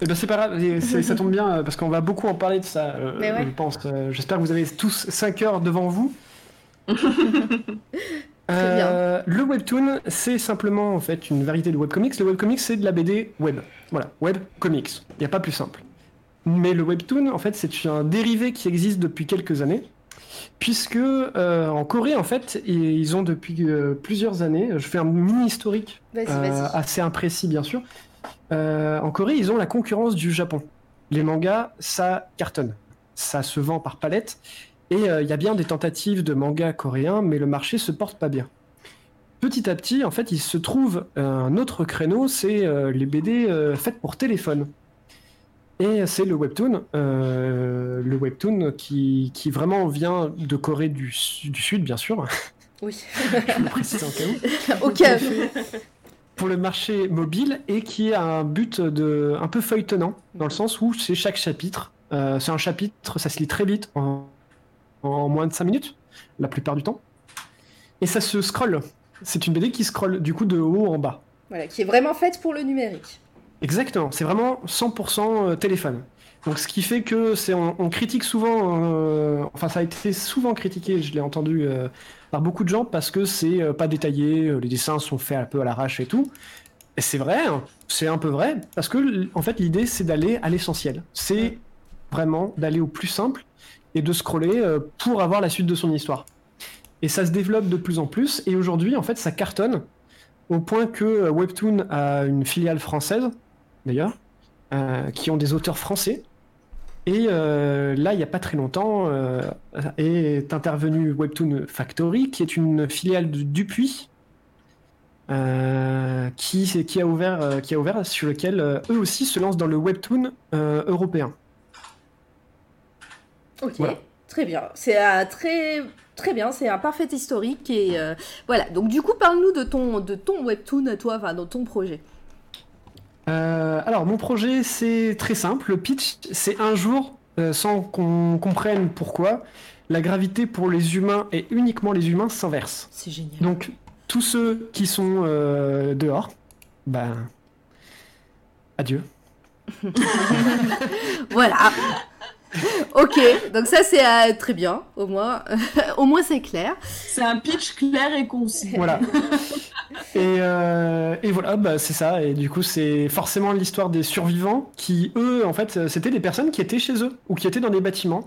Eh ben c'est pas grave, ça tombe bien, parce qu'on va beaucoup en parler de ça, euh, ouais. je pense. Euh, J'espère que vous avez tous 5 heures devant vous. Euh, le webtoon, c'est simplement en fait une variété de webcomics. Le webcomics, c'est de la BD web. Voilà, webcomics. Il n'y a pas plus simple. Mais le webtoon, en fait, c'est un dérivé qui existe depuis quelques années. Puisque euh, en Corée, en fait, ils ont depuis euh, plusieurs années, je fais un mini historique assez imprécis bien sûr. En Corée, ils ont la concurrence du Japon. Les mangas, ça cartonne. Ça se vend par palette. Et euh, il y a bien des tentatives de mangas coréens, mais le marché se porte pas bien. Petit à petit, en fait, il se trouve un autre créneau, c'est euh, les BD euh, faites pour téléphone. Et c'est le webtoon, euh, le webtoon qui, qui vraiment vient de Corée du, Su- du Sud, bien sûr. Oui. Je le précise en cas où Au pour le marché mobile et qui a un but de un peu feuilletonnant dans le sens où c'est chaque chapitre. euh, c'est un chapitre, ça se lit très vite en, en moins de 5 minutes la plupart du temps. Et ça se scrolle. C'est une BD qui scrolle du coup de haut en bas. Voilà, qui est vraiment faite pour le numérique. Exactement, c'est vraiment 100% téléphone. Donc ce qui fait que c'est on, on critique souvent, euh, enfin ça a été souvent critiqué, je l'ai entendu euh, par beaucoup de gens parce que c'est euh, pas détaillé, euh, les dessins sont faits un peu à l'arrache et tout. Et c'est vrai, hein, c'est un peu vrai parce que en fait l'idée c'est d'aller à l'essentiel. C'est vraiment d'aller au plus simple et de scroller euh, pour avoir la suite de son histoire. Et ça se développe de plus en plus et aujourd'hui en fait ça cartonne au point que euh, Webtoon a une filiale française d'ailleurs, euh, qui ont des auteurs français. Et là, il n'y a pas très longtemps, est intervenu Webtoon Factory, qui est une filiale de Dupuis, qui, qui, a ouvert, qui a ouvert, sur lequel eux aussi se lancent dans le Webtoon européen. Ok, Voilà. très bien. C'est un très très bien, c'est un parfait historique et euh, voilà. Donc du coup, parle-nous de ton de ton webtoon à toi, enfin de ton projet. Euh, alors, mon projet, c'est très simple. Le pitch, c'est un jour, euh, sans qu'on comprenne pourquoi, la gravité pour les humains et uniquement les humains s'inverse. C'est génial. Donc, tous ceux qui sont dehors, ben, adieu. voilà. ok, donc ça c'est euh, très bien, au moins, au moins c'est clair. C'est un pitch clair et concis. Voilà. et, euh, et voilà, bah, c'est ça. Et du coup, c'est forcément l'histoire des survivants qui, eux, en fait, c'était des personnes qui étaient chez eux ou qui étaient dans des bâtiments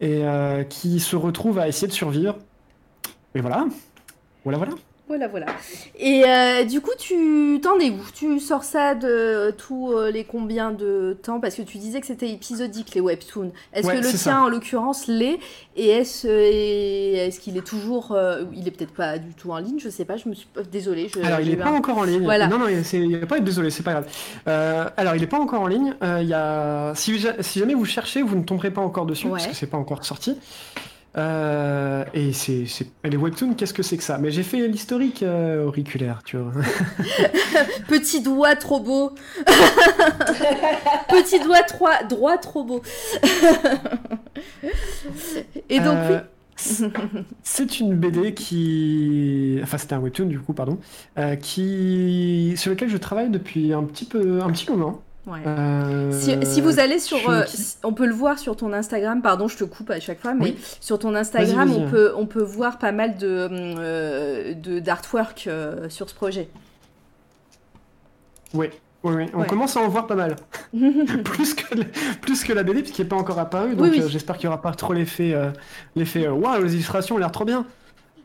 et euh, qui se retrouvent à essayer de survivre. Et voilà. Voilà, voilà. Voilà, voilà. Et euh, du coup, tu t'en es où? Tu sors ça de tous euh, les combien de temps? Parce que tu disais que c'était épisodique, les webtoons. Est-ce Ouais, que le tien, ça. en l'occurrence, l'est? Et est-ce qu'il est toujours... euh, il est peut-être pas du tout en ligne, je sais pas, je me suis... Désolée. Je, Alors, il eu pas un- encore en ligne. Voilà. Non, non, il n'est pas désolé, c'est pas grave. Euh, alors, il n'est pas encore en ligne. Euh, il y a... si, ja- si jamais vous cherchez, vous ne tomberez pas encore dessus parce que c'est pas encore sorti. Euh, et c'est, les webtoons, qu'est-ce que c'est que ça? Mais j'ai fait l'historique euh, auriculaire, tu vois. Petit doigt trop beau. Petit doigt trois- droit trop beau. Et donc, Euh, oui. C'est une BD qui, enfin c'était un webtoon du coup, pardon, qui sur lequel je travaille depuis un petit peu, un petit moment. Ouais. Euh, Si, si vous allez sur, euh, on peut le voir sur ton Instagram. Pardon, je te coupe à chaque fois, mais Oui. sur ton Instagram, on peut, on peut voir pas mal de, euh, de d'artwork sur ce projet. Ouais, ouais. On Ouais. commence à en voir pas mal. plus, que, le- plus que la BD, puisqu'il n'est pas encore apparu, donc Oui, oui. j'espère qu'il n'y aura pas trop l'effet l'effet waouh, les illustrations ont l'air trop bien.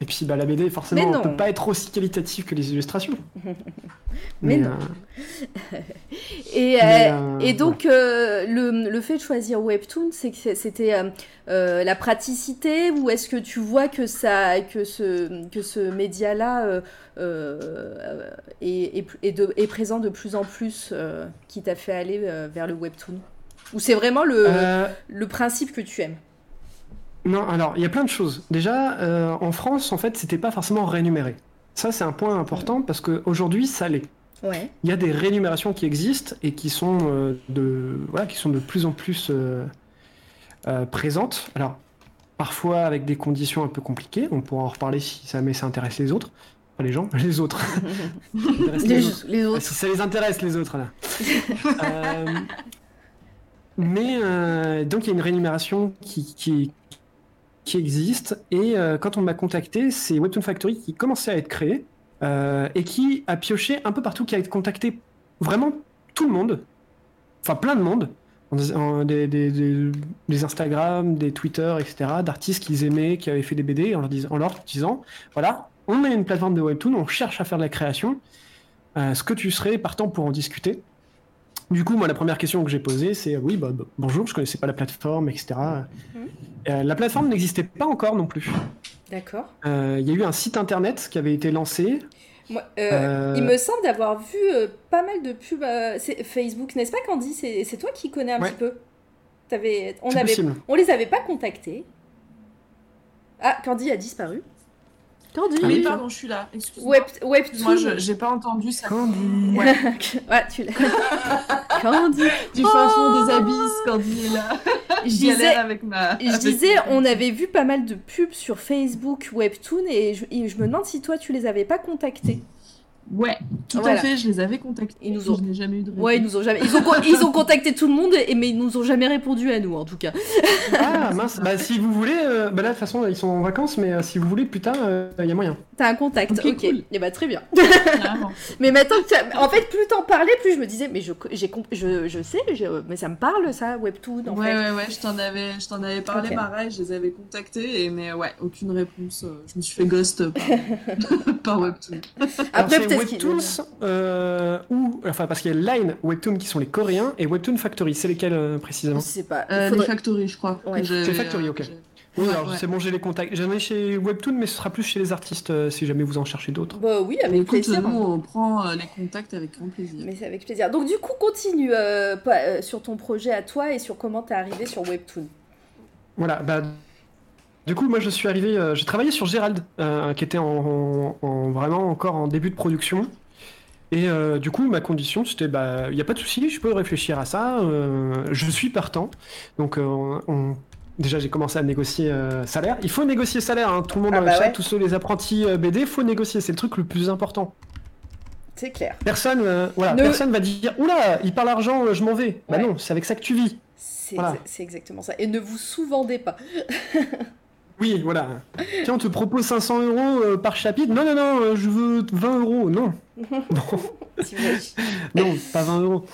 Et puis bah, la BD, forcément, ne peut pas être aussi qualitative que les illustrations. Mais non. euh, Et, Mais, euh, euh, et donc, euh, le, le fait de choisir Webtoon, c'est que c'était la praticité ou est-ce que tu vois que, ça, que ce, que ce média-là est, est, est de- est présent de plus en plus qui t'a fait aller vers le Webtoon? Ou c'est vraiment le, le principe que tu aimes? Non, alors il y a plein de choses. Déjà, euh, en France, en fait, c'était pas forcément rémunéré. Ça, c'est un point important parce qu'aujourd'hui, ça l'est. Ouais. Il y a des rémunérations qui existent et qui sont, euh, de, voilà, qui sont de plus en plus euh, présentes. Alors, parfois avec des conditions un peu compliquées. On pourra en reparler si ça, mais ça intéresse les autres. Pas les gens, les autres. Les- les autres. les autres. Si ça les intéresse, les autres, là. Mais donc il y a une rémunération qui, qui, qui existe. Et euh, quand on m'a contacté, c'est Webtoon Factory qui commençait à être créé euh, et qui a pioché un peu partout, qui a contacté vraiment tout le monde, enfin plein de monde, des, des, des- Instagram, des Twitter, etc., d'artistes qu'ils aimaient, qui avaient fait des BD, en leur, disant, voilà, on a une plateforme de Webtoon, on cherche à faire de la création, euh, est-ce que tu serais partant pour en discuter du coup, moi, la première question que j'ai posée, c'est oui, bah, bah, bonjour, je connaissais pas la plateforme, etc. Euh, la plateforme n'existait pas encore non plus. D'accord. Euh, Il y a eu un site internet qui avait été lancé. Moi, euh, Euh, Il me semble d'avoir vu euh, pas mal de pubs euh, Facebook, n'est-ce pas Candy? C'est toi qui connais un Ouais. petit peu on, avait, possible. on les avait pas contactés. Ah, Candy a disparu. Candy Oui, pardon, je suis là. Excuse-moi. Web, Webtoon. Moi, je j'ai pas entendu ça. Candy. Ouais. ah, tu l'as. Candy. Du fin fond des abysses, Candy est là. Je disais, avec ma. je avec disais, on avait vu pas mal de pubs sur Facebook, Webtoon, et je, et je me demande si toi tu les avais pas contactés. Ouais, tout Voilà. à fait, je les avais contactés. Ils nous ont- Je n'ai jamais eu de réponse. Ouais, ils nous ont jamais. Ils ont, con- ils ont contacté tout le monde, et, mais ils nous ont jamais répondu à nous, en tout cas. Ah mince, bah si vous voulez, euh, bah là de toute façon ils sont en vacances, mais euh, si vous voulez plus tard, il y a moyen. T'as un contact, ok. Cool. Et bah très bien. Mais maintenant que tu as- En fait, plus t'en parlais, plus je me disais, mais je, j'ai comp- je, je sais, je- mais ça me parle ça, Webtoon, en ouais, fait. ouais, ouais, je t'en avais, je t'en avais parlé pareil, je les avais contactés, et, mais ouais, aucune réponse. euh, Je me suis fait ghost par, par Webtoon. Alors, Après, qu'il- Webtoons euh, ou enfin parce qu'il y a Line Webtoon qui sont les coréens et Webtoon Factory, c'est lesquels euh, précisément? Je sais pas. Euh, faudrait- Les Factory, je crois. Ouais. C'est Factory, ok. Oui, Ouais, alors ouais. c'est bon, j'ai les contacts. J'en ai chez Webtoon, mais ce sera plus chez les artistes euh, si jamais vous en cherchez d'autres. Bah oui, avec Écoute, plaisir. nous, on prend euh, les contacts avec grand plaisir. Mais c'est avec plaisir. Donc du coup, continue euh, pas- euh, sur ton projet à toi et sur comment t'es arrivé sur Webtoon. Voilà, bah. Du coup, moi je suis arrivé, euh, j'ai travaillé sur Gérald, euh, qui était en, en- en- vraiment encore en début de production. Et euh, du coup, ma condition c'était, bah, il n'y a pas de souci, je peux réfléchir à ça, euh, je suis partant. Donc, euh, on, déjà j'ai commencé à négocier euh, salaire. Il faut négocier salaire, hein. tout le monde Ah dans bah le chat, ouais. tous ceux les apprentis euh, BD, faut négocier, c'est le truc le plus important. C'est clair. Personne, euh, voilà, Ne- personne va dire oula, il parle argent, euh, je m'en vais. Bah Ouais. non, c'est avec ça que tu vis. C'est Voilà. exa- c'est exactement ça. Et ne vous sous-vendez pas. Oui, voilà. Tiens, on te propose 500 euros par chapitre. Non, non, non, je veux 20 euros. Non, non, pas 20 euros.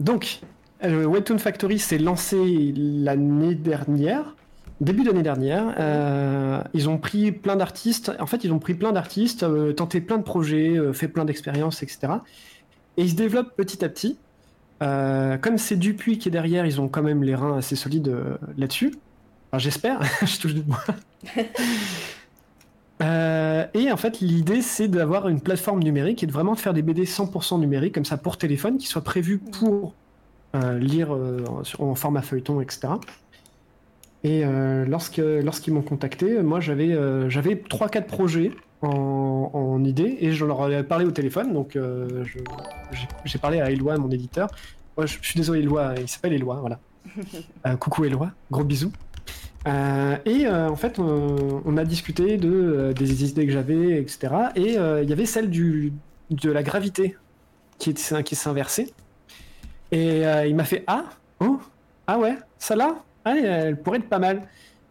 Donc, Webtoon Factory s'est lancé l'année dernière, début d'année dernière. Euh, ils ont pris plein d'artistes. En fait, ils ont pris plein d'artistes, euh, tenté plein de projets, euh, fait plein d'expériences, etc. Et ils se développent petit à petit. Euh, comme c'est Dupuis qui est derrière, ils ont quand même les reins assez solides euh, là-dessus. Enfin, j'espère, je touche du bois. Euh, et en fait, l'idée, c'est d'avoir une plateforme numérique et de vraiment faire des BD 100% numériques, comme ça, pour téléphone, qui soient prévus pour euh, lire euh, en, format feuilleton, etc. Et euh, lorsque, lorsqu'ils m'ont contacté, moi, j'avais euh, j'avais 3-4 projets en, en idée et je leur ai parlé au téléphone. Donc, euh, je- j'ai j'ai parlé à Éloi, mon éditeur. Ouais, je, je suis désolé, Éloi, il s'appelle Éloi, voilà. Euh, coucou Éloi, gros bisous. Euh, et euh, en fait, on, on a discuté de, euh, des idées que j'avais, etc. Et euh, il y avait celle du, de la gravité qui, est- qui s'est inversée. Et euh, il m'a fait Ah Oh Ah ouais Celle-là Ah, elle pourrait être pas mal.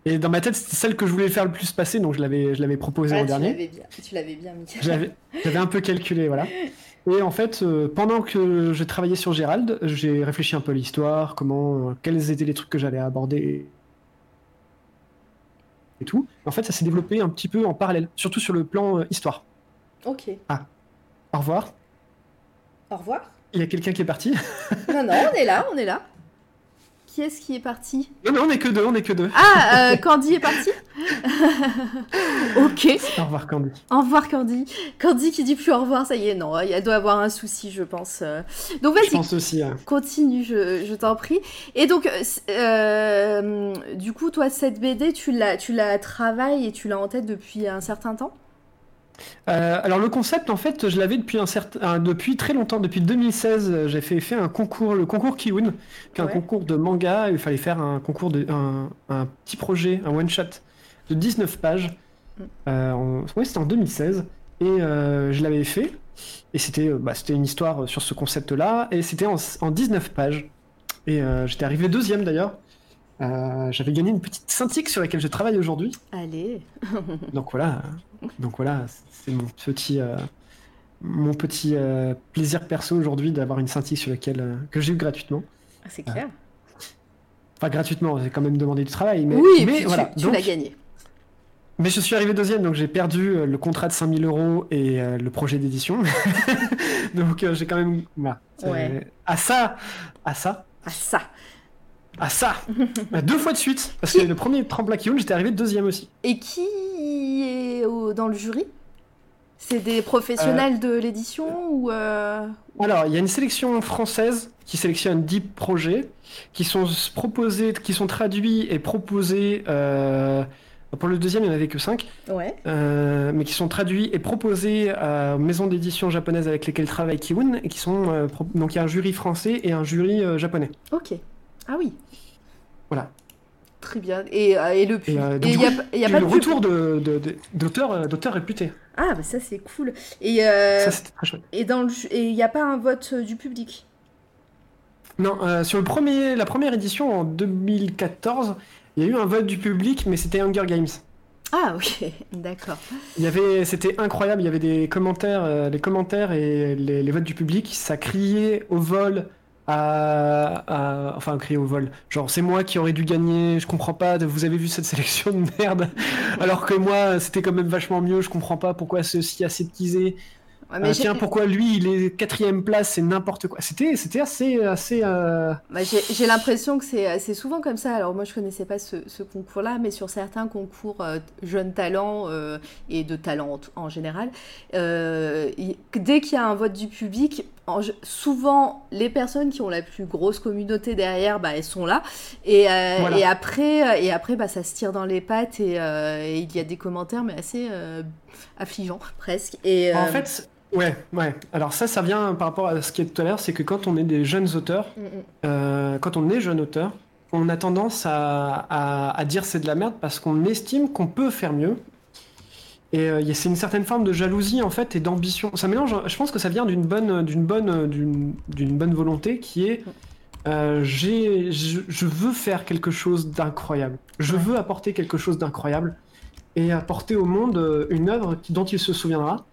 Et dans ma tête, c'était celle que je voulais faire le plus passer, donc je l'avais je l'avais proposée Ah, en tu dernier. l'avais bien, tu l'avais bien mis. J'avais j'avais un peu calculé, voilà. Et en fait, euh, pendant que je travaillais sur Gérald, j'ai réfléchi un peu à l'histoire, comment, euh, quels étaient les trucs que j'allais aborder et tout. En fait, ça s'est développé un petit peu en parallèle, surtout sur le plan euh, histoire. Ok. Au revoir. Au revoir. Il y a quelqu'un qui est parti. Non, non, on est là, on est là. Qui est-ce qui est parti? Non, non, on est que deux, on est que deux. Ah, euh, Candy est partie Ok. Au revoir, Candy. Au revoir Candy. Candy qui dit plus au revoir, ça y est, non, il doit avoir un souci, je pense. Donc Je vas-y, pense aussi. hein. continue, je, je t'en prie. Et donc, euh, euh, du coup, toi, cette BD, tu la, tu la travailles et tu l'as en tête depuis un certain temps? Euh, alors le concept, en fait, je l'avais depuis un certain, depuis très longtemps, depuis 2016. euh, J'ai fait, fait un concours, le concours Kiun, qui est un Ouais. concours de manga. Il fallait faire un concours de, un, un petit projet, un one shot de 19 pages. Mm. Euh, en- ouais, c'était en 2016 et euh, je l'avais fait. Et c'était, euh, bah, c'était une histoire sur ce concept-là et c'était en, en 19 pages. Et j'étais arrivé deuxième d'ailleurs. Euh, J'avais gagné une petite scintille sur laquelle je travaille aujourd'hui. Allez. Donc voilà, donc voilà, c'est mon petit, euh, mon petit euh, plaisir perso aujourd'hui d'avoir une scintille sur laquelle que j'ai eu gratuitement. Ah, C'est clair. Enfin gratuitement, j'ai quand même demandé du travail, mais, oui, mais tu- voilà. tu, l'as gagné. mais je suis arrivé deuxième, donc j'ai perdu le contrat de 5000 euros et le projet d'édition. donc j'ai quand même, voilà. Ouais. À ça, à ça, Ah, ça. À ça, Bah, deux fois de suite, parce que le premier tremplin qui j'étais arrivé deuxième aussi. Et qui est au- dans le jury? C'est des professionnels de l'édition ou euh, Alors, il y a une sélection française qui sélectionne 10 projets qui sont proposés, qui sont traduits et proposés. euh, pour le deuxième, il n'y en avait que 5, Ouais. mais qui sont traduits et proposés à- aux maisons d'édition japonaises avec lesquelles travaille Kiun. Et qui sont, euh, pro- donc, il y a un jury français et un jury euh, japonais. Ok. Ah oui. Voilà. Très bien. Et, euh, et le et il y y a pas de retour d'auteurs d'auteurs réputés. Ah bah ça c'est cool. Et euh, Ça, c'était très chouette. et il n'y a pas un vote euh, du public? Non, sur le premier, la première édition en 2014, il y a eu un vote du public, mais c'était Hunger Games. Ah ok, d'accord. Il y avait, c'était incroyable. Il y avait des commentaires, euh, les commentaires et les, les votes du public. Ça criait au vol, à, à- enfin criait au vol. Genre c'est moi qui aurais dû gagner. Je comprends pas. Vous avez vu cette sélection de merde. Alors que moi, c'était quand même vachement mieux. Je comprends pas pourquoi aseptisé. Ouais, mais Euh, tiens, pourquoi lui, il est quatrième place, c'est n'importe quoi. C'était, c'était assez, assez. euh, Bah, j'ai l'impression que c'est c'est souvent comme ça. Alors moi je connaissais pas ce, ce concours-là, mais sur certains concours euh, jeunes talents et de talents en, en général, dès qu'il y a un vote du public, en souvent les personnes qui ont la plus grosse communauté derrière, bah, elles sont là. Et, euh, Voilà. et après, euh, et après bah, ça se tire dans les pattes et, euh, et il y a des commentaires mais assez euh, affligeants presque. Et, En fait, ouais, ouais. Alors ça, ça vient par rapport à ce qui est tout à l'heure, c'est que quand on est des jeunes auteurs, mm, mm. quand on est jeune auteur, on a tendance à, à- à dire c'est de la merde parce qu'on estime qu'on peut faire mieux. Et euh, c'est une certaine forme de jalousie en fait et d'ambition. Ça mélange. Je pense que ça vient d'une bonne, d'une bonne, d'une bonne volonté qui est euh, j'ai, je, je veux faire quelque chose d'incroyable. Je veux apporter quelque chose d'incroyable et apporter au monde euh, une œuvre dont il se souviendra.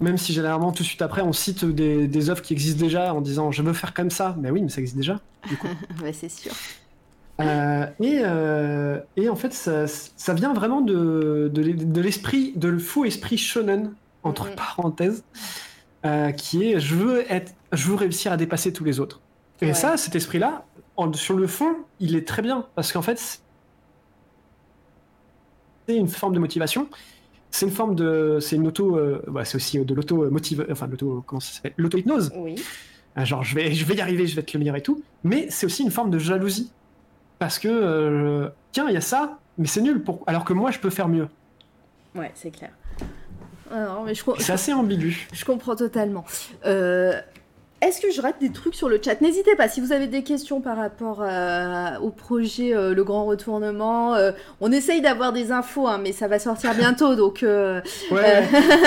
Même si généralement tout de suite après on cite des, des œuvres qui existent déjà en disant je veux faire comme ça. Mais oui, mais ça existe déjà. Ouais, c'est sûr. Euh, et, euh, et en fait, ça, ça vient vraiment de, de, l'e- de l'esprit, de le faux esprit shonen, entre Mhm. parenthèses, euh, qui est je veux, être, je veux réussir à dépasser tous les autres. Et Ouais. ça, cet esprit-là, sur le fond, il est très bien, parce qu'en fait, c'est une forme de motivation. C'est une forme de, c'est une auto, bah, c'est aussi de l'auto motive, enfin l'auto, comment ça s'appelle, l'auto hypnose. Oui. Ah, Genre, je vais, je vais y arriver, je vais être le meilleur et tout. Mais c'est aussi une forme de jalousie. Parce que, euh, tiens, il y a ça, mais c'est nul. Pour... Alors que moi, je peux faire mieux. Ouais, c'est clair. Ah C'est assez ambigu. je comprends totalement. Euh, Est-ce que je rate des trucs sur le chat? N'hésitez pas, si vous avez des questions par rapport euh, au projet euh, Le Grand Retournement, euh, on essaye d'avoir des infos, hein, mais ça va sortir bientôt, donc euh, Ouais,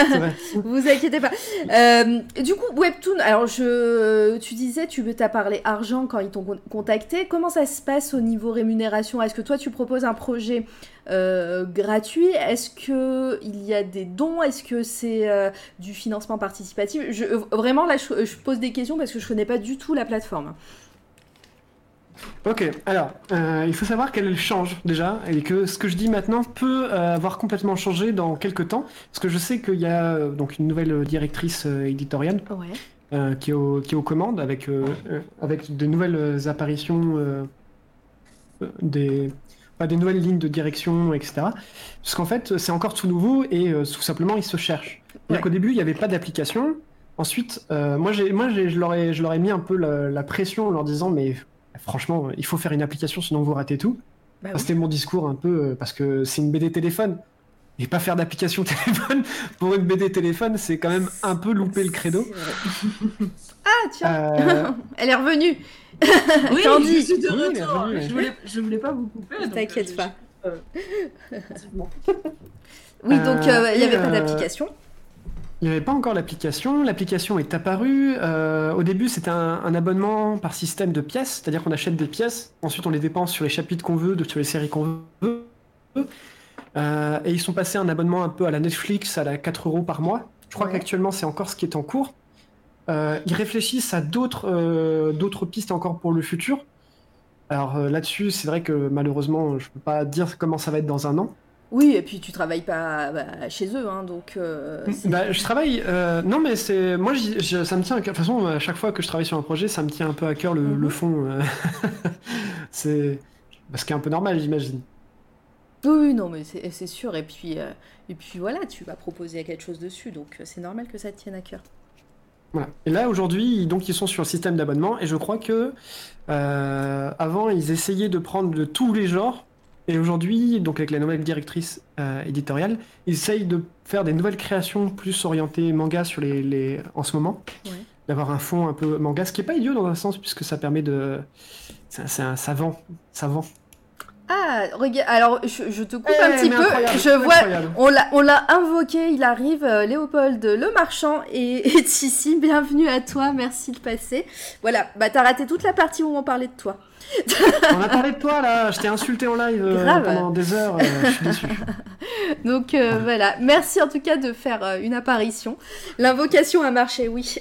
vous inquiétez pas. Euh, du coup, Webtoon, alors je, tu disais, tu t'as parlé argent quand ils t'ont con- contacté. Comment ça se passe au niveau rémunération? Est-ce que toi, tu proposes un projet euh, gratuit Est-ce que il y a des dons? Est-ce que c'est euh, du financement participatif? Je, Vraiment, là, je, je pose des questions parce que je connais pas du tout la plateforme. Ok, alors, euh, il faut savoir qu'elle change déjà, et que ce que je dis maintenant peut euh, avoir complètement changé dans quelques temps, parce que je sais qu'il y a euh, donc une nouvelle directrice éditoriale Ouais. qui, est au- qui est aux commandes, avec, avec de nouvelles apparitions, des, des nouvelles lignes de direction, etc. Parce qu'en fait, c'est encore tout nouveau, et euh, tout simplement, ils se cherchent. Ouais. qu'au début, il n'y avait pas d'application. Ensuite, euh, moi, j'ai, moi j'ai- je, leur ai, je leur ai mis un peu la, la pression en leur disant, mais franchement, il faut faire une application, sinon vous ratez tout. Bah C'était mon discours un peu, euh, parce que c'est une BD téléphone. Et pas faire d'application téléphone pour une BD téléphone, c'est quand même un peu louper le credo. Ah, tiens Euh, Elle est revenue Oui, Candy. je suis de Oui, retour. revenue, je, voulais, je voulais pas vous couper. T'inquiète euh, pas. euh, effectivement. Oui, donc euh, il n'y avait pas d'application. Il n'y avait pas encore l'application. L'application est apparue. Euh, au début, c'était un, un abonnement par système de pièces, c'est-à-dire qu'on achète des pièces, ensuite on les dépense sur les chapitres qu'on veut, sur les séries qu'on veut. Euh, et ils sont passés un abonnement un peu à la Netflix, à la 4 euros par mois. Je crois Ouais. qu'actuellement, c'est encore ce qui est en cours. Euh, ils réfléchissent à d'autres euh, d'autres pistes encore pour le futur. Alors là-dessus, c'est vrai que malheureusement, je peux pas dire comment ça va être dans un an. Oui, et puis tu travailles pas bah, chez eux, hein, donc. euh, Bah, je travaille. euh, non, mais c'est moi, ça me tient. De toute façon, à chaque fois que je travaille sur un projet, ça me tient un peu à cœur le, Mhm. le fond. euh. c'est ce qui est un peu normal, j'imagine. Oui, non, mais c'est sûr. Et puis, euh, et puis voilà, tu vas proposer quelque chose dessus, donc euh, c'est normal que ça te tienne à cœur. Voilà. Et là, aujourd'hui, donc, ils sont sur le système d'abonnement, et je crois que euh, avant, ils essayaient de prendre de tous les genres, et aujourd'hui, donc avec la nouvelle directrice euh, éditoriale, ils essayent de faire des nouvelles créations plus orientées manga sur les, les... en ce moment, Ouais. d'avoir un fond un peu manga, ce qui est pas idiot dans un sens puisque ça permet de, c'est un- c'est un savant, savant. Ah, regarde, alors je, je te coupe Eh, un petit peu. Je vois, incroyable. on l'a, on l'a invoqué, il arrive, euh, Léopold le marchand et, et Tissi, bienvenue à toi, merci de passer. Voilà, bah t'as raté toute la partie où on parlait de toi. On a parlé de toi là, je t'ai insulté en live euh, pendant des heures, euh, je suis déçu. Donc voilà, merci en tout cas de faire une apparition. L'invocation a marché, oui.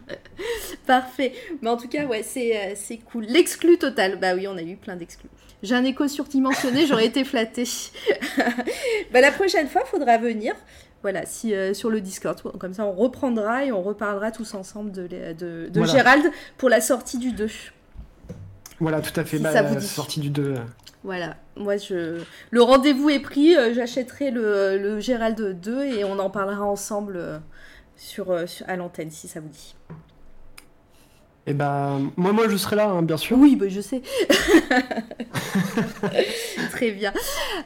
Parfait. Mais en tout cas, ouais, c'est c'est cool. L'exclu total. Bah oui, on a eu plein d'exclus. J'ai un écho surdimensionné, j'aurais été flattée. bah la prochaine fois, faudra venir. Voilà, si, euh, sur le Discord. Comme ça, on reprendra et on reparlera tous ensemble de, les- de, de Voilà. Gérald pour la sortie du 2. Voilà, tout à fait, Si bah, ça vous dit. sortie du 2. Voilà, moi je le rendez-vous est pris, euh, j'achèterai le, le Gérald 2 et on en parlera ensemble euh, sur, euh, sur- à l'antenne si ça vous dit. Et bah, moi, moi, je serai là, hein, bien sûr. Oui, bah, je sais. Très bien.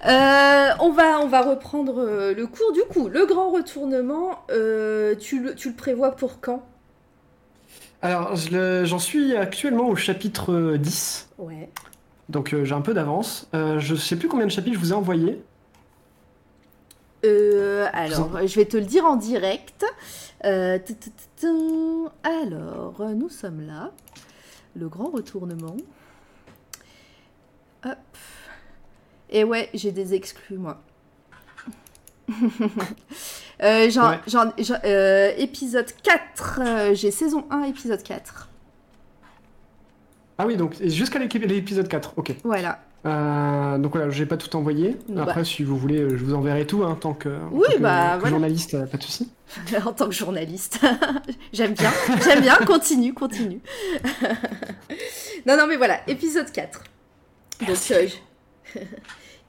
Euh, on, va, on va reprendre euh, le cours. Du coup, le grand retournement, euh, tu, le, tu le prévois pour quand? Alors, je j'en suis actuellement au chapitre euh, 10. Ouais. Donc euh, j'ai un peu d'avance. Je sais plus combien de chapitres je vous ai envoyé. Euh, alors, je vais te le dire en direct. Euh, alors, nous sommes là. Le grand retournement. Hop. Et ouais, j'ai des exclus, moi. Euh, Ouais. euh, épisode 4. euh, j'ai saison 1, épisode 4. Ah oui, donc jusqu'à l'épisode 4, ok. Voilà. Euh, donc voilà, j'ai pas tout envoyé. Bah. Après, si vous voulez, euh, je vous enverrai tout, hein, tant que, en Oui, tant que- bah, que voilà. journaliste, pas de souci. en tant que journaliste. J'aime bien, j'aime bien, continue, continue. non, non, mais voilà, épisode 4. Donc, euh.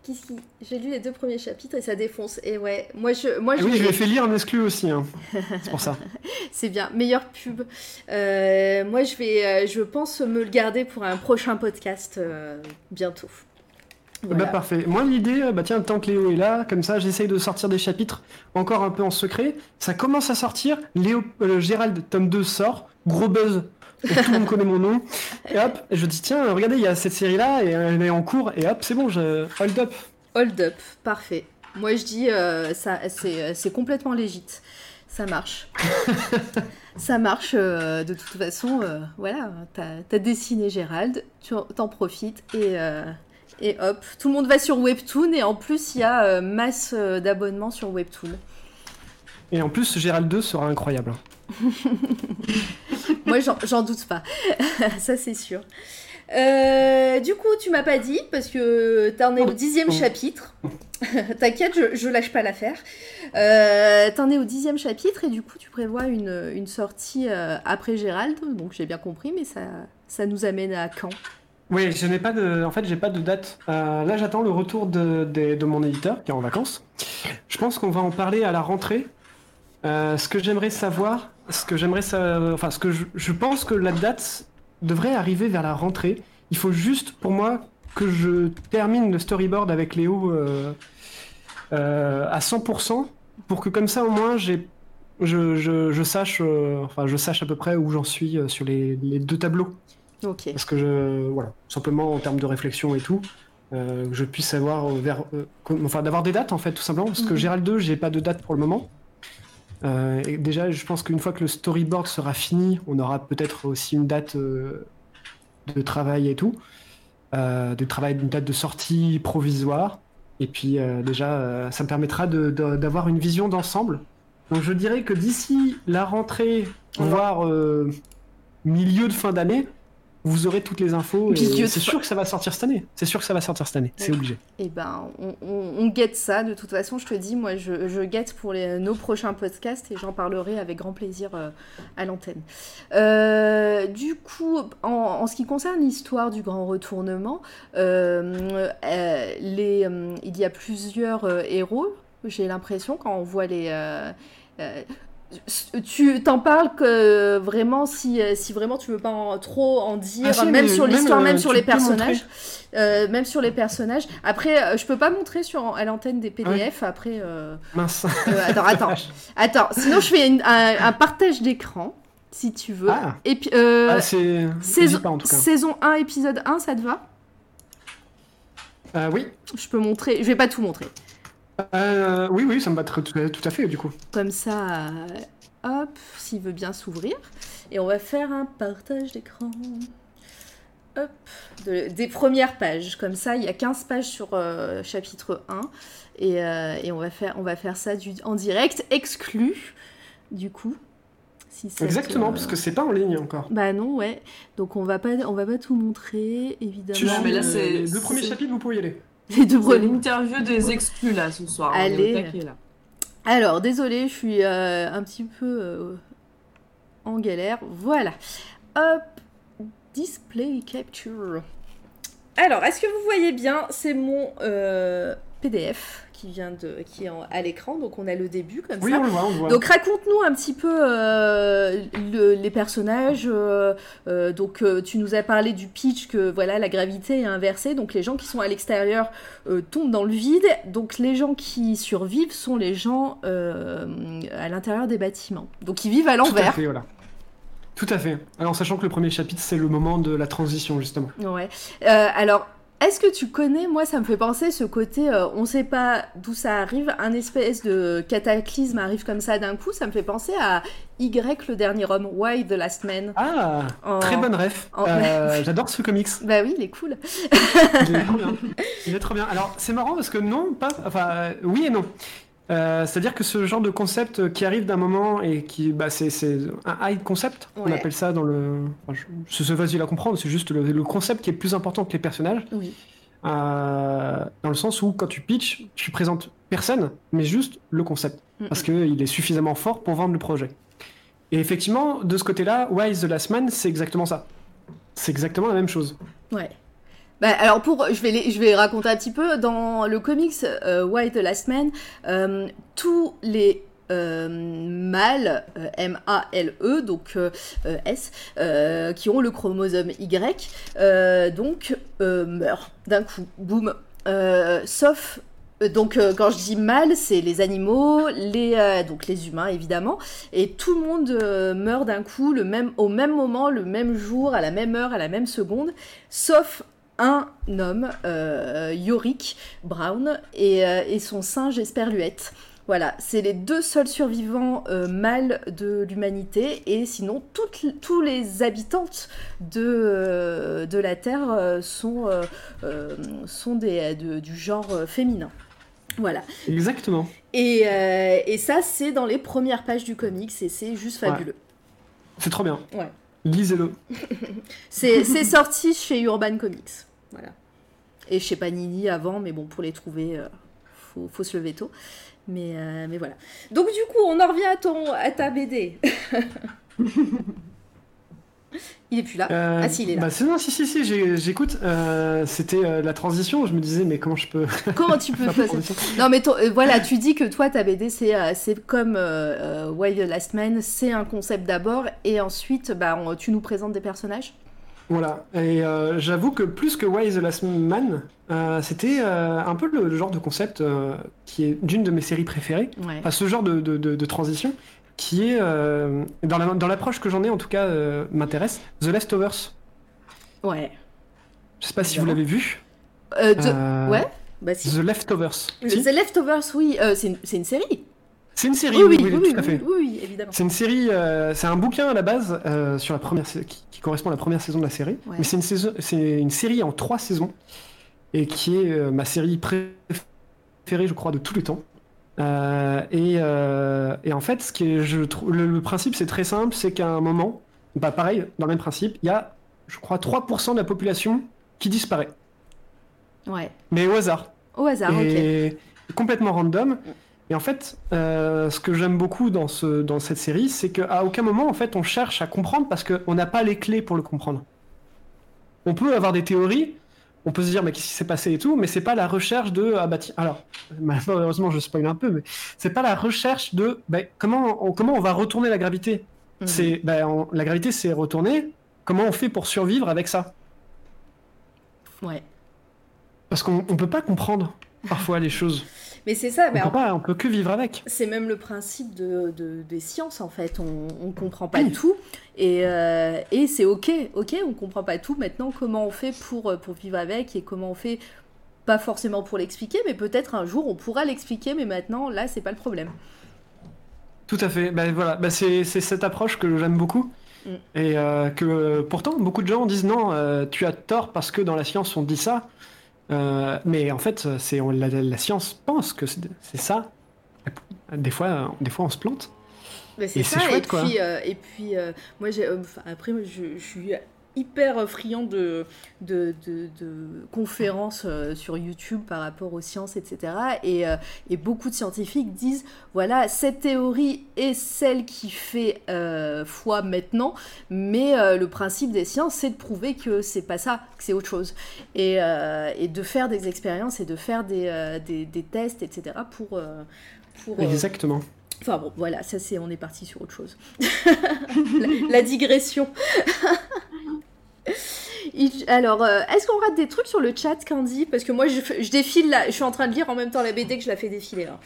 Qu'est-ce qui- J'ai lu les deux premiers chapitres et ça défonce. Et ouais, moi je, moi Ah je, oui, je l'ai- fait lire en exclu aussi, hein. c'est pour ça. c'est bien, meilleure pub. Euh, moi je vais, euh, je pense me le garder pour un prochain podcast euh, bientôt. Voilà. Bah parfait. Moi l'idée, bah tiens, tant que Léo est là, comme ça j'essaye de sortir des chapitres encore un peu en secret. Ça commence à sortir, Léo, euh, Gérald, tome 2 sort, gros buzz. Et tout le monde connaît mon nom. Et hop, je dis tiens, regardez, il y a cette série là et elle est en cours et hop, c'est bon, je hold up. Hold up, parfait. Moi je dis, euh, ça, c'est, c'est complètement légit. Ça marche. ça marche euh, de toute façon. euh, voilà, t'as, dessiné Gérald, tu t'en profites et, euh, et hop, tout le monde va sur Webtoon et en plus il y a euh, masse euh, d'abonnements sur Webtoon. Et en plus, Gérald 2 sera incroyable. Moi j'en, doute pas, ça c'est sûr. Euh, du coup, tu m'as pas dit parce que t'en es au dixième chapitre. T'inquiète, je, je lâche pas l'affaire. Euh, T'en es au dixième chapitre et du coup, tu prévois une, une sortie euh, après Gérald. Donc j'ai bien compris, mais ça, ça nous amène à quand? Oui, je n'ai pas de, en fait, j'ai pas de date. Euh, là, j'attends le retour de, de, de mon éditeur qui est en vacances. Je pense qu'on va en parler à la rentrée. Euh, ce que j'aimerais savoir, ce que j'aimerais, enfin, ce que je, je pense que la date devrait arriver vers la rentrée. Il faut juste, pour moi, que je termine le storyboard avec Léo euh, euh, à 100% pour que comme ça, au moins, j'ai, je, je, je sache, enfin, je sache à peu près où j'en suis sur les, les deux tableaux. Ok. Parce que je, voilà, simplement en termes de réflexion et tout, que je puisse savoir vers, enfin d'avoir des dates en fait tout simplement. Parce que Mhm. Gérald 2, j'ai pas de date pour le moment. Euh, et déjà, je pense qu'une fois que le storyboard sera fini, on aura peut-être aussi une date euh, de travail et tout, euh, de travail, une date de sortie provisoire. Et puis déjà, ça me permettra d'avoir une vision d'ensemble. Donc je dirais que d'ici la rentrée, voire milieu de fin d'année, vous aurez toutes les infos. C'est sûr que ça va sortir cette année. C'est sûr que ça va sortir cette année. C'est obligé. Eh ben, on, on, on guette ça. De toute façon, je te dis, moi, je, je guette pour les, nos prochains podcasts et j'en parlerai avec grand plaisir euh, à l'antenne. Euh, du coup, en, en ce qui concerne l'histoire du grand retournement, euh, les, il y a plusieurs héros, j'ai l'impression, quand on voit les... euh, euh, tu t'en parles que vraiment si, euh, si vraiment tu veux pas en- trop en dire Ah si, même sur l'histoire euh, même sur les personnages euh, même sur les personnages après euh, je peux pas montrer sur à l'antenne des PDF après euh, Mince. euh, attends attends attends sinon je fais une- un, un partage d'écran si tu veux Ah. et puis euh, Ah, saison, pas en tout cas. saison 1 épisode 1 ça te va? Euh, oui. je peux montrer je vais pas tout montrer Euh, oui, oui, ça me va tout, tout à fait du coup. comme ça, euh, hop, s'il veut bien s'ouvrir. Et on va faire un partage d'écran. Hop, de- des premières pages. Comme ça, il y a 15 pages sur euh, chapitre 1. Et, euh, et on, va faire, on va faire ça du- en direct, exclu, du coup. Si Exactement, parce que c'est pas en ligne encore. Bah non, ouais. Donc on va pas, on va pas tout montrer, évidemment. Tu mais là, c'est- premiers c'est- chapitres, vous pouvez y aller. Les deux premiers. l'interview des exclus là ce soir. on est au Allez. taquet, là. Alors, désolée, je suis euh, un petit peu euh, en galère. Voilà. Hop, display capture. Alors, est-ce que vous voyez bien C'est mon euh, PDF qui vient de, qui est en- à l'écran. Donc, on a le début comme Oui, ça. on le voit, on le voit. Donc raconte-nous un petit peu euh, le- les personnages. euh, euh, donc tu nous as parlé du pitch que voilà la gravité est inversée, donc les gens qui sont à l'extérieur tombent dans le vide. Donc les gens qui survivent sont les gens à l'intérieur des bâtiments. Donc ils vivent à Tout à l'envers. fait, voilà. Tout à fait. Alors, sachant que le premier chapitre, c'est le moment de la transition, justement. Ouais. Alors Est-ce que tu connais, moi ça me fait penser ce côté, euh, on sait pas d'où ça arrive, un espèce de cataclysme arrive comme ça d'un coup, ça me fait penser à Y le dernier homme, Why the Last Man. Ah, En- très bonne ref. en- Euh, J'adore ce comics. Bah oui, il est cool. Il est trop bien. Il est trop bien. Alors, c'est marrant parce que non, pas. Enfin, euh, oui et non. Euh, C'est-à-dire que ce genre de concept qui arrive d'un moment et qui. Bah, c'est un high concept, on appelle ça dans le. Enfin, je- c'est facile à comprendre, c'est juste le, le concept qui est plus important que les personnages. Oui. Euh, dans le sens où, quand tu pitches, tu présentes personne, mais juste le concept. Mm, Parce qu'il est suffisamment fort pour vendre le projet. Et effectivement, de ce côté-là, Why is the Last Man, c'est exactement ça. C'est exactement la même chose. Ouais. Bah, alors pour, je vais, je vais raconter un petit peu. Dans le comics euh, Why the Last Man, euh, tous les euh, mâles euh, M-A-L-E donc S qui ont le chromosome Y donc meurent d'un coup, boum. Sauf donc quand je dis mâles, c'est les animaux, les donc les humains évidemment, et tout le monde meurt d'un coup le même au même moment, le même jour, à la même heure, à la même seconde, sauf un homme, euh, Yorick Brown, et, euh, et son singe Esperluette. Voilà, c'est les deux seuls survivants euh, mâles de l'humanité, et sinon toutes, tous les habitantes de, euh, de la Terre euh, sont, sont des, de- du genre féminin. Voilà. Exactement. Et, et ça, c'est dans les premières pages du comics, et c'est juste Ouais. fabuleux. C'est trop bien. Ouais. Lisez-le. C'est c'est sorti chez Urban Comics. Voilà. Et chez Panini avant, mais bon, pour les trouver, euh, faut, faut se lever tôt. Mais, euh, mais voilà. Donc du coup, on en revient à, ton, à ta BD. Il est plus là. Euh, ah si, il est là. Bah, non, si, si, si, j'écoute. Euh, C'était euh, la transition. Je me disais, mais comment je peux. Comment tu peux faire Non mais ton- voilà, tu dis que toi ta BD c'est comme Why the Last Man, c'est un concept d'abord et ensuite bah on- tu nous présentes des personnages. Voilà. Et euh, j'avoue que plus que Why is the Last Man, euh, c'était euh, un peu le, le genre de concept qui est d'une de mes séries préférées. Ouais. Enfin, ce genre de, de- de- de transition qui est, euh, dans la- dans l'approche que j'en ai en tout cas, euh, m'intéresse. The Leftovers. Ouais. Je sais pas si vous l'avez vu. Euh, Euh, Ouais. Bah si. The Leftovers. Si The Leftovers, oui, c'est une, série. C'est une série, Oui, oui, oui, oui, oui, tout à fait. oui, oui, évidemment. C'est une série, c'est un bouquin à la base sur la première, qui, qui correspond à la première saison de la série. Ouais. Mais c'est une saison, c'est une série en trois saisons et qui est ma série préférée, je crois, de tous les temps. Euh, et, euh, et en fait, ce qui est, je trouve, le, le principe c'est très simple, c'est qu'à un moment, bah pareil, dans le même principe, il y a, je crois, 3% de la population qui disparaît, Ouais. mais au hasard Au hasard, ok. et complètement random. Et en fait, euh, ce que j'aime beaucoup dans, ce, dans cette série, c'est qu'à aucun moment, en fait, on cherche à comprendre parce qu'on n'a pas les clés pour le comprendre. On peut avoir des théories, on peut se dire, mais qu'est-ce qui s'est passé et tout, mais c'est pas la recherche de, ah bah tiens, alors, malheureusement, je spoil un peu, mais c'est pas la recherche de, bah, comment, on, comment on va retourner la gravité. Mhm. C'est, bah, on- la gravité, c'est retourner. Comment on fait pour survivre avec ça? Ouais. Parce qu'on on peut pas comprendre parfois les choses. Mais c'est ça, On mais peut, en- pas, on peut que vivre avec. c'est même le principe de, de- des sciences en fait. On, on comprend pas tout et, euh, et c'est ok, ok, on comprend pas tout. Maintenant, comment on fait pour, euh, pour vivre avec et comment on fait pas forcément pour l'expliquer, mais peut-être un jour on pourra l'expliquer, mais maintenant là c'est pas le problème. Tout à fait. Ben voilà, ben c'est cette approche que j'aime beaucoup. Mm. Et euh, que pourtant, beaucoup de gens disent non, euh, tu as tort parce que dans la science on dit ça. Euh, mais en fait, c'est la, la science pense que c'est ça. Des fois, des fois, on se plante. C'est Et c'est ça, chouette, et quoi. puis, euh, et puis euh, moi, j'ai, euh, enfin, après, je, je suis hyper friand de, de, de, de conférences euh, sur YouTube par rapport aux sciences, etc. Et, euh, et beaucoup de scientifiques disent, voilà, cette théorie est celle qui fait euh, foi maintenant, mais euh, le principe des sciences, c'est de prouver que c'est pas ça, que c'est autre chose. Et, euh, et de faire des expériences et de faire des, des, des tests, etc. pour... pour, Exactement. Enfin bon, voilà, ça c'est, on est parti sur autre chose. la, la digression. Alors, euh, est-ce qu'on rate des trucs sur le chat, Candy? Parce que moi, je, défile là, je suis en train de lire en même temps la BD que je la fais défiler.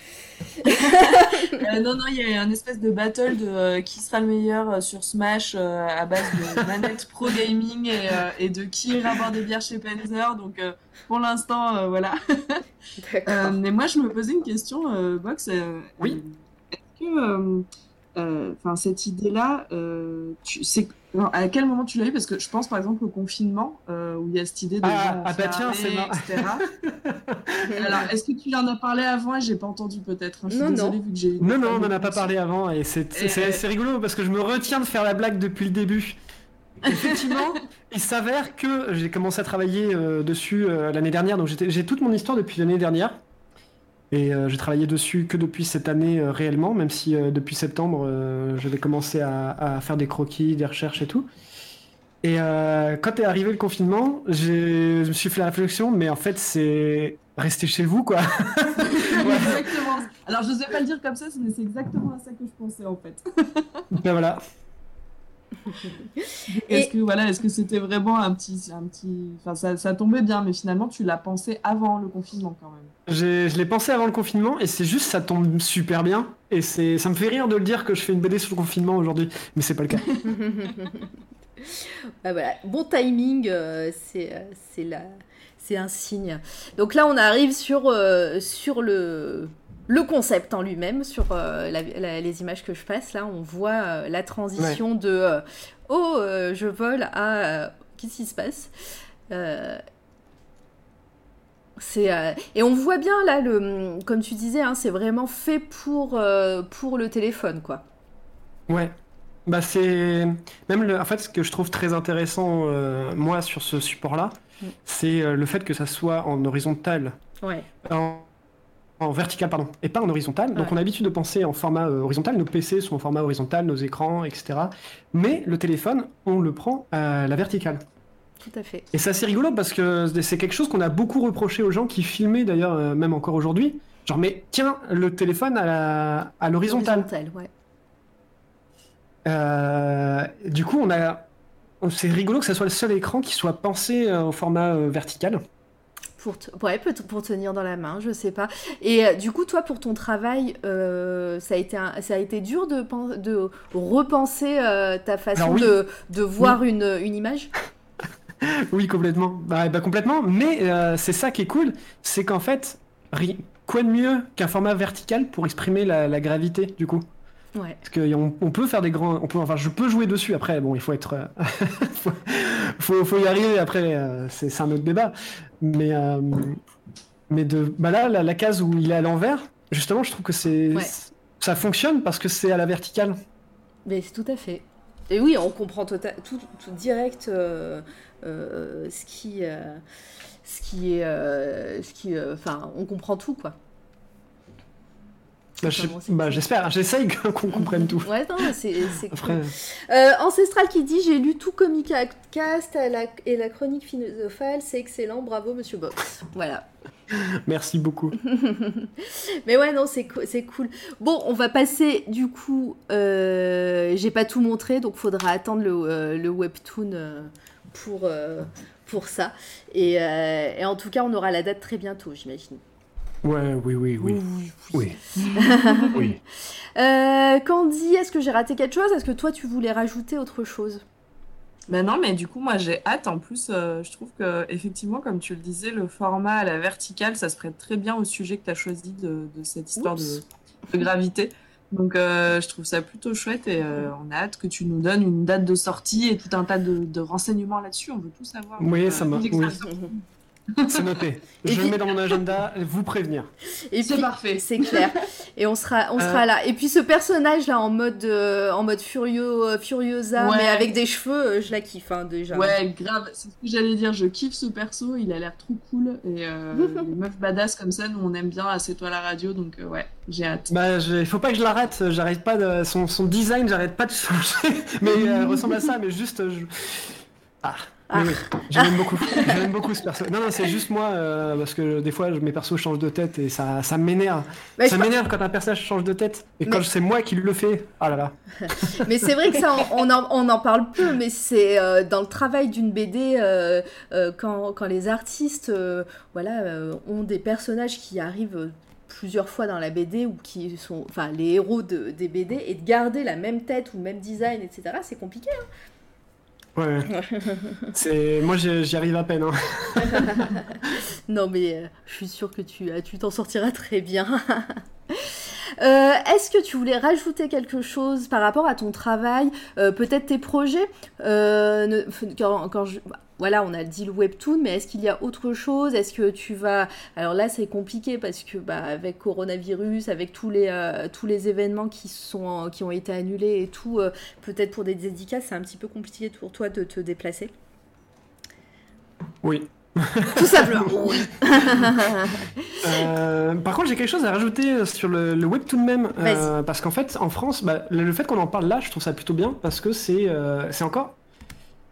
Euh, non, non, il y a un espèce de battle de euh, qui sera le meilleur sur Smash euh, à base de manette pro gaming et, euh, et de qui ira boire des bières chez Panzer. Donc, euh, pour l'instant, euh, voilà. Euh, mais moi, je me posais une question, euh, Box. euh, Oui. Est-ce que enfin, cette idée-là, euh, à quel moment tu l'as eu? Parce que je pense par exemple au confinement, euh, où il y a cette idée de Ah, gens ah bah tiens, c'est etc. Alors, est-ce que tu en as parlé avant? Et j'ai pas entendu peut-être hein, Je suis Non, non. désolée vu que j'ai. Non, non, on n'en a pas parlé avant et c'est Et- c'est- c'est rigolo parce que je me retiens de faire la blague depuis le début. Effectivement, il s'avère que j'ai commencé à travailler euh, dessus euh, l'année dernière, donc j'ai toute mon histoire depuis l'année dernière. Et euh, j'ai travaillé dessus que depuis cette année euh, réellement, même si euh, depuis septembre euh, j'avais commencé à, à faire des croquis, des recherches et tout. Et euh, quand est arrivé le confinement, j'ai- je me suis fait la réflexion, mais en fait c'est rester chez vous quoi. Exactement. Alors, je n'osais pas le dire comme ça, mais c'est exactement à ça que je pensais en fait. Ben voilà. Est-ce que voilà, est-ce que c'était vraiment un petit, un petit, enfin ça, ça tombait bien, mais finalement tu l'as pensé avant le confinement quand même. J'ai- Je l'ai pensé avant le confinement et c'est juste ça tombe super bien et c'est ça me fait rire de le dire que je fais une BD sur le confinement aujourd'hui mais c'est pas le cas. Bah voilà, bon timing, euh, c'est euh, c'est la- c'est un signe. Donc là, on arrive sur, euh, sur le, le concept en lui-même, sur euh, la- la- les images que je passe. Là, on voit euh, la transition de euh, Oh, je vole à Qu'est-ce qui se passe Euh, c'est et on voit bien là le comme tu disais hein, c'est vraiment fait pour euh, pour le téléphone quoi. Ouais. Bah c'est même le en fait ce que je trouve très intéressant euh, moi sur ce support là, Mm. c'est le fait que ça soit en horizontal Ouais. en, en vertical pardon et pas en horizontal. Donc Ouais. on a l'habitude de penser en format euh, horizontal, nos PC sont en format horizontal, nos écrans etc. Mais le téléphone, on le prend à la verticale. Tout à fait. Et c'est assez rigolo parce que c'est quelque chose qu'on a beaucoup reproché aux gens qui filmaient d'ailleurs, euh, même encore aujourd'hui. Genre, mais tiens, le téléphone à à l'horizontale. Horizontal, ouais. Euh, du coup, on a. C'est rigolo que ça soit le seul écran qui soit pensé au format vertical. Pour, te- ouais, peut- pour tenir dans la main, je sais pas. Et euh, du coup, toi, pour ton travail, euh, ça, a été un- ça a été dur de, de repenser euh, ta façon Alors oui. de, de voir une, une image? Oui, complètement. Bah, bah, complètement. Mais euh, c'est ça qui est cool, c'est qu'en fait, quoi de mieux qu'un format vertical pour exprimer la, la gravité, du coup? Ouais. Parce qu'on on peut faire des grands. On peut, enfin, je peux jouer dessus après. Bon, il faut être. faut, faut, faut y arriver après. euh, c'est un autre débat. Mais, euh, mais de, bah là, la, la case où il est à l'envers, justement, je trouve que c'est. Ouais. Ça fonctionne parce que c'est à la verticale. Mais c'est tout à fait. Et oui, on comprend tota- tout, tout direct euh, euh, ce qui, ce qui est, ce qui, enfin, on comprend tout quoi. Bah, bah, j'espère. J'essaye qu'on comprenne tout. Ouais, non, c'est cool. Euh, Ancestral qui dit j'ai lu tout Comic Cast et la chronique philosophale, c'est excellent, bravo Monsieur Box. Voilà. Merci beaucoup. Mais ouais, non, c'est co- c'est cool. Bon, on va passer du coup. euh, J'ai pas tout montré, donc faudra attendre le, euh, le webtoon pour, pour ça. Et, et en tout cas, on aura la date très bientôt, j'imagine. Ouais, oui, oui, oui. Oui. oui. Euh, Candy, est-ce que j'ai raté quelque chose? Est-ce que toi, tu voulais rajouter autre chose? Ben non, mais du coup, moi j'ai hâte. En plus, euh, je trouve que, effectivement, comme tu le disais, le format à la verticale, ça se prête très bien au sujet que tu as choisi de, de cette histoire de, gravité. Donc, euh, je trouve ça plutôt chouette et euh, on a hâte que tu nous donnes une date de sortie et tout un tas de, de renseignements là-dessus. On veut tout savoir. Oui, Donc, ça euh, m'a- oui. C'est noté. Et je puis- le mets dans mon agenda, vous prévenir. Et C'est puis- parfait. C'est clair. Et on sera, on Euh. sera là. Et puis ce personnage là en mode, euh, en mode Furio, euh, Furiosa, Ouais. mais avec des cheveux, euh, je la kiffe hein, déjà. Ouais, grave, c'est ce que j'allais dire. Je kiffe ce perso, il a l'air trop cool. Et euh, les meufs badass comme ça, nous on aime bien à C'est toi la radio, donc euh, ouais, j'ai hâte. Bah, il faut pas que je l'arrête. J'arrête pas de son, son design, j'arrête pas de changer. Mais euh, ressemble à ça, mais juste. je- Ah, Ah. Oui, oui. J'aime beaucoup. J'aime beaucoup ce perso. Non, non, c'est juste moi, euh, parce que des fois, mes persos changent de tête et ça, ça m'énerve. Ça m'énerve quand un personnage change de tête. Et quand Mais- c'est moi qui le fais, ah là là. Mais c'est vrai que ça, on en, on en parle peu, mais c'est euh, dans le travail d'une BD, euh, quand, quand les artistes voilà, ont des personnages qui arrivent plusieurs fois dans la BD ou qui sont enfin les héros de, des BD et de garder la même tête ou le même design, etc., c'est compliqué. hein. Ouais. c'est moi, j'y arrive à peine. hein. non, mais euh, je suis sûre que tu euh, tu t'en sortiras très bien. Euh, Est-ce que tu voulais rajouter quelque chose par rapport à ton travail, euh, peut-être tes projets Euh, ne- f- quand, quand je- Voilà, on a dit le webtoon, mais est-ce qu'il y a autre chose? Est-ce que tu vas... Alors là, c'est compliqué parce que bah, avec coronavirus, avec tous les, euh, tous les événements qui, sont, qui ont été annulés et tout, euh, peut-être pour des dédicaces, c'est un petit peu compliqué pour toi de te déplacer? Oui. Tout simplement. Euh, par contre, j'ai quelque chose à rajouter sur le, le webtoon même, euh, parce qu'en fait, en France, bah, le, fait qu'on en parle là, je trouve ça plutôt bien, parce que c'est euh, c'est encore,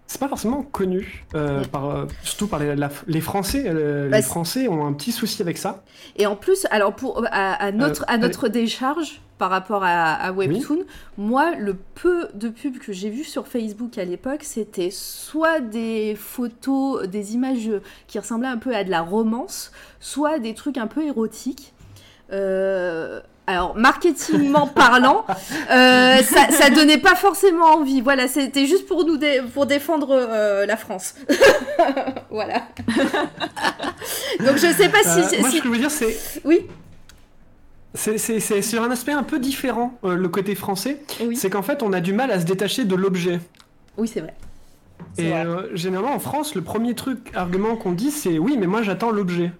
c'est pas forcément connu, euh, par, euh, surtout par les, la- les Français. euh, Bah, les Français ont un petit souci avec ça. Et en plus, alors pour à, à notre à notre décharge par rapport à, à Webtoon, moi le peu de pubs que j'ai vu sur Facebook à l'époque, c'était soit des photos, des images qui ressemblaient un peu à de la romance, soit des trucs un peu érotiques. Euh, alors, marketingment parlant, euh, ça, ça donnait pas forcément envie. Voilà, c'était juste pour nous dé- pour défendre euh, la France. voilà. Donc je sais pas si. Euh, moi, si- ce que je veux dire, c'est. Oui. C'est sur un aspect un peu différent, euh, le côté français. C'est qu'en fait, on a du mal à se détacher de l'objet. Oui, c'est vrai. Et généralement, en France, le premier truc, argument qu'on dit, c'est oui, mais moi j'attends l'objet.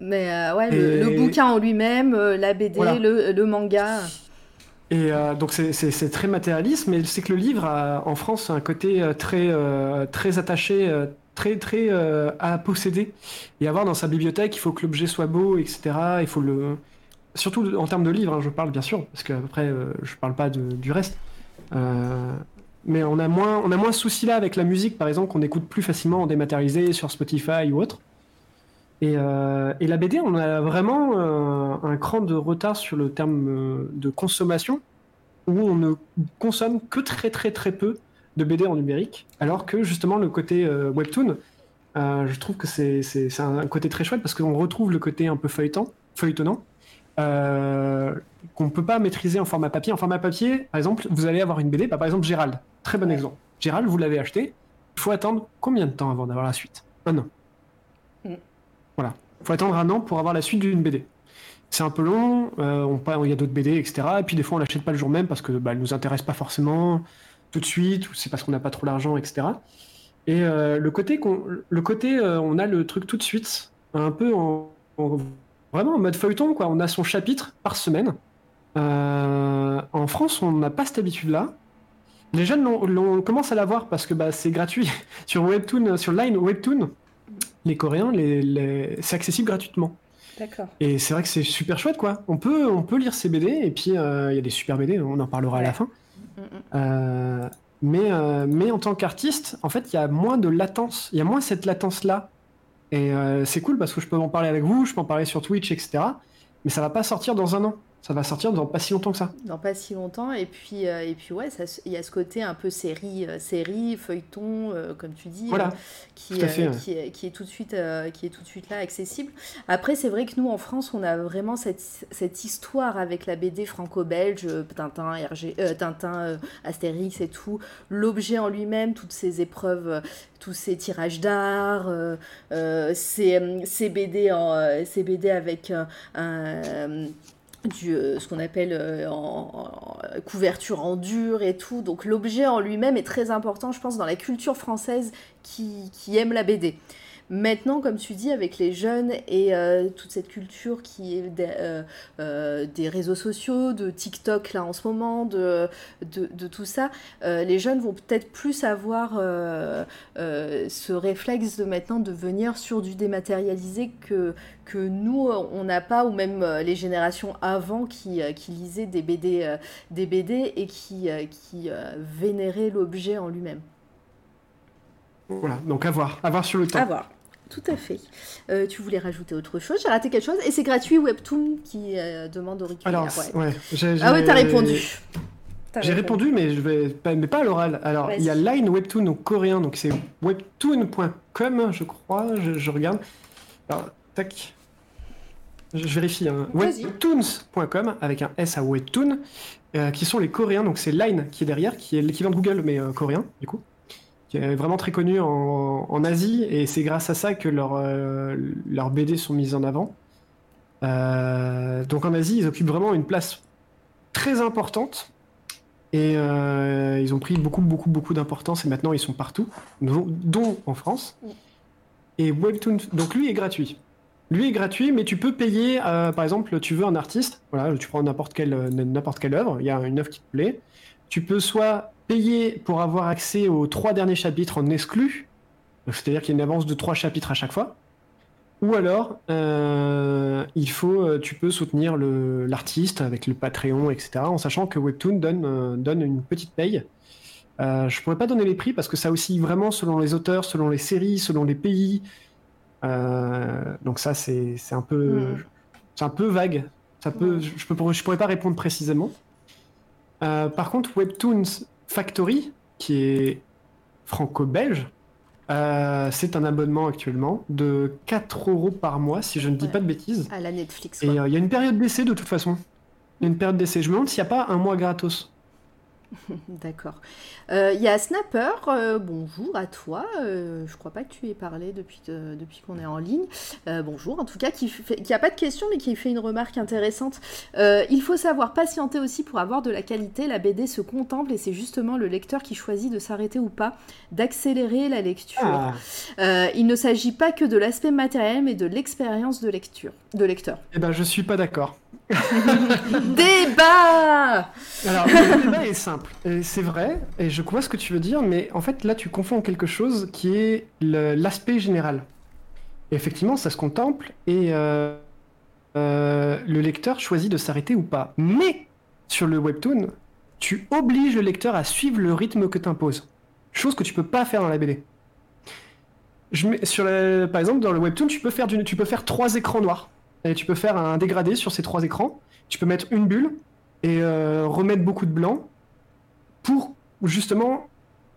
Mais euh, ouais, le, Et- le bouquin en lui-même, euh, la BD, Voilà. le, le manga. Et euh, donc c'est- très matérialiste, mais c'est que le livre a, en France a un côté très euh, très attaché, très très à posséder et avoir dans sa bibliothèque. Il faut que l'objet soit beau, etc. Il faut le surtout en termes de livres, hein, je parle bien sûr, parce qu'après je parle pas de- du reste. Mais on a moins on a moins ce souci là avec la musique, par exemple, qu'on écoute plus facilement en dématérialisé sur Spotify ou autre. Et, euh, et la BD, on a vraiment euh, un cran de retard sur le terme euh, de consommation, où on ne consomme que très très très peu de BD en numérique, alors que justement le côté euh, webtoon, euh, je trouve que c'est c'est- c'est un, côté très chouette parce qu'on retrouve le côté un peu feuilletant, feuilletonnant, qu'on ne peut pas maîtriser en format papier. En format papier, par exemple, vous allez avoir une BD, bah, par exemple Gérald, très bon exemple. Gérald, vous l'avez acheté, il faut attendre combien de temps avant d'avoir la suite? Un an. Voilà. Il faut attendre un an pour avoir la suite d'une BD. C'est un peu long, euh, on il y a d'autres BD, etc. Et puis des fois, on l'achète pas le jour même parce que bah, nous intéresse pas forcément tout de suite, ou c'est parce qu'on n'a pas trop l'argent, etc. Et euh, le côté, qu'on, le côté euh, on a le truc tout de suite, un peu en, en- vraiment en mode feuilleton, quoi. On a son chapitre par semaine. Euh, en France, on n'a pas cette habitude-là. Les jeunes l'ont- l'ont- commencent à l'avoir parce que bah, c'est gratuit sur Webtoon, sur Line Webtoon. Les Coréens, les- les- c'est accessible gratuitement. D'accord. Et c'est vrai que c'est super chouette, quoi. On peut, on peut lire ces BD, et puis euh, il y a des super BD, on en parlera à la fin. Euh, mais, euh, mais en tant qu'artiste, en fait, il y a moins de latence, il y a moins cette latence-là. Et c'est cool parce que je peux en parler avec vous, je peux en parler sur Twitch, etc. Mais ça va pas sortir dans un an. Ça va sortir dans pas si longtemps que ça. Dans pas si longtemps. Et puis, euh, et puis ouais, il y a ce côté un peu série, euh, série feuilleton, euh, comme tu dis, Voilà. qui, fait, est, qui est tout de suite, qui est tout de suite là, accessible. Après, c'est vrai que nous, en France, on a vraiment cette, cette histoire avec la BD franco-belge, Tintin, RG, Tintin, Astérix et tout. L'objet en lui-même, toutes ces épreuves, tous ces tirages d'art, ces, ces BD, en, ces BD avec un euh, ce qu'on appelle euh, en, couverture en dur et tout. Donc l'objet en lui-même est très important, je pense, dans la culture française qui aime la BD. Maintenant, comme tu dis, avec les jeunes et euh, toute cette culture qui est des, euh, euh, des réseaux sociaux, de TikTok là en ce moment, de, de, de tout ça, les jeunes vont peut-être plus avoir ce réflexe de maintenant de venir sur du dématérialisé que, que nous, on n'a pas, ou même les générations avant qui, qui lisaient des BD, des BD et qui, qui vénéraient l'objet en lui-même. Voilà, donc à voir, à voir sur le temps. À voir. Tout à fait. Euh, tu voulais rajouter autre chose J'ai raté quelque chose Et c'est gratuit Webtoon qui euh, demande auriculaire. Alors, ouais. ouais, j'ai- Ah ouais, t'as répondu. T'as J'ai répondu, mais je vais pas, mais pas à l'oral. Alors, il y a Line Webtoon au coréen, donc c'est webtoon.com, je crois. Je, je regarde. Alors, tac. Je, je vérifie. Hein. Webtoons.com avec un S à Webtoon, euh, qui sont les Coréens. Donc c'est Line qui est derrière, qui est l'équivalent de Google, mais euh, coréen, du coup. Qui est vraiment très connu en, en Asie, et c'est grâce à ça que leurs euh, leurs BD sont mises en avant. Euh, donc en Asie, ils occupent vraiment une place très importante. Et euh, ils ont pris beaucoup, beaucoup, beaucoup d'importance et maintenant ils sont partout, dont, dont en France. Et Webtoon, donc lui est gratuit. Lui est gratuit, mais tu peux payer, euh, par exemple, tu veux un artiste, voilà, tu prends n'importe quelle, euh, n'importe quelle œuvre, il y a une œuvre qui te plaît. Tu peux soit payer pour avoir accès aux trois derniers chapitres en exclu, c'est-à-dire qu'il y a une avance de trois chapitres à chaque fois, ou alors, euh, il faut, euh, tu peux soutenir l'artiste avec le Patreon, etc. En sachant que Webtoon donne, euh, donne une petite paye. Euh, je pourrais pas donner les prix parce que ça aussi vraiment selon les auteurs, selon les séries, selon les pays. Donc ça c'est un peu Mm. c'est un peu vague. Ça peut, je, peux, je pourrais pas répondre précisément. Par contre, Webtoons Factory, qui est franco-belge, euh, c'est un abonnement actuellement de 4 euros par mois, si je ne dis Ouais. pas de bêtises. À la Netflix. Et euh, il y a une période d'essai de toute façon. Il y a une période d'essai. Je me demande s'il n'y a pas un mois gratos. D'accord. Euh, Il y a Snapper, euh, bonjour à toi. Euh, je crois pas que tu aies parlé depuis, depuis qu'on est en ligne. Euh, bonjour, en tout cas, qui, fait, qui a pas de question, mais qui fait une remarque intéressante. Il faut savoir patienter aussi pour avoir de la qualité. La BD se contemple et c'est justement le lecteur qui choisit de s'arrêter ou pas, d'accélérer la lecture. Ah. Il ne s'agit pas que de l'aspect matériel, mais de l'expérience de lecture, de lecteur. Eh ben, je suis pas d'accord. Débat Alors, le débat est simple. C'est vrai, et je vois ce que tu veux dire, mais en fait, là, tu confonds quelque chose qui est l'aspect général. Et effectivement, ça se contemple, et euh, euh, le lecteur choisit de s'arrêter ou pas. Mais, sur le webtoon, tu obliges le lecteur à suivre le rythme que tu imposes. Chose que tu peux pas faire dans la BD. Par exemple, dans le webtoon, tu peux, faire tu peux faire trois écrans noirs. Et tu peux faire un dégradé sur ces trois écrans. Tu peux mettre une bulle et euh, remettre beaucoup de blanc pour justement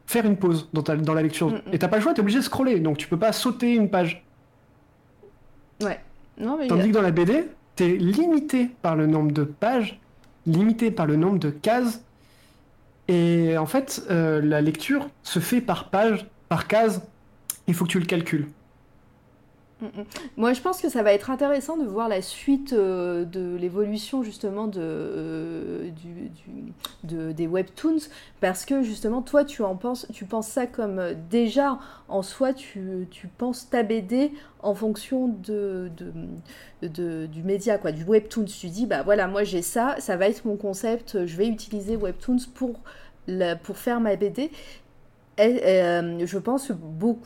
faire une pause dans, ta- dans la lecture. Mm, mm. Et t'as pas le choix, t'es obligé de scroller, donc tu peux pas sauter une page. Ouais. Non, mais Tandis que dans la BD, t'es limité par le nombre de pages, limité par le nombre de cases. Et en fait, euh, la lecture se fait par page, par case. Il faut que tu le calcules. Mm, mm. Moi, je pense que ça va être intéressant de voir la suite euh, de l'évolution justement euh, des webtoons, parce que justement, toi, tu en penses, tu penses ça comme euh, déjà en soi, tu, penses ta BD en fonction de- du média, quoi, du webtoons. Tu dis, bah voilà, moi j'ai ça, ça va être mon concept, je vais utiliser webtoons pour, la- pour faire ma BD. Euh, je pense que beaucoup,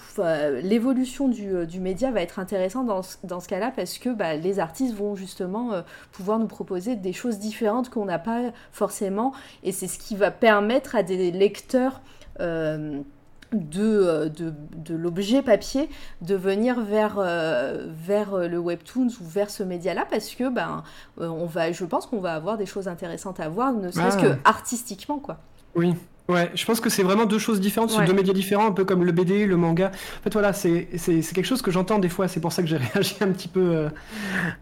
l'évolution du, euh, du média va être intéressante dans, ce- dans ce cas-là parce que bah, les artistes vont justement euh, pouvoir nous proposer des choses différentes qu'on n'a pas forcément et c'est ce qui va permettre à des lecteurs de, de, de l'objet papier de venir vers, euh, vers le webtoons ou vers ce média-là parce que ben, on va, je pense qu'on va avoir des choses intéressantes à voir, ne serait-ce Ah. que artistiquement. quoi. Oui. Ouais, je pense que c'est vraiment deux choses différentes, deux médias différents, un peu comme le BD, le manga. En fait, voilà, c'est quelque chose que j'entends des fois, c'est pour ça que j'ai réagi un petit peu, euh,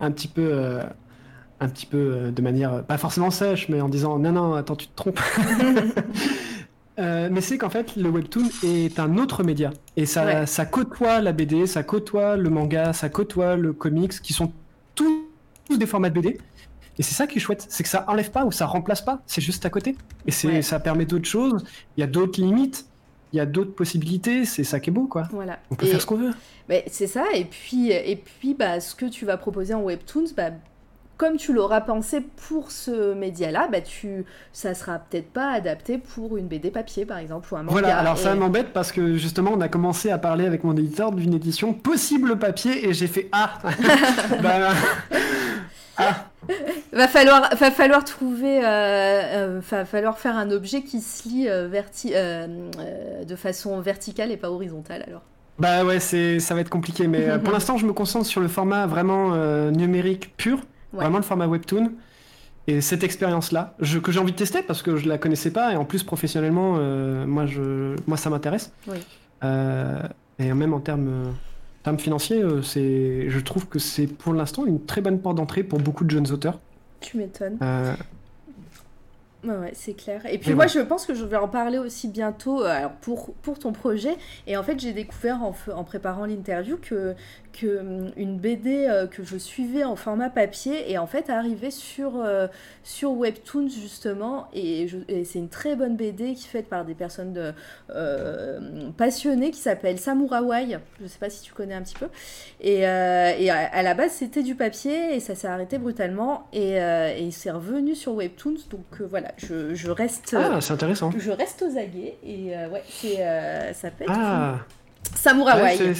un petit peu, euh, un petit peu euh, de manière, pas forcément sèche, mais en disant non, non, attends, tu te trompes. Mais c'est qu'en fait, le webtoon est un autre média. Et ça, Ouais. ça côtoie la BD, ça côtoie le manga, ça côtoie le comics, qui sont tous des formats de BD. Et c'est ça qui est chouette, c'est que ça enlève pas ou ça remplace pas, c'est juste à côté. Et c'est, Ouais. ça permet d'autres choses, il y a d'autres limites, il y a d'autres possibilités, c'est ça qui est beau, quoi. Voilà. On peut Et- faire ce qu'on veut. Ben, c'est ça, et puis, et puis bah, ce que tu vas proposer en Webtoons, bah, comme tu l'auras pensé pour ce média-là, bah, tu, ça sera peut-être pas adapté pour une BD papier, par exemple, ou un manga. Voilà, alors ça m'embête parce que justement on a commencé à parler avec mon éditeur d'une édition possible papier et j'ai fait Ah Bah, Ah Va falloir, va falloir trouver, euh, euh, va falloir faire un objet qui se lit euh, verti- euh, de façon verticale et pas horizontale alors. Bah ouais, c'est, ça va être compliqué, mais pour l'instant, je me concentre sur le format vraiment numérique pur, Ouais. vraiment le format webtoon. Et cette expérience-là, je- que j'ai envie de tester parce que je la connaissais pas et en plus professionnellement, moi, je, moi ça m'intéresse. Oui. Et même en termes, termes financiers, euh, c'est, je trouve que c'est pour l'instant une très bonne porte d'entrée pour beaucoup de jeunes auteurs. Tu m'étonnes. Euh, Ouais, ouais, c'est clair. Et puis Mais moi, je pense que je vais en parler aussi bientôt euh, alors pour, pour ton projet. Et en fait, j'ai découvert en, en préparant l'interview que, que hum, une BD euh, que je suivais en format papier est en fait arrivée sur, euh, sur Webtoons justement. Et, et c'est une très bonne BD qui est faite par des personnes de, euh, passionnées qui s'appelle Samurai. Je sais pas si tu connais un petit peu. Et, et à, à la base, c'était du papier et ça s'est arrêté brutalement. Et, et c'est revenu sur Webtoons. Donc voilà, je, je reste. Ah, c'est intéressant. Je reste aux aguets et ouais, c'est ça peut être Ah. Samurai. Ouais,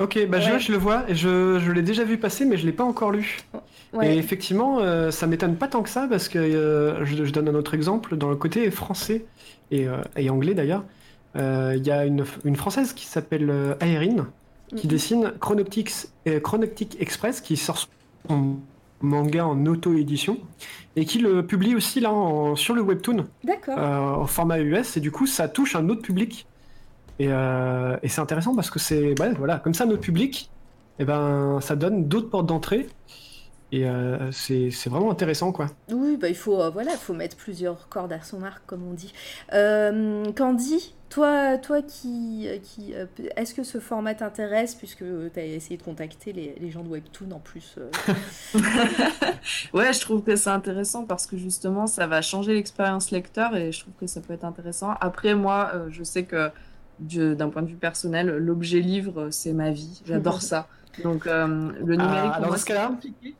Ok, bah je, Ouais. je le vois je, je l'ai déjà vu passer, mais je l'ai pas encore lu. Ouais. Et effectivement, euh, ça m'étonne pas tant que ça parce que euh, je, je donne un autre exemple dans le côté français et, euh, et anglais d'ailleurs. euh, Il y a une, une française qui s'appelle Aérine qui Mhm. dessine Chronoptics, Chronoptic Express qui sort son manga en auto-édition et qui le publie aussi là en- sur le webtoon au format US et du coup ça touche un autre public et, euh, et c'est intéressant parce que c'est ouais, voilà comme ça notre public et ben ça donne d'autres portes d'entrée et euh, c'est c'est vraiment intéressant quoi Oui, bah il faut euh, voilà, faut mettre plusieurs cordes à son arc comme on dit. Euh, Candy, toi, toi qui, qui euh, est-ce que ce format t'intéresse puisque tu as essayé de contacter les, les gens de Webtoon en plus euh, Ouais, je trouve que c'est intéressant parce que justement, ça va changer l'expérience lecteur et je trouve que ça peut être intéressant. Après, moi, euh, je sais que d'un point de vue personnel, l'objet livre, c'est ma vie. J'adore ça. Donc, euh, le numérique, Ah, pour alors moi, dans ce c'est cas-là, compliqué.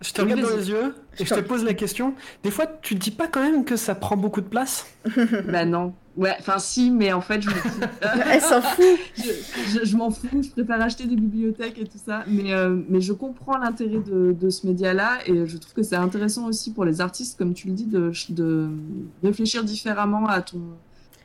je te Oui, regarde dans les yeux et je te pose la question des fois tu te dis pas quand même que ça prend beaucoup de place? Bah non. Ouais, enfin si, mais en fait, je me fous. Elle s'en fout. Je, je- je m'en fous, je préfère acheter des bibliothèques et tout ça. Mais, euh, mais je comprends l'intérêt de, de ce média-là et je trouve que c'est intéressant aussi pour les artistes, comme tu le dis, de, de réfléchir différemment à, ton,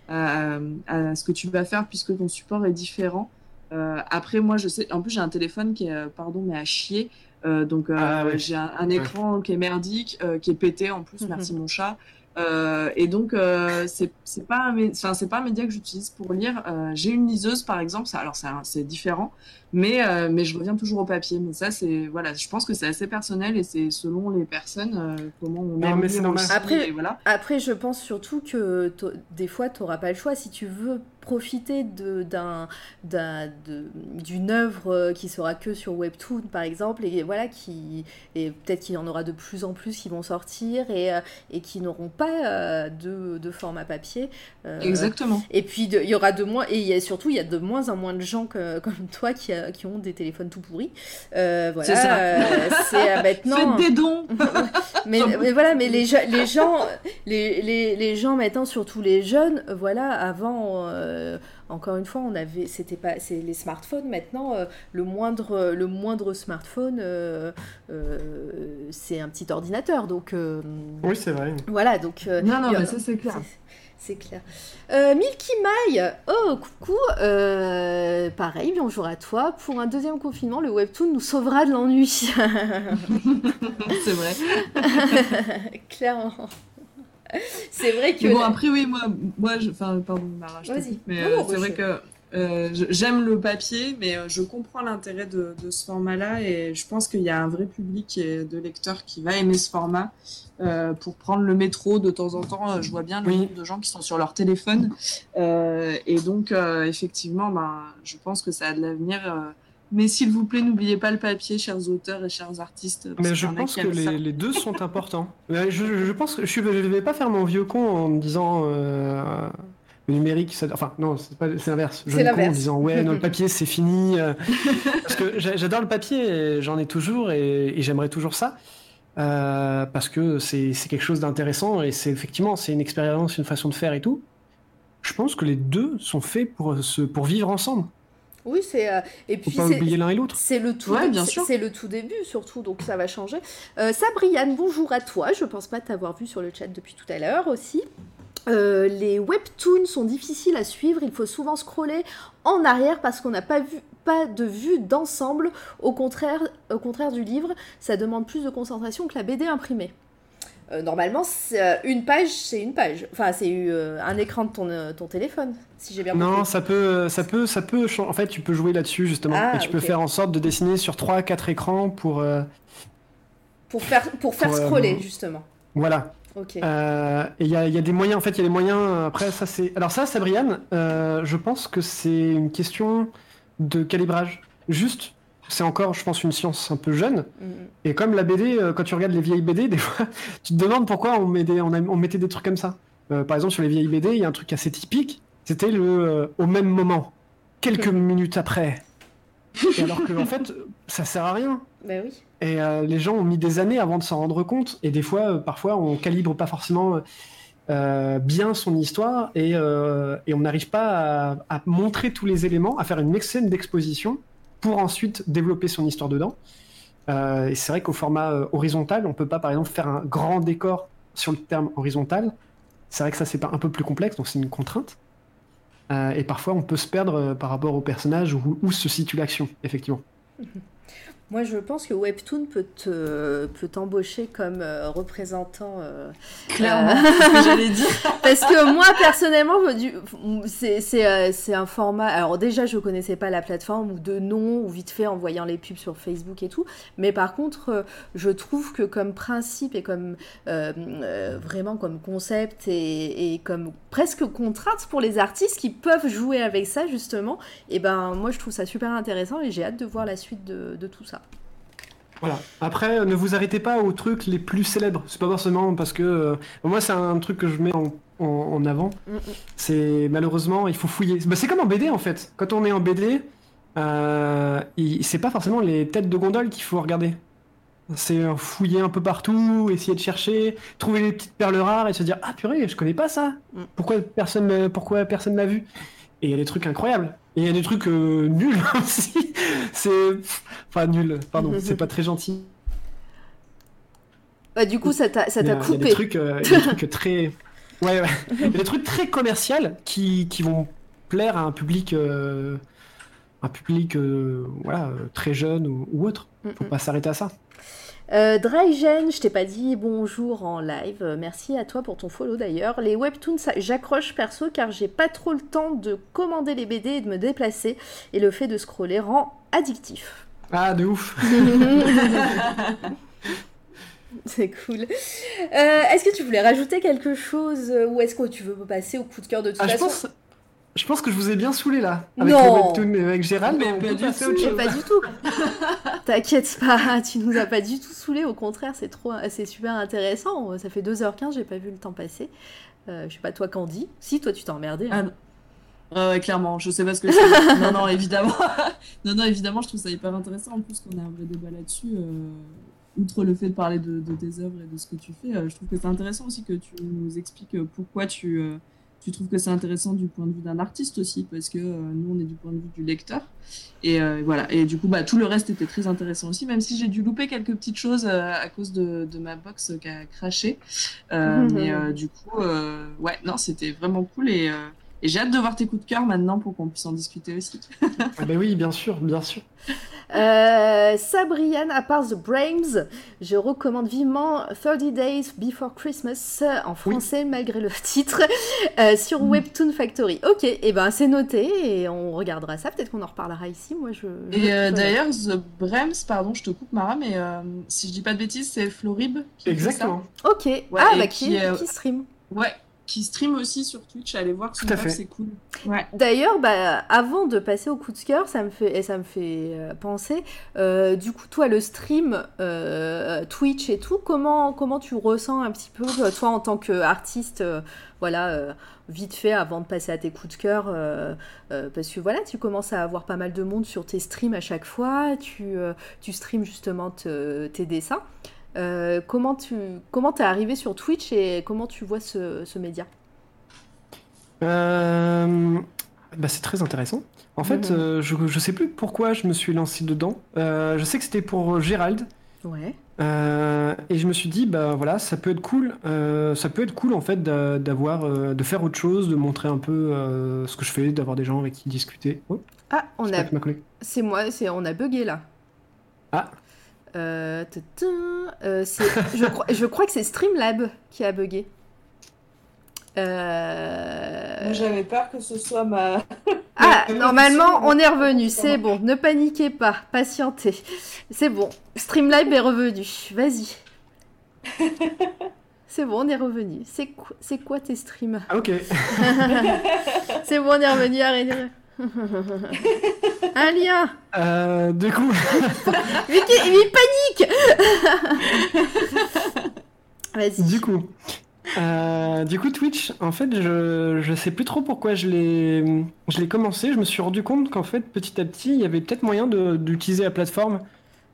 à, à ce que tu vas faire puisque ton support est différent. Euh, après, moi, je sais, en plus, j'ai un téléphone qui est, euh, pardon, mais à chier. Euh, donc, euh, Ah ouais. j'ai un, un écran qui est merdique, euh, qui est pété en plus, merci mon chat. Euh, et donc, euh, c'est c'est pas, un mé- enfin, c'est pas un média que j'utilise pour lire. Euh, j'ai une liseuse, par exemple, ça, alors c'est différent, mais, euh, mais je reviens toujours au papier. Mais ça, c'est, voilà, je pense que c'est assez personnel et c'est selon les personnes euh, comment on Non, mais c'est lire normal. aussi, Après- et voilà. Après, je pense surtout que des fois, tu n'auras pas le choix. Si tu veux profiter d'un, d'une œuvre euh, qui sera que sur Webtoon, par exemple, et voilà, qui, et peut-être qu'il y en aura de plus en plus qui vont sortir et, euh, et qui n'auront pas euh, de, de format papier. Exactement. Et puis, il y aura de moins, et il y a, surtout, il y a de moins en moins de gens que- comme toi qui, qui ont des téléphones tout pourris. Euh, voilà, C'est ça. euh, c'est maintenant. Faites des dons. mais, mais voilà, mais les, les gens, les, les, les gens maintenant, surtout les jeunes, voilà, avant, euh, encore une fois, on avait, c'était pas, c'est les smartphones. Maintenant, euh, le moindre, le moindre smartphone, euh, euh, c'est un petit ordinateur. Donc, euh, oui c'est vrai voilà, donc. euh, Non, non, mais ça, c'est clair. c'est clair. Euh, Milky Mai, oh coucou, euh, pareil, bonjour à toi. Pour un deuxième confinement, le webtoon nous sauvera de l'ennui. c'est vrai. Clairement. C'est vrai que. Mais bon, après, oui, moi, moi je... enfin, pardon, Mara, je mais euh, c'est vrai que euh, j'aime le papier, mais euh, je comprends l'intérêt de, de ce format-là et je pense qu'il y a un vrai public et de lecteurs qui va aimer ce format. Euh, pour prendre le métro de temps en temps, euh, je vois bien le Oui. nombre de gens qui sont sur leur téléphone. Euh, et donc, euh, effectivement, ben, je pense que ça a de l'avenir. Mais s'il vous plaît, n'oubliez pas le papier, chers auteurs et chers artistes. Mais je pense que les, les deux sont importants. Mais je, je pense que je ne vais pas faire mon vieux con en me disant euh, le numérique, ça- enfin non, c'est l'inverse. Je vais con en disant ouais, non, le papier c'est fini. euh, parce que j'a- j'adore le papier, j'en ai toujours et, et j'aimerais toujours ça. euh, parce que c'est c'est quelque chose d'intéressant et c'est effectivement c'est une expérience, une façon de faire et tout. Je pense que les deux sont faits pour, se, pour vivre ensemble. Oui, c'est euh, et Faut puis pas c'est oublier l'un et l'autre. c'est le tout Ouais, c'est le tout début surtout donc ça va changer. Euh, Sabriane, bonjour à toi. Je pense pas t'avoir vu sur le chat depuis tout à l'heure aussi. Euh, les webtoons sont difficiles à suivre, il faut souvent scroller en arrière parce qu'on n'a pas vu pas de vue d'ensemble. Au contraire, au contraire du livre, ça demande plus de concentration que la BD imprimée. Euh, normalement, euh, une page, c'est une page. Enfin, c'est euh, un écran de ton, ton téléphone, si j'ai bien Non, compris. ça peut, ça peut, ça peut. En fait, tu peux jouer là-dessus justement, Ah, et tu peux faire en sorte de dessiner sur 3-4 écrans pour, Pour faire, pour faire Pour, scroller, justement. voilà. Ok. Et il y a, y a des moyens, en fait, il y a des moyens. Après, ça c'est. Alors ça, Sabriane, je pense que c'est une question de calibrage. Juste, c'est encore, je pense, une science un peu jeune. Mhm. Et comme la BD, euh, quand tu regardes les vieilles BD, des fois, tu te demandes pourquoi on, met des- on, a- on mettait des trucs comme ça. Euh, par exemple, sur les vieilles BD, il y a un truc assez typique. C'était le euh, au même moment, quelques minutes après. Et alors que en fait, ça sert à rien. Ben oui. Et euh, les gens ont mis des années avant de s'en rendre compte. Et des fois, parfois, on calibre pas forcément bien son histoire et, et on n'arrive pas à, à montrer tous les éléments, à faire une scène d'exposition pour ensuite développer son histoire dedans. Euh, et c'est vrai qu'au format euh, horizontal, on peut pas, par exemple, faire un grand décor sur le terme horizontal. C'est vrai que ça, c'est un peu plus complexe, donc c'est une contrainte. Euh, et parfois, on peut se perdre par rapport au personnage où, où se situe l'action, effectivement. Moi, je pense que Webtoon peut te peut t'embaucher comme euh, représentant. euh, Clairement, euh, c'est ce que j'allais dire. Parce que moi, personnellement, c'est euh, c'est un format. Alors, déjà, je connaissais pas la plateforme ou de nom ou vite fait en voyant les pubs sur Facebook et tout. Mais par contre, euh, je trouve que comme principe et comme vraiment comme concept et, et comme presque contrainte pour les artistes qui peuvent jouer avec ça, justement, et ben moi, je trouve ça super intéressant et j'ai hâte de voir la suite de, de tout ça. Voilà. Après, euh, ne vous arrêtez pas aux trucs les plus célèbres. C'est pas forcément parce que euh, moi, c'est un truc que je mets en, en- en avant. Mm, mm. C'est malheureusement, il faut fouiller. Bah, c'est comme en BD en fait. Quand on est en BD, euh, il- c'est pas forcément les têtes de gondole qu'il faut regarder. C'est euh, fouiller un peu partout, essayer de chercher, trouver les petites perles rares et se dire ah purée, je connais pas ça. Mm. Pourquoi personne, pourquoi personne l'a vu? Et il y a des trucs incroyables. Et il y a des trucs euh, nuls aussi. C'est, enfin nul. Pardon, c'est pas très gentil. Bah, du coup, ça t'a Il y a coupé. des trucs, euh, il y a des trucs très. Ouais, ouais. Il y a des trucs très commerciaux qui, qui vont plaire à un public, euh, un public voilà, très jeune ou, ou autre. Faut pas s'arrêter à ça. Euh, Drygen, je t'ai pas dit bonjour en live. Euh, Merci à toi pour ton follow d'ailleurs. Les webtoons, j'accroche perso car j'ai pas trop le temps de commander les BD et de me déplacer. Et le fait de scroller rend addictif. Ah, de ouf. C'est cool. Euh, est-ce que tu voulais rajouter quelque chose ou est-ce que tu veux passer au coup de cœur de toute Ah, je, façon? pense, je pense que je vous ai bien saoulé là. Avec Non. le webtoon et avec Gérald. Mais on pas peut du passer autre chose. pas du tout. T'inquiète pas, tu nous as pas du tout saoulé. Au contraire, c'est trop, c'est super intéressant. Ça fait 2h15, j'ai pas vu le temps passer. Euh, je sais pas toi Candy. Si toi tu t'es emmerdé. hein. Ah, ouais, clairement, je sais pas ce que c'est. non, non, évidemment. non, non, évidemment, je trouve ça hyper intéressant. En plus, qu'on ait un vrai débat là-dessus. euh, Outre le fait de parler de, de tes œuvres et de ce que tu fais, euh, je trouve que c'est intéressant aussi que tu nous expliques euh, pourquoi tu, euh, tu trouves que c'est intéressant du point de vue d'un artiste aussi, parce que euh, nous, on est du point de vue du lecteur. Et euh, voilà. Et du coup, bah, tout le reste était très intéressant aussi, même si j'ai dû louper quelques petites choses euh, à cause de, de ma box qui a craché. Mais du coup, ouais, non, c'était vraiment cool et. Et j'ai hâte de voir tes coups de cœur maintenant pour qu'on puisse en discuter aussi. Ah, bah oui, bien sûr, bien sûr. Euh, Sabriane, à part The Brains, je recommande vivement 30 Days Before Christmas euh, en français malgré le titre euh, sur Webtoon Factory. Ok, et ben c'est noté et on regardera ça. Peut-être qu'on en reparlera ici. Moi je. je- Et euh, d'ailleurs, The Brems, pardon, je te coupe Mara, mais euh, si je dis pas de bêtises, c'est Florib qui fait Exactement. Ok. Ouais, ah bah qui, qui, euh, qui stream. Ouais, qui stream aussi sur Twitch. Allez voir son Tout à taf, fait. c'est cool. Ouais. D'ailleurs, bah, avant de passer au coup de cœur, ça me fait, et ça me fait euh, penser, euh, du coup, toi, le stream, euh, Twitch et tout, comment, comment tu ressens un petit peu, toi, en tant qu'artiste, euh, voilà, euh, vite fait, avant de passer à tes coups de cœur, euh, euh, parce que voilà, tu commences à avoir pas mal de monde sur tes streams à chaque fois, tu, euh, tu streams justement te- tes dessins. Euh, comment tu comment t'es arrivé sur Twitch et comment tu vois ce, ce média? Euh, bah, c'est très intéressant. En fait, Mhm. euh, je, je sais plus pourquoi je me suis lancé dedans. Je sais que c'était pour Gérald. Ouais. Et je me suis dit, bah voilà, ça peut être cool. ça peut être cool en fait d'a- d'avoir, de faire autre chose, de montrer un peu ce que je fais, d'avoir des gens avec qui discuter. Oh, Ah, on a. C'est moi, c'est on a bugué là. Ah. Euh, euh, c'est- je, crois, je crois que c'est Streamlab qui a bugué. Euh... J'avais peur que ce soit ma. Ah, ma normalement, on est revenu. C'est bon, ne paniquez pas, patientez. C'est bon, Streamlab est revenu. Vas-y. C'est bon, on est revenu. C'est quoi, c'est quoi tes streams? Ah, ok. C'est bon, on est revenu. Arrêtez. Un lien. Euh, du coup, Mais il panique Vas-y. du coup, euh, du coup, Twitch, en fait, je, je sais plus trop pourquoi je l'ai, je l'ai commencé. Je me suis rendu compte qu'en fait, petit à petit, il y avait peut-être moyen d'utiliser la plateforme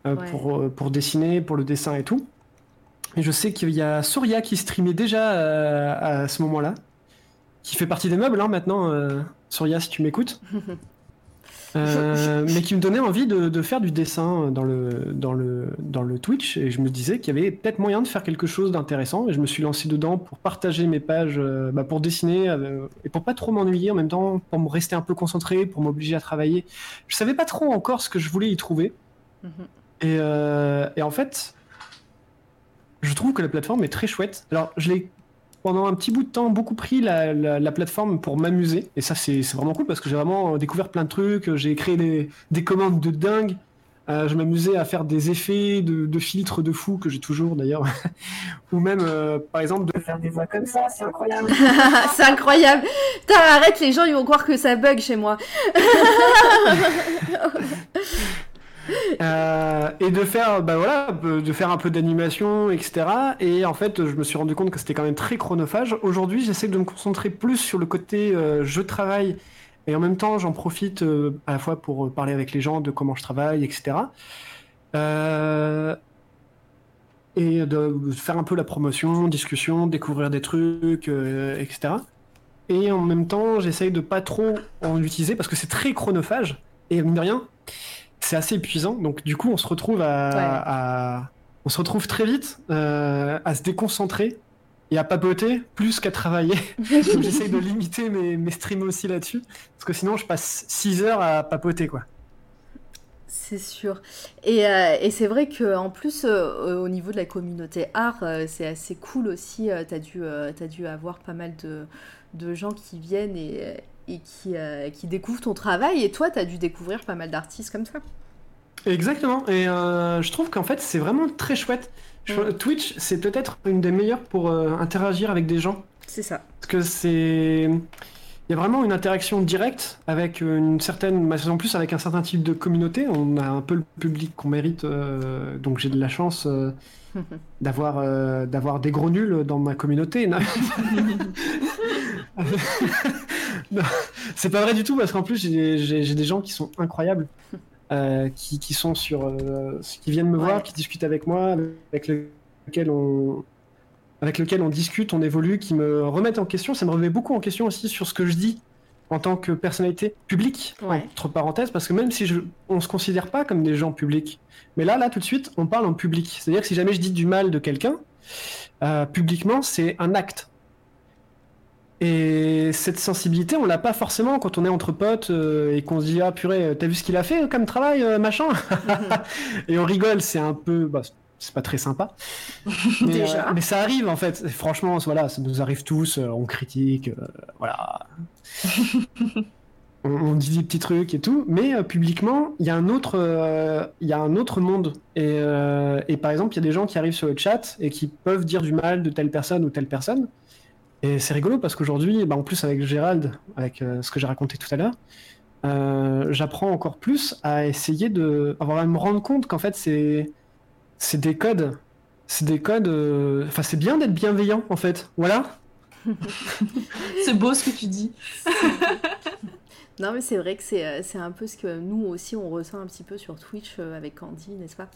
euh, Ouais. pour, euh, pour dessiner, pour le dessin et tout. Et je sais qu'il y a Soria qui streamait déjà euh, à ce moment-là, qui fait partie des meubles hein, maintenant. Soria, si tu m'écoutes. Euh, mais qui me donnait envie de, de faire du dessin dans le, dans, le, dans le Twitch et je me disais qu'il y avait peut-être moyen de faire quelque chose d'intéressant et je me suis lancé dedans pour partager mes pages, euh, bah, pour dessiner euh, et pour pas trop m'ennuyer en même temps, pour me rester un peu concentré, pour m'obliger à travailler. Je savais pas trop encore ce que je voulais y trouver Mhm. et, et en fait, je trouve que la plateforme est très chouette. Alors, je l'ai pendant un petit bout de temps beaucoup pris la, la- la plateforme pour m'amuser. Et ça, c'est vraiment cool parce que j'ai vraiment découvert plein de trucs. J'ai créé des, des commandes de dingue. Euh, je m'amusais à faire des effets de, de filtres de fou que j'ai toujours d'ailleurs. Ou même, euh, par exemple, de faire des voix comme ça, c'est incroyable. c'est incroyable. Putain, arrête, les gens ils vont croire que ça bug chez moi. Euh, et de faire, bah voilà, de faire un peu d'animation, etc. Et en fait, je me suis rendu compte que c'était quand même très chronophage. Aujourd'hui, j'essaie de me concentrer plus sur le côté euh, je travaille et en même temps, j'en profite euh, à la fois pour parler avec les gens de comment je travaille, etc. Et de faire un peu la promotion, discussion, découvrir des trucs, etc. Et en même temps, j'essaye de pas trop en utiliser parce que c'est très chronophage. Et mine de rien, c'est assez épuisant. Donc du coup, on se retrouve à, à- on se retrouve très vite euh, à se déconcentrer et à papoter plus qu'à travailler. Donc j'essaye de limiter mes, mes streams aussi là-dessus parce que sinon je passe 6 heures à papoter quoi. C'est sûr. Et, euh, et c'est vrai qu'en plus, euh, au niveau de la communauté art, euh, c'est assez cool aussi. T'as dû, euh, t'as dû avoir pas mal de, de gens qui viennent et, et qui, euh, qui découvrent ton travail. Et toi, t'as dû découvrir pas mal d'artistes comme ça. Exactement. Et euh, je trouve qu'en fait c'est vraiment très chouette. Je- Twitch c'est peut-être une des meilleures pour euh, interagir avec des gens. C'est ça. Parce que c'est. Il y a vraiment une interaction directe avec une certaine. bah, En plus, avec un certain type de communauté. On a un peu le public qu'on mérite. euh, donc j'ai de la chance euh, d'avoir euh, d'avoir des gros nuls dans ma communauté. C'est pas vrai du tout parce qu'en plus j'ai des gens qui sont incroyables. euh, qui, qui sont sur. euh, qui viennent me voir, qui discutent avec moi, avec lesquels on avec lequel on discute, on évolue, qui me remettent en question. Ça me remet beaucoup en question aussi sur ce que je dis en tant que personnalité publique, entre parenthèses, parce que même si je, on se considère pas comme des gens publics, mais là, là, tout de suite, on parle en public. C'est-à-dire que si jamais je dis du mal de quelqu'un, euh, publiquement, c'est un acte. Et cette sensibilité, on l'a pas forcément quand on est entre potes euh, et qu'on se dit ah purée, t'as vu ce qu'il a fait comme travail, euh, machin, et on rigole. C'est un peu, bah, c'est pas très sympa. Mais, Déjà. euh, mais ça arrive en fait. Franchement, voilà, ça nous arrive tous. euh, on critique, euh, voilà. on, on dit des petits trucs et tout, mais publiquement, il y a un autre, il y a un autre monde. Et, et par exemple, il y a des gens qui arrivent sur le chat et qui peuvent dire du mal de telle personne ou telle personne. Et c'est rigolo parce qu'aujourd'hui, bah, en plus avec Gérald, avec ce que j'ai raconté tout à l'heure, j'apprends encore plus à essayer de, à me rendre compte qu'en fait c'est, c'est des codes, c'est des codes. euh, Enfin, c'est bien d'être bienveillant en fait. Voilà. C'est beau ce que tu dis. Non, mais c'est vrai que c'est euh, c'est un peu ce que nous aussi on ressent un petit peu sur Twitch euh, avec Candy, n'est-ce pas?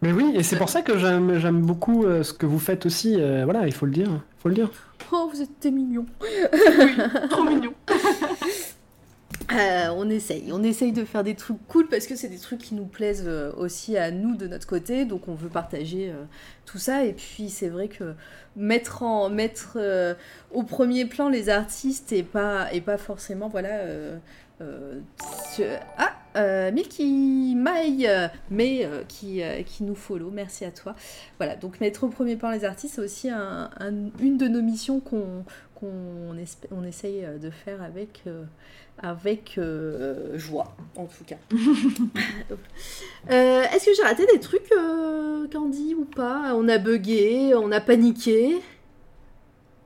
Mais oui, et c'est pour ça que j'aime, j'aime beaucoup euh, ce que vous faites aussi. euh, voilà, il faut le dire, il faut le dire. Oh, vous êtes des mignons. Trop mignon. Euh, on essaye, on essaye de faire des trucs cool parce que c'est des trucs qui nous plaisent euh, aussi à nous de notre côté, donc on veut partager euh, tout ça. Et puis c'est vrai que mettre au premier plan les artistes et pas forcément voilà. ah, Milky euh, mais qui, qui nous follow, merci à toi. Voilà, donc mettre au premier plan les artistes, c'est aussi un- un- une de nos missions qu'on qu'on on essaye euh, de faire avec, euh, avec euh, joie, en tout cas. Euh, Est-ce que j'ai raté des trucs, euh, Candy, ou pas? On a bugué, on a paniqué.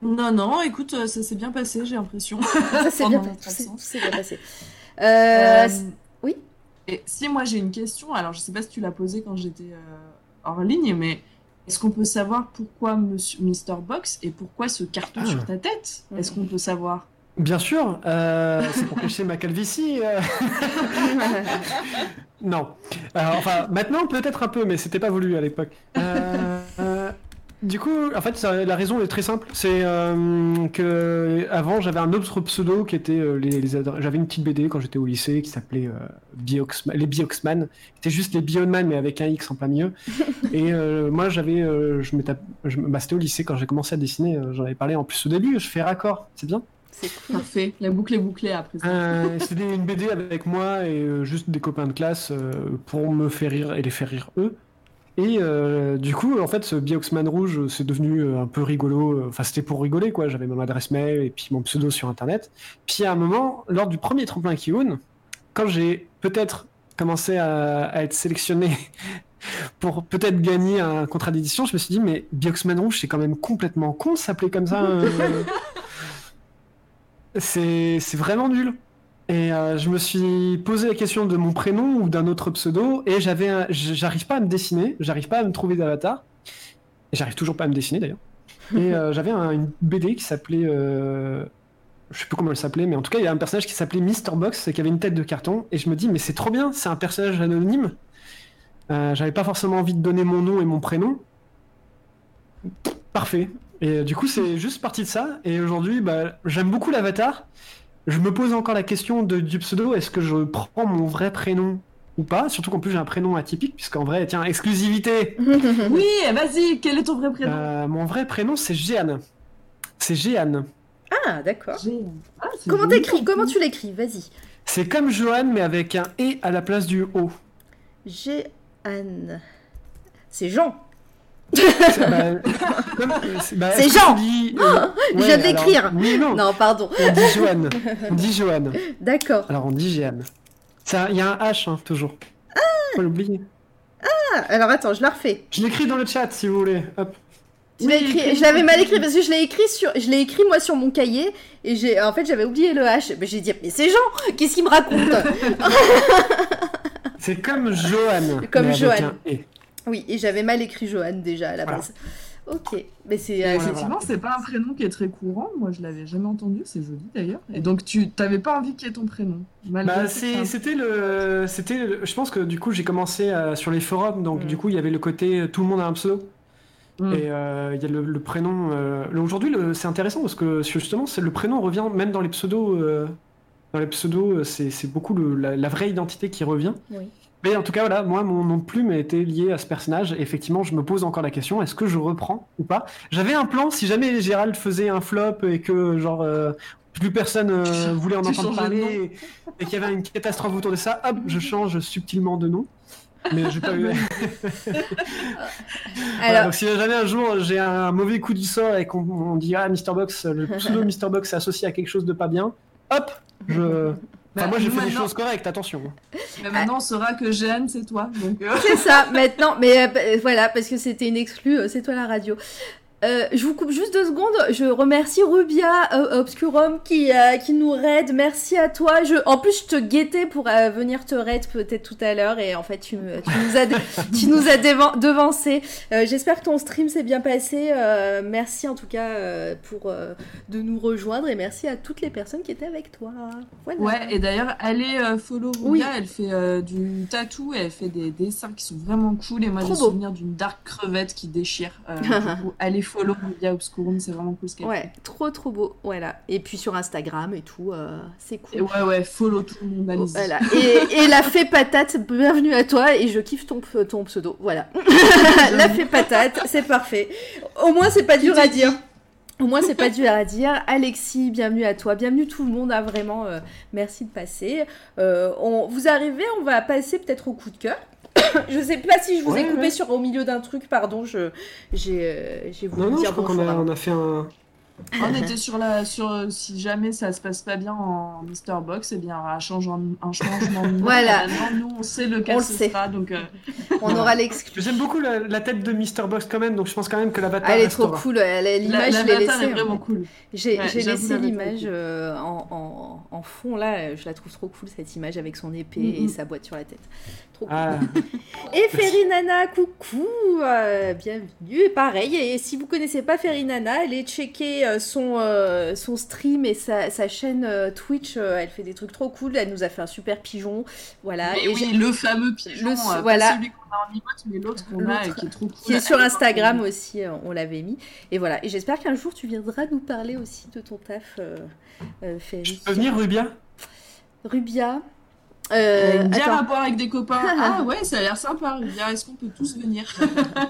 Non, non, écoute, ça s'est bien passé, j'ai l'impression. Ça s'est bien, passé. Euh, Euh, oui? Et si moi j'ai une question, alors je sais pas si tu l'as posée quand j'étais euh, hors ligne, mais est-ce qu'on peut savoir pourquoi Monsieur Mister Box et pourquoi ce carton Ah. sur ta tête? Est-ce qu'on peut savoir? Bien sûr, euh, c'est pour cacher ma calvitie. euh. non. Alors, enfin, maintenant peut-être un peu, mais c'était pas voulu à l'époque. Euh, euh, du coup, en fait, ça- la raison est très simple. C'est euh, que avant, j'avais un autre pseudo qui était euh, les, j'avais une petite BD quand j'étais au lycée qui s'appelait euh, les Bioxman. C'était juste les Bionman mais avec un X en plein milieu. Et euh, moi, j'avais, euh, je m'étais, bah, c'était au lycée quand j'ai commencé à dessiner. J'en avais parlé en plus au début. Je fais raccord, c'est bien? C'est cool. Parfait, la boucle est bouclée après ça. Euh, C'était une BD avec moi et euh, juste des copains de classe euh, pour me faire rire et les faire rire eux. Et euh, du coup, en fait, ce Bioxman rouge, c'est devenu euh, un peu rigolo. euh, Enfin, c'était pour rigoler, quoi. J'avais mon adresse mail et puis mon pseudo sur Internet. Puis à un moment, lors du premier tremplin Kiun, quand j'ai peut-être commencé à, à être sélectionné pour peut-être gagner un contrat d'édition, je me suis dit, mais Bioxman rouge, c'est quand même complètement con s'appeler comme ça. euh. c'est vraiment nul. Et euh, je me suis posé la question de mon prénom ou d'un autre pseudo, et j'avais, un- j'arrive pas à me dessiner, j'arrive pas à me trouver d'avatar, et j'arrive toujours pas à me dessiner d'ailleurs. Et euh, j'avais un- une BD qui s'appelait, euh, je sais plus comment elle s'appelait, mais en tout cas il y a un personnage qui s'appelait Mr Box et qui avait une tête de carton, et je me dis mais c'est trop bien, c'est un personnage anonyme. J'avais pas forcément envie de donner mon nom et mon prénom. Parfait. Et du coup, c'est juste parti de ça. Et aujourd'hui, bah, j'aime beaucoup l'avatar. Je me pose encore la question de, du pseudo. Est-ce que je prends mon vrai prénom ou pas? Surtout qu'en plus, j'ai un prénom atypique, puisqu'en vrai, tiens, exclusivité. Oui, vas-y, quel est ton vrai prénom? Euh, mon vrai prénom, c'est Jeanne. C'est Jeanne. Ah, d'accord. Ah, c'est Comment t'écris? Comment tu l'écris? Vas-y. C'est comme Johan, mais avec un E à la place du O. Jeanne. C'est Jean. C'est bah, bah, Jean Oh, euh, je ouais, viens de l'écrire. Oui, non. Non, pardon. On dit Johan. On dit Johan. D'accord. Alors on dit Jeanne. Ça, Il y a un H, hein, toujours. Faut l'oublier. Ah, alors attends, je la refais. Je l'écris dans le chat si vous voulez. Hop. Écrit, je l'avais mal écrit parce que je l'ai écrit sur, je l'ai écrit moi sur mon cahier et j'ai, en fait j'avais oublié le H. Mais j'ai dit mais c'est Jean, qu'est-ce qu'il me raconte? C'est comme Johan. Comme mais Oui, et j'avais mal écrit Johan déjà à la Voilà. base. Ok, mais c'est, euh, Effectivement, c'est pas un prénom qui est très courant. Moi, je l'avais jamais entendu. C'est joli d'ailleurs. Et donc, tu t'avais pas envie qu'il y ait ton prénom. Bah, c'était le, c'était, le- je pense que du coup j'ai commencé euh, sur les forums, donc Mm. du coup il y avait le côté euh, tout le monde a un pseudo. Mm. Et euh, il y a le, le prénom. euh, Aujourd'hui, c'est intéressant parce que justement, c'est le prénom revient même dans les pseudos. euh, dans les pseudos, c'est c'est beaucoup le- la, la vraie identité qui revient. Oui. Mais en tout cas, voilà, moi, mon nom de plume était lié à ce personnage. Et effectivement, je me pose encore la question est-ce que je reprends ou pas? J'avais un plan si jamais Gérald faisait un flop et que, genre, euh, plus personne euh, voulait en entendre parler et, et qu'il y avait une catastrophe autour de ça, hop, je change subtilement de nom. Mais j'ai pas eu. Voilà, donc si jamais un jour j'ai un mauvais coup du sort et qu'on on dit ah Mr Box, le pseudo Mr Box est associé à quelque chose de pas bien, hop, je. Enfin, Bah, moi j'ai fait des maintenant- choses correctes, attention. Mais maintenant, on saura que Jeanne, c'est toi. Euh, c'est ça maintenant, mais euh, bah, voilà parce que c'était une exclue, euh, c'est toi la radio. Euh, je vous coupe juste deux secondes. Je remercie Rubia euh, Obscurum qui, euh, qui nous raid. Merci à toi. Je, en plus, je te guettais pour venir te raid peut-être tout à l'heure et en fait, tu, me- tu nous as, tu nous as devancé. J'espère que ton stream s'est bien passé. Merci en tout cas pour de nous rejoindre et merci à toutes les personnes qui étaient avec toi. Voilà. Ouais, et d'ailleurs, allez follow Rubia, Oui. elle fait du tatou et elle fait des dessins qui sont vraiment cool. Et moi, j'ai beau. souvenir d'une dark crevette qui déchire. Du coup, allez follow Rubia Obscurum, c'est vraiment cool ce qu'elle fait. Ouais, trop trop beau. Voilà. Et puis sur Instagram et tout, euh, c'est cool. Et ouais, ouais, follow tout le monde, allez-y. Voilà. Et, et la fée patate, bienvenue à toi et je kiffe ton, ton pseudo. Voilà. la fée patate, c'est parfait. Au moins, c'est pas dur à dire. Au moins, c'est pas dur à dire. Alexis, bienvenue à toi. Bienvenue tout le monde. hein, vraiment, euh, merci de passer. Euh, on, vous arrivez, on va passer peut-être au coup de cœur. je sais pas si je vous ai coupé ouais. sur au milieu d'un truc, pardon. Je, j'ai, euh, j'ai voulu Non, non, je dire crois qu'on a, on a fait un. On était sur la, sur euh, si jamais ça se passe pas bien en Mister Box, eh bien un changement, un changement de nom. Voilà. Maintenant, nous on sait le ce sait. sera, donc euh, On aura l'exclu. J'aime beaucoup la, la tête de Mr. Box quand même, donc je pense quand même que l'avatar. Elle est trop cool. L'image, la- je l'ai laissée. est vraiment cool. J'ai Ouais, laissé l'image euh, en, en- en fond là, je la trouve trop cool cette image avec son épée Mhm. et sa boîte sur la tête. Trop cool. Ah, Et Ferinana, coucou, euh, bienvenue. Et pareil, et si vous connaissez pas Ferinana, allez checker euh, son, euh, son stream et sa, sa chaîne euh, Twitch. euh, elle fait des trucs trop cool. Elle nous a fait un super pigeon. Voilà. Mais et oui, le fameux pigeon, Le- euh, pas voilà. celui qu'on a en emote, mais l'autre qu'on a qui est trop cool. qui est sur Instagram aussi, on l'avait mis. Et voilà. Et j'espère qu'un jour tu viendras nous parler aussi de ton taf, euh, euh, Ferry. tu peux venir, Rubia? Rubia. Euh, bien attends. rapport avec des copains. Ah ouais, ça a l'air sympa, Rubia. Est-ce qu'on peut tous venir?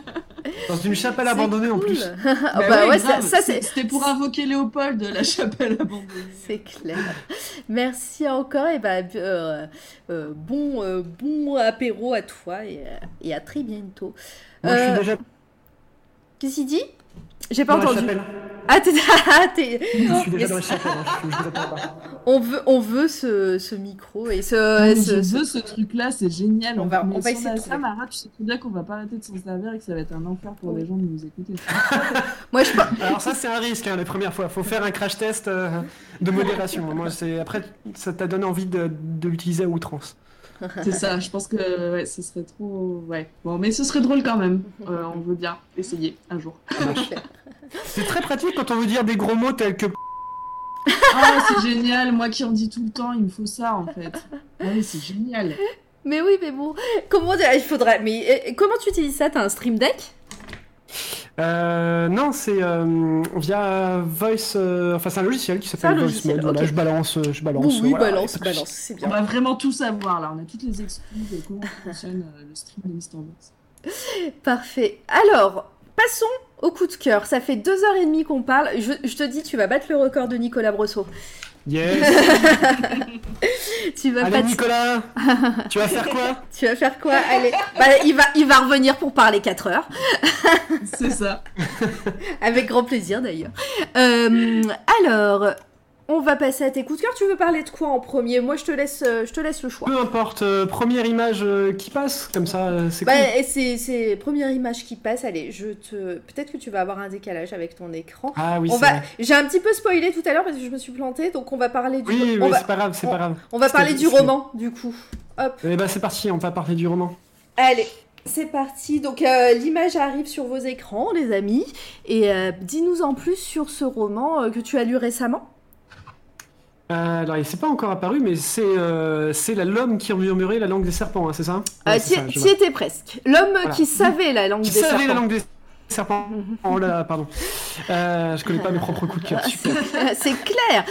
Dans une chapelle abandonnée en plus. Ah bah ouais, ça, C'était pour invoquer Léopold de la chapelle abandonnée. c'est clair. Merci encore et bah euh, euh, bon euh, bon apéro à toi et, et à très bientôt. Moi, je suis déjà Qu'est-ce qu'il dit? J'ai pas dans la entendu. Ah t'es ah, Je suis déjà dans la chapelle. hein, je, je pas. On veut on veut ce, ce micro et ce, ce- je ce- veux ce truc-là, c'est génial. On va- on va essayer de ça. Mara, tu sais très bien qu'on va pas arrêter de s'en servir et que ça va être un enfer pour les gens de nous écouter. Moi je Alors ça c'est un risque hein, les premières fois. Faut faire un crash test euh, de modération. Moi après ça t'a donné envie de, de l'utiliser à outrance. C'est ça, je pense que ouais, ce serait trop. Ouais. Bon, mais ce serait drôle quand même. Euh, on veut bien essayer un jour. C'est très pratique quand on veut dire des gros mots tels que Ah, c'est génial. Moi qui en dis tout le temps, il me faut ça en fait. Ah oui, c'est génial. Mais oui, mais bon, comment dire Il faudrait. Mais euh, comment tu utilises ça T'as un stream deck? Euh, non, c'est euh, via Voice. euh, enfin, c'est un logiciel qui s'appelle Voice logiciel, Mode. Voilà, je balance, je balance. Oui, oui, voilà. balance, balance, c'est On va vraiment tout savoir là. On a toutes les excuses de comment fonctionne euh, le stream de Mr. Box. Parfait. Alors, passons au coup de cœur. Ça fait deux heures et demie qu'on parle. Je, je te dis, tu vas battre le record de Nicolas Brosseau. Yes. Tu vas Allez, pas Nicolas, tu vas faire quoi Tu vas faire quoi? Allez, bah, il va, il va revenir pour parler 4 heures. C'est ça. Avec grand plaisir d'ailleurs. Euh, alors, on va passer à tes coups de cœur. Tu veux parler de quoi en premier? Moi, je te laisse, euh, je te laisse le choix. Peu importe, euh, première image euh, qui passe, comme ça, euh, c'est Bah, cool. c'est, c'est première image qui passe. Allez, je te. Peut-être que tu vas avoir un décalage avec ton écran. Ah oui, on c'est va. J'ai un petit peu spoilé tout à l'heure parce que je me suis plantée, donc on va parler du. Oui, va... c'est pas grave, c'est on- pas grave. on va parler du roman, du coup. Hop. Eh ben c'est parti, on va parler du roman. Allez, c'est parti. Donc euh, l'image arrive sur vos écrans, les amis. Et euh, dis-nous en plus sur ce roman euh, que tu as lu récemment. Euh, alors, il s'est pas encore apparu, mais c'est euh, c'est l'homme qui murmurait la langue des serpents, hein, c'est ça? Euh, Ouais, vois. étais presque. L'homme Voilà. qui savait la langue Qui des savait serpents. la langue des serpents Oh là là, pardon. Euh, je connais pas mes propres coups de cœur. C'est clair.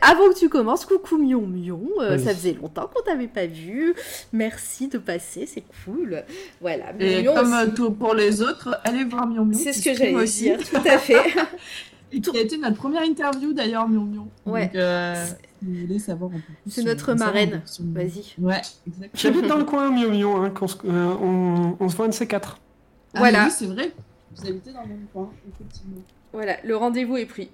Avant que tu commences, coucou Mion Mion. euh. Ça faisait longtemps qu'on t'avait pas vu. Merci de passer, c'est cool. Voilà. Et Mion comme aussi. tout- pour les autres, allez voir Mion Mion. C'est ce que j'allais aussi. dire, tout à fait. Et qui a été notre première interview d'ailleurs, Mion Mion. Ouais. Donc, euh, si vous voulez savoir un peu plus. C'est notre marraine. sur Mion Mion. Vas-y. Ouais, exactement. J'habite dans le coin, Mio Mio, hein, se- euh, on, on se voit un de ces quatre. Ah, Voilà. Oui, c'est vrai. Vous habitez dans le même coin, effectivement. Voilà, le rendez-vous est pris.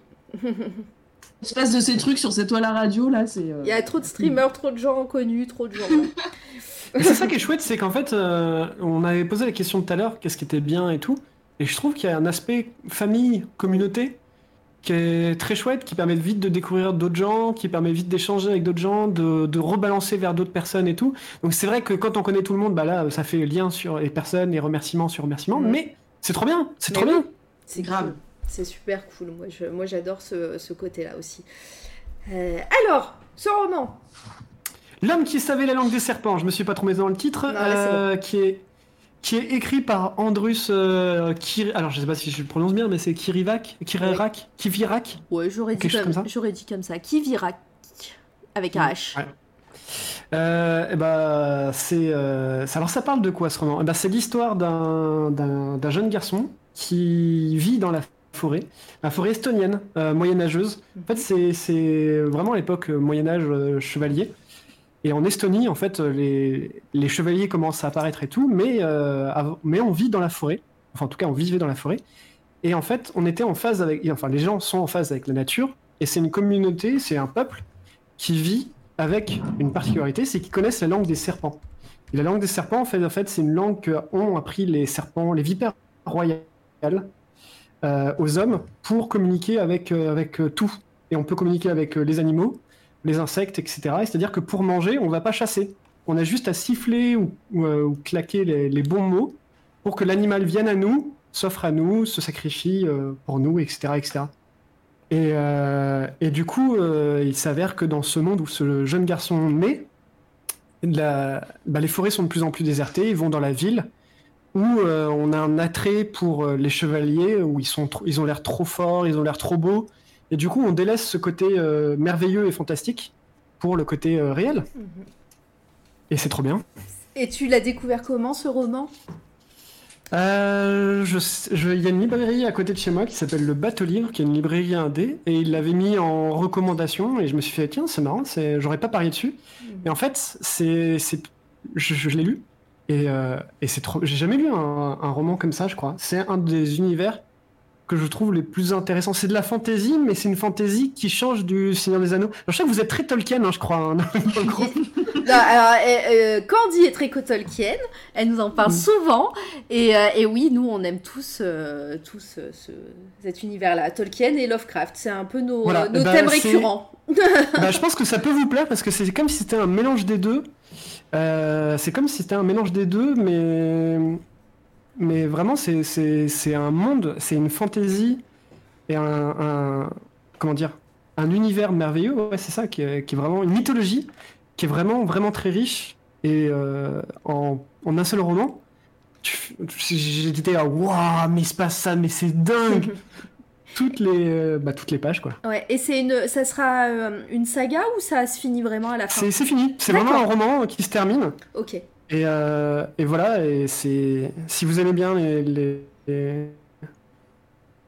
Se passe de ces trucs sur cette toile à radio là, c'est. euh, Il y a trop de streamers, trop de gens connus, trop de gens. C'est ça qui est chouette, c'est qu'en fait, euh, on avait posé la question tout à l'heure, qu'est-ce qui était bien et tout. Et je trouve qu'il y a un aspect famille, communauté, qui est très chouette, qui permet vite de découvrir d'autres gens, qui permet vite d'échanger avec d'autres gens, de, de rebalancer vers d'autres personnes et tout. Donc c'est vrai que quand on connaît tout le monde, bah là, ça fait lien sur les personnes, les remerciements sur remerciements, mais c'est trop bien, c'est trop oui. bien. C'est grave. C'est super cool. Moi, je, moi, j'adore ce, ce côté-là aussi. Euh, alors, ce roman. L'homme qui savait la langue des serpents, je me suis pas trompé dans le titre, Non, là, c'est euh, qui est qui est écrit par Andrus euh, Kir- Alors, je sais pas si je le prononce bien, mais c'est Kirivac Kirirak Kivirak Ouais, j'aurais dit, comme, comme ça j'aurais dit comme ça. Kivirak. Avec un H. Ouais. Euh, et bah, c'est, euh, alors ça parle de quoi ce roman? Eh ben, C'est l'histoire d'un, jeune garçon qui vit dans la forêt, la forêt estonienne, euh, moyenâgeuse. En fait, c'est, c'est vraiment l'époque euh, Moyen-Âge euh, chevalier. Et en Estonie, en fait, les, chevaliers commencent à apparaître et tout, mais, euh, mais on vit dans la forêt. Enfin, en tout cas, on vivait dans la forêt. Et en fait, on était en phase avec, enfin, les gens sont en phase avec la nature. Et c'est une communauté, c'est un peuple qui vit avec une particularité, c'est qu'ils connaissent la langue des serpents. Et la langue des serpents, en fait, en fait c'est une langue qu'ont appris les serpents, les vipères royales euh, aux hommes pour communiquer avec, euh, avec tout. Et on peut communiquer avec les animaux, les insectes, etc. Et C'est-à-dire que pour manger, on va pas chasser. On a juste à siffler ou, euh, claquer les, bons mots pour que l'animal vienne à nous, s'offre à nous, se sacrifie euh, pour nous, etc. etc. Et, euh, et du coup, il s'avère que dans ce monde où ce jeune garçon naît, bah, les forêts sont de plus en plus désertées, ils vont dans la ville, où on a un attrait pour les chevaliers, où ils, sont ils ont l'air trop forts, ils ont l'air trop beaux, et du coup on délaisse ce côté euh, merveilleux et fantastique pour le côté euh, réel. Et c'est trop bien. Et tu l'as découvert comment ce roman? Euh, je, je- il y a une librairie à côté de chez moi qui s'appelle le Bateau Livre, qui est une librairie indé, et il l'avait mis en recommandation, et je me suis fait, tiens, c'est marrant, j'aurais pas parié dessus. Et en fait, c'est, je, je l'ai lu, et, euh, et c'est trop, j'ai jamais lu un, un roman comme ça, je crois. C'est un des univers que je trouve les plus intéressants. C'est de la fantaisie, mais c'est une fantaisie qui change du Seigneur des Anneaux. Alors, je sais que vous êtes très Tolkien, hein, je crois, hein. Non, alors, euh, euh, Candy est très Tolkien, elle nous en parle Mm. souvent, et, euh, et oui, nous on aime tous, euh, tous ce- cet univers-là, Tolkien et Lovecraft, c'est un peu nos, Voilà, nos bah, thèmes récurrents. bah, je pense que ça peut vous plaire parce que c'est comme si c'était un mélange des deux. C'est comme si c'était un mélange des deux, mais mais vraiment c'est un monde, c'est une fantaisie et un, un- comment dire un univers merveilleux. Ouais, c'est ça qui est, qui est vraiment une mythologie qui est vraiment vraiment très riche et euh, en, en un seul roman. J'étais là, waouh, mais il se passe ça, mais c'est dingue. toutes les euh, bah, toutes les pages quoi. Ouais, et c'est une, ça sera euh, une saga ou ça se finit vraiment à la fin? C'est fini. C'est vraiment un roman qui se termine. Ok. Et, euh, et voilà, et c'est si vous aimez bien les, les- les-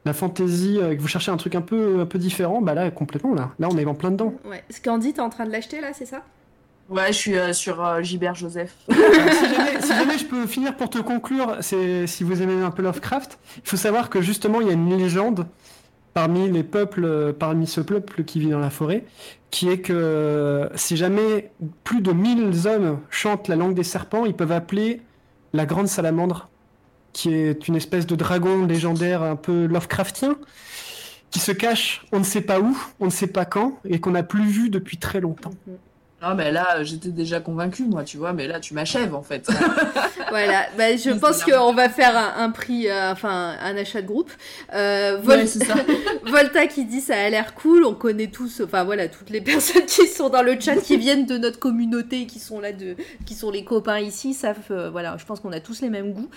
la fantasy, euh, que vous cherchez un truc un peu, un peu différent, bah là, complètement, là. Là, on est en plein dedans. Ouais. Candy, t'es en train de l'acheter là, c'est ça? Ouais, je suis euh, sur euh, Gilbert Joseph. si, jamais, si jamais je peux finir pour te conclure, c'est si vous aimez un peu Lovecraft, il faut savoir que justement, il y a une légende parmi les peuples, parmi ce peuple qui vit dans la forêt, qui est que euh, si jamais plus de 1000 hommes chantent la langue des serpents, ils peuvent appeler la grande salamandre, qui est une espèce de dragon légendaire un peu Lovecraftien, qui se cache on ne sait pas où, on ne sait pas quand, et qu'on n'a plus vu depuis très longtemps. Non, mais là, euh, j'étais déjà convaincue, moi, tu vois, mais là, tu m'achèves, en fait. Voilà, bah, je pense qu'on va faire un, un prix, euh, enfin un achat de groupe. Euh, Vol- Ouais, ça. Volta qui dit ça a l'air cool, on connaît tous, enfin voilà, toutes les personnes qui sont dans le chat, qui viennent de notre communauté, qui sont là, de, qui sont les copains ici, savent, euh, voilà, je pense qu'on a tous les mêmes goûts.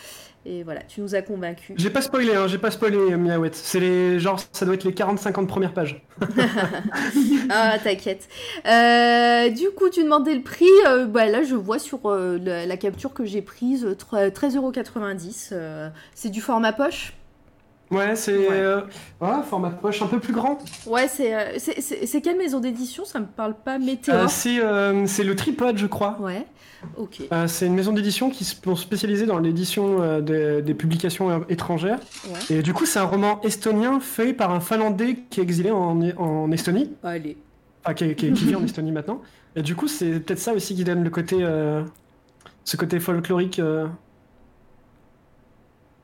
Et voilà, tu nous as convaincus. J'ai pas spoilé, hein, j'ai pas spoilé euh, Miaouette. C'est les genre ça doit être les 40-50 premières pages. Ah, t'inquiète. Euh, du coup, tu demandais le prix. euh, bah, là, je vois sur la, la capture que j'ai prise euh, tre- 13,90€. euh, c'est du format poche? Ouais, c'est euh, voilà, format poche un peu plus grand. Ouais, c'est euh, c'est- quelle maison d'édition? Ça me parle pas météo. Euh, c'est euh, c'est le Tripod, je crois. Ouais. Ok. Euh, c'est une maison d'édition qui se pour spécialiser dans l'édition euh, des, des publications euh, étrangères. Ouais. Et du coup, c'est un roman estonien fait par un Finlandais qui est exilé en, en Estonie. Allez. Enfin, qui, qui- qui vit en Estonie maintenant. Et du coup, c'est peut-être ça aussi qui donne le côté, euh, ce côté folklorique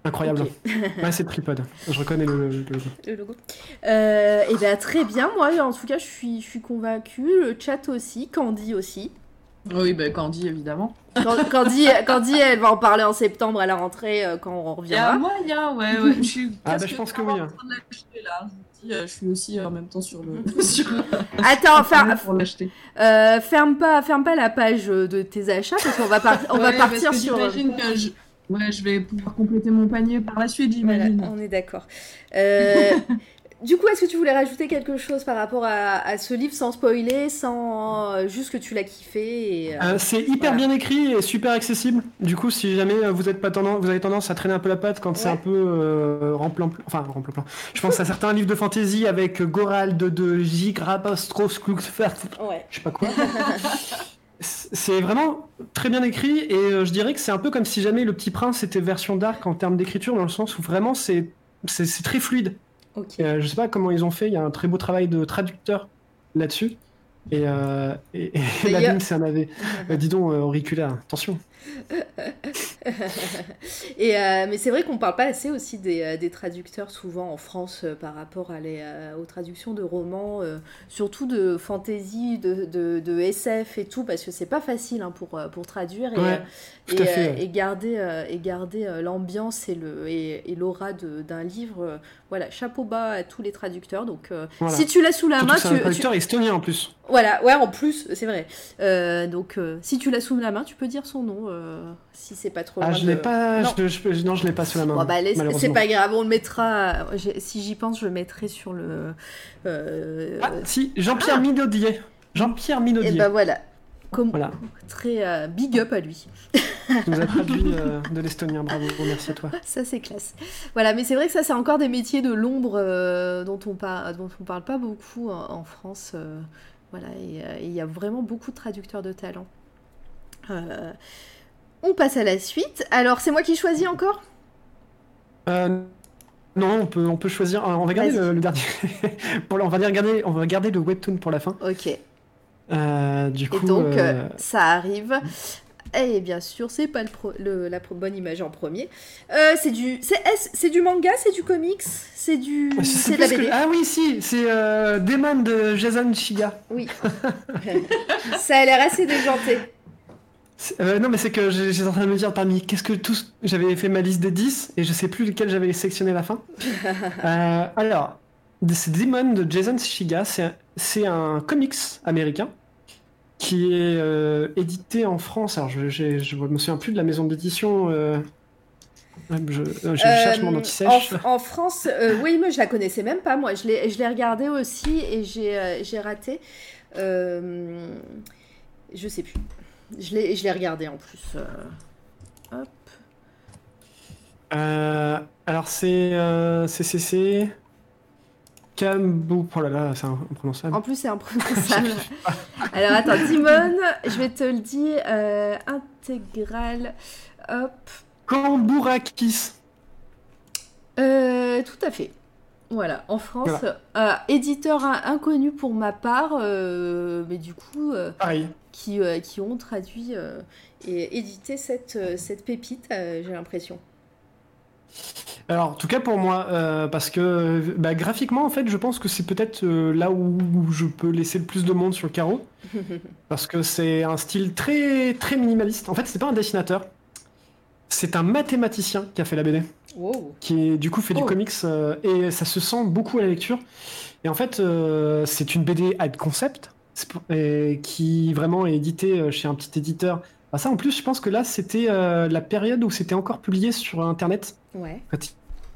incroyable. ouais, c'est le Tripod. Je reconnais le, le- le logo. Le logo. Euh, et bien, très bien. Moi, en tout cas, je suis, je suis convaincue. Le chat aussi. Candy aussi. Oui, bah, Candy, évidemment. Can- Candy, Candy, elle va en parler en septembre à la rentrée euh, quand on Il y a reviendra. moyen, ouais, ouais. Je suis Ah, bah, je pense que oui, en hein. train de l'acheter, là. Je vous dis, euh, je suis aussi en même temps sur le. sur Attends, enfin, pour l'acheter. Euh, ferme pas, ferme pas la page de tes achats parce qu'on va, par- on va partir parce que sur. J'imagine que je, Ouais, je vais pouvoir compléter mon panier par la suite, Voilà, j'imagine. on est d'accord. Euh, du coup, est-ce que tu voulais rajouter quelque chose par rapport à, à ce livre sans spoiler, sans euh, juste que tu l'as kiffé et, euh, Euh, c'est hyper voilà. bien écrit et super accessible. Du coup, si jamais vous êtes pas tendance, vous avez tendance à traîner un peu la patte quand c'est un peu euh, remplan, enfin remplan. Je pense à certains livres de fantasy avec Gorald de, de J. Grabostros, Ouais. je sais pas quoi. C'est vraiment très bien écrit et euh, je dirais que c'est un peu comme si jamais Le Petit Prince était version dark en termes d'écriture dans le sens où vraiment c'est très fluide. Ok. Euh, je sais pas comment ils ont fait, il y a un très beau travail de traducteur là-dessus. Et, euh, et, et la c'est un AV. Euh, dis donc, euh, auriculaire, attention. et, euh, mais c'est vrai qu'on parle pas assez aussi des, euh, des traducteurs souvent en France euh, par rapport à les, euh, aux traductions de romans, surtout de fantasy, de, de, de SF et tout, parce que c'est pas facile hein, pour, pour traduire et, Ouais, tout et, à fait, ouais. et garder, et garder l'ambiance et le- et, et l'aura de- d'un livre. voilà, chapeau bas à tous les traducteurs. Donc, Voilà. si tu l'as sous la Surtout main, c'est tu, un tu- traducteur estonien en plus. voilà, ouais, en plus, c'est vrai. Donc, si tu l'as sous la main, tu peux dire son nom, si c'est pas trop Ah, je de- l'ai pas, Non. je, je- non, je l'ai pas sous la main. Bon, bah, c'est pas grave, on le mettra. j'ai- Si j'y pense, je le mettrai sur le. euh, Ah, si, Jean-Pierre Minaudier. Jean-Pierre Minaudier. et bah voilà. Comme, Voilà. Très euh, big up à lui. Tu nous a traduit euh, de l'estonien, bravo, merci à toi. Ça, c'est classe. Voilà, mais c'est vrai que ça, c'est encore des métiers de l'ombre euh, dont, on par- dont on parle pas beaucoup en, en France. euh, voilà, euh, et il y a vraiment beaucoup de traducteurs de talent. On passe à la suite. Alors, c'est moi qui choisis encore? Euh, non, on peut, on peut choisir. euh, On va garder le, le dernier. on va dire garder, on va garder le webtoon pour la fin. Ok. Euh, du coup, Et donc, euh, ça arrive. Et bien sûr, c'est pas le pro- le- la pro- bonne image en premier. Euh, c'est du, c'est du manga, c'est du comics, c'est du, c'est de la que- BD. Ah oui, si, c'est euh, Demon de Jason Shiga. Oui. ça a l'air assez déjanté. Euh, non, mais c'est que j'étais en train de me dire parmi qu'est-ce que tous. J'avais fait ma liste des 10 et je sais plus lequel j'avais sélectionné à la fin. Euh, alors, c'est Demon de Jason Shiga. C'est un- comics américain qui est euh, édité en France. Alors, je, je me souviens plus de la maison d'édition. Je, je cherche mon anti-sèche. En, en France, oui, moi je la connaissais même pas. Moi, je l'ai, regardé aussi et j'ai, raté. Je sais plus. Je l'ai, je l'ai regardé en plus. euh. Hop. Euh, alors, c'est. Euh, c'est- c'est. Cambou. Oh là là, c'est imprononçable. En plus, c'est imprononçable. Alors attends, Dimon, je vais te le dire. euh, intégral. Hop. Kambourakis. Euh, tout à fait. Voilà, en France, Voilà. euh, éditeur in- inconnu pour ma part, euh, mais du coup, euh, Pareil. Qui, euh, qui ont traduit euh, et édité cette, euh, cette pépite, j'ai l'impression. Alors, en tout cas pour moi, euh, parce que bah, graphiquement, en fait, je pense que c'est peut-être euh, là où je peux laisser le plus de monde sur le carreau. Parce que c'est un style très, très minimaliste. En fait, c'est pas un dessinateur. C'est un mathématicien qui a fait la BD. Wow. Qui, du coup, fait du Oh. comics. euh, et ça se sent beaucoup à la lecture. Et en fait, c'est une BD à concept. Et qui vraiment est éditée euh, chez un petit éditeur. Ah, ça, en plus, je pense que là, c'était euh, la période où c'était encore publié sur Internet Ouais. quand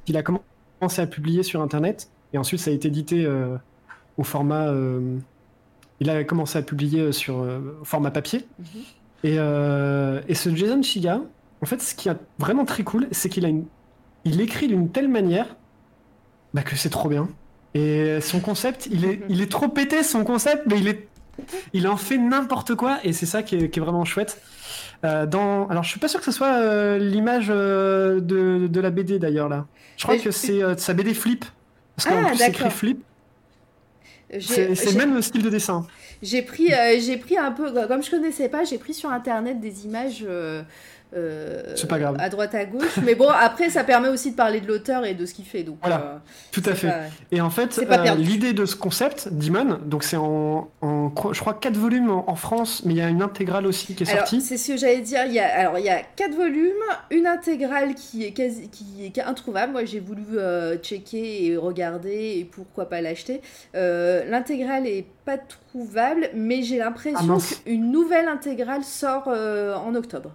il a commencé à publier sur Internet, et ensuite ça a été édité euh, au format... euh, il a commencé à publier sur format papier. Mhm. Et, et ce Jason Shiga, en fait, ce qui est vraiment très cool, c'est qu'il a une... il écrit d'une telle manière bah, que c'est trop bien. Et son concept, il est, il est trop pété, son concept, mais il est... Il en fait n'importe quoi, et c'est ça qui est, qui est vraiment chouette. Euh, dans... Alors, je suis pas sûr que ce soit euh, l'image euh, de, de la BD d'ailleurs là. Je crois que c'est sa BD Flip. Parce qu'en Ah, plus, c'est écrit. Flip. C'est le même style de dessin. J'ai pris, j'ai pris un peu, comme je connaissais pas, j'ai pris sur internet des images euh, C'est pas grave. à droite à gauche. Mais bon, après, ça permet aussi de parler de l'auteur et de ce qu'il fait. Donc, Voilà. euh, Tout à fait. pas- Et en fait, euh, l'idée de ce concept, Demon, donc c'est en, en, je crois, 4 volumes en, en France, mais il y a une intégrale aussi qui est Alors, sortie. c'est ce que j'allais dire. Il y a, alors, il y a quatre volumes, une intégrale qui est quasi, qui est introuvable. Moi, j'ai voulu euh, checker et regarder et pourquoi pas l'acheter. L'intégrale est pas trouvable, mais j'ai Ah, l'impression qu'une nouvelle intégrale sort en octobre.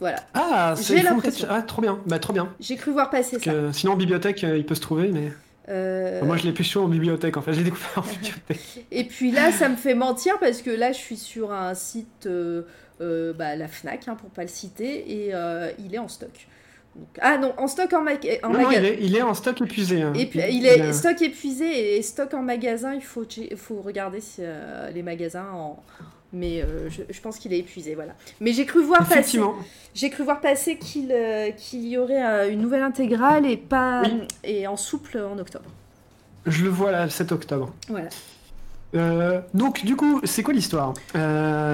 Voilà. Ah, J'ai c'est il Ah, trop bien. Bah, trop bien. J'ai cru voir passer ça. que sinon, en bibliothèque, euh, il peut se trouver, mais. Euh, Moi, je l'ai plus chaud en bibliothèque, en fait. Je l'ai découvert en bibliothèque. Et puis là, ça me fait mentir parce que là, je suis sur un site, euh, euh, bah, la Fnac, hein, pour pas le citer, et il est en stock. Donc- ah non, en stock en, Non, non, magasin. il est, il est en stock épuisé. hein. Et puis, il Il est a- stock épuisé et stock en magasin. Il faut, che- faut regarder si, les magasins en. Mais euh, je, je pense qu'il est épuisé, voilà. Mais j'ai cru voir passer. J'ai cru voir passer qu'il euh, qu'il y aurait euh, une nouvelle intégrale et pas et en souple en octobre. Je le vois là, le 7 octobre. Voilà. Euh, donc, du coup, c'est quoi l'histoire?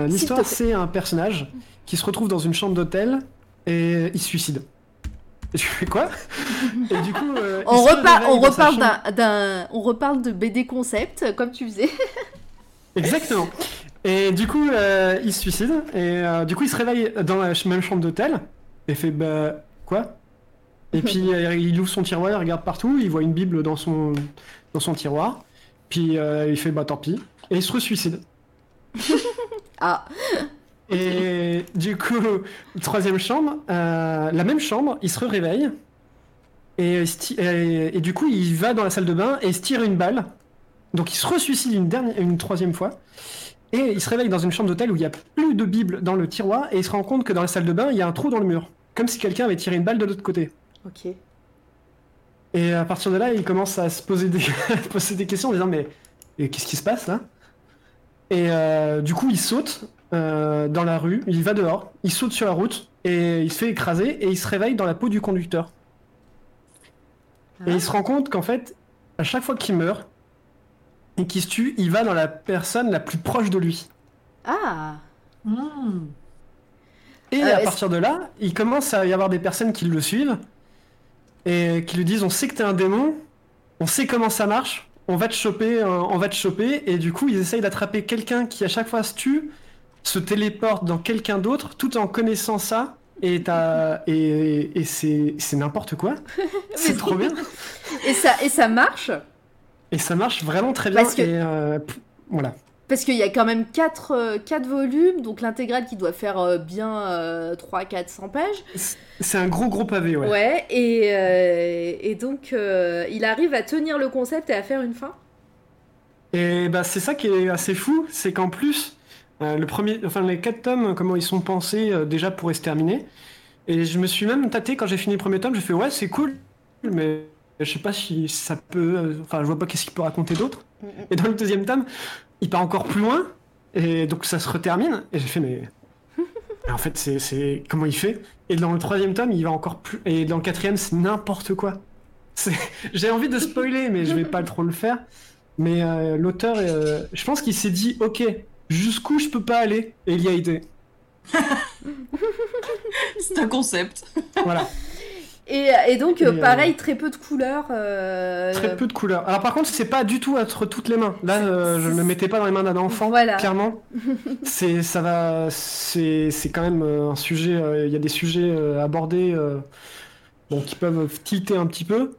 L'histoire, c'est un personnage qui se retrouve dans une chambre d'hôtel et il se suicide. Tu fais quoi? Et du coup, On réveille on reparle d'un- on reparle de BD concept comme tu faisais. Exactement. Et du coup, euh, il se suicide. Et euh, du coup, il se réveille dans la même chambre d'hôtel. Et fait bah quoi? Et puis euh, il ouvre son tiroir, il regarde partout, il voit une bible dans son dans son tiroir. Puis euh, il fait bah tant pis. Et il se resuicide. Ah. Et du coup, troisième chambre, la même chambre, il se réveille. Et, du coup, il va dans la salle de bain et il se tire une balle. Donc il se resuicide une, dernière, une troisième fois. Et il se réveille dans une chambre d'hôtel où il n'y a plus de Bible dans le tiroir. Et il se rend compte que dans la salle de bain, il y a un trou dans le mur. Comme si quelqu'un avait tiré une balle de l'autre côté. Ok. Et à partir de là, il commence à se poser des, poser questions en disant Mais qu'est-ce qui se passe là? Et euh, du coup, il saute euh, dans la rue, il va dehors, il saute sur la route et il se fait écraser et il se réveille dans la peau du conducteur. Et il se rend compte qu'en fait, à chaque fois qu'il meurt et qu'il se tue, il va dans la personne la plus proche de lui. Ah. Et Euh, à partir de là, il commence à y avoir des personnes qui le suivent et qui lui disent on sait que t'es un démon, on sait comment ça marche, on va te choper, euh, on va te choper. Et du coup, ils essayent d'attraper quelqu'un qui à chaque fois se tue, se téléporte dans quelqu'un d'autre, tout en connaissant ça. Et, et, et c'est c'est n'importe quoi. C'est trop bien. Et ça, et ça marche? Et ça marche vraiment très bien. Parce que- Et euh, voilà. parce qu'il y a quand même 4, volumes, donc l'intégrale qui doit faire euh, bien 300-400 pages. C'est un gros gros pavé, ouais. Ouais, et, euh, et donc euh, il arrive à tenir le concept et à faire une fin. Et bah c'est ça qui est assez fou, c'est qu'en plus, euh, le premier, enfin les quatre tomes, comment ils sont pensés euh, déjà pourraient se terminer. Et je me suis même tâté quand j'ai fini le premier tome, j'ai fait ouais c'est cool, mais je sais pas si ça peut, euh, enfin je vois pas qu'est-ce qu'il peut raconter d'autre. Et dans le deuxième tome, il part encore plus loin, et donc ça se retermine. Et j'ai fait mais en fait c'est c'est comment il fait? Et dans le troisième tome, il va encore plus, et dans le quatrième c'est n'importe quoi. C'est- J'ai envie de spoiler, mais je vais pas trop le faire. Mais euh, l'auteur, euh, je pense qu'il s'est dit, ok, jusqu'où je peux pas aller, et il y a été. C'est un concept. Voilà, Et, et donc, euh, euh, pareil, très peu de couleurs. euh, très peu de couleurs. Alors par contre, c'est pas du tout entre toutes les mains. Là, euh, je ne me mettais pas dans les mains d'un enfant, Voilà. clairement. C'est, ça va, c'est, quand même un sujet. Il y a des sujets abordés, bon, qui peuvent tilter un petit peu.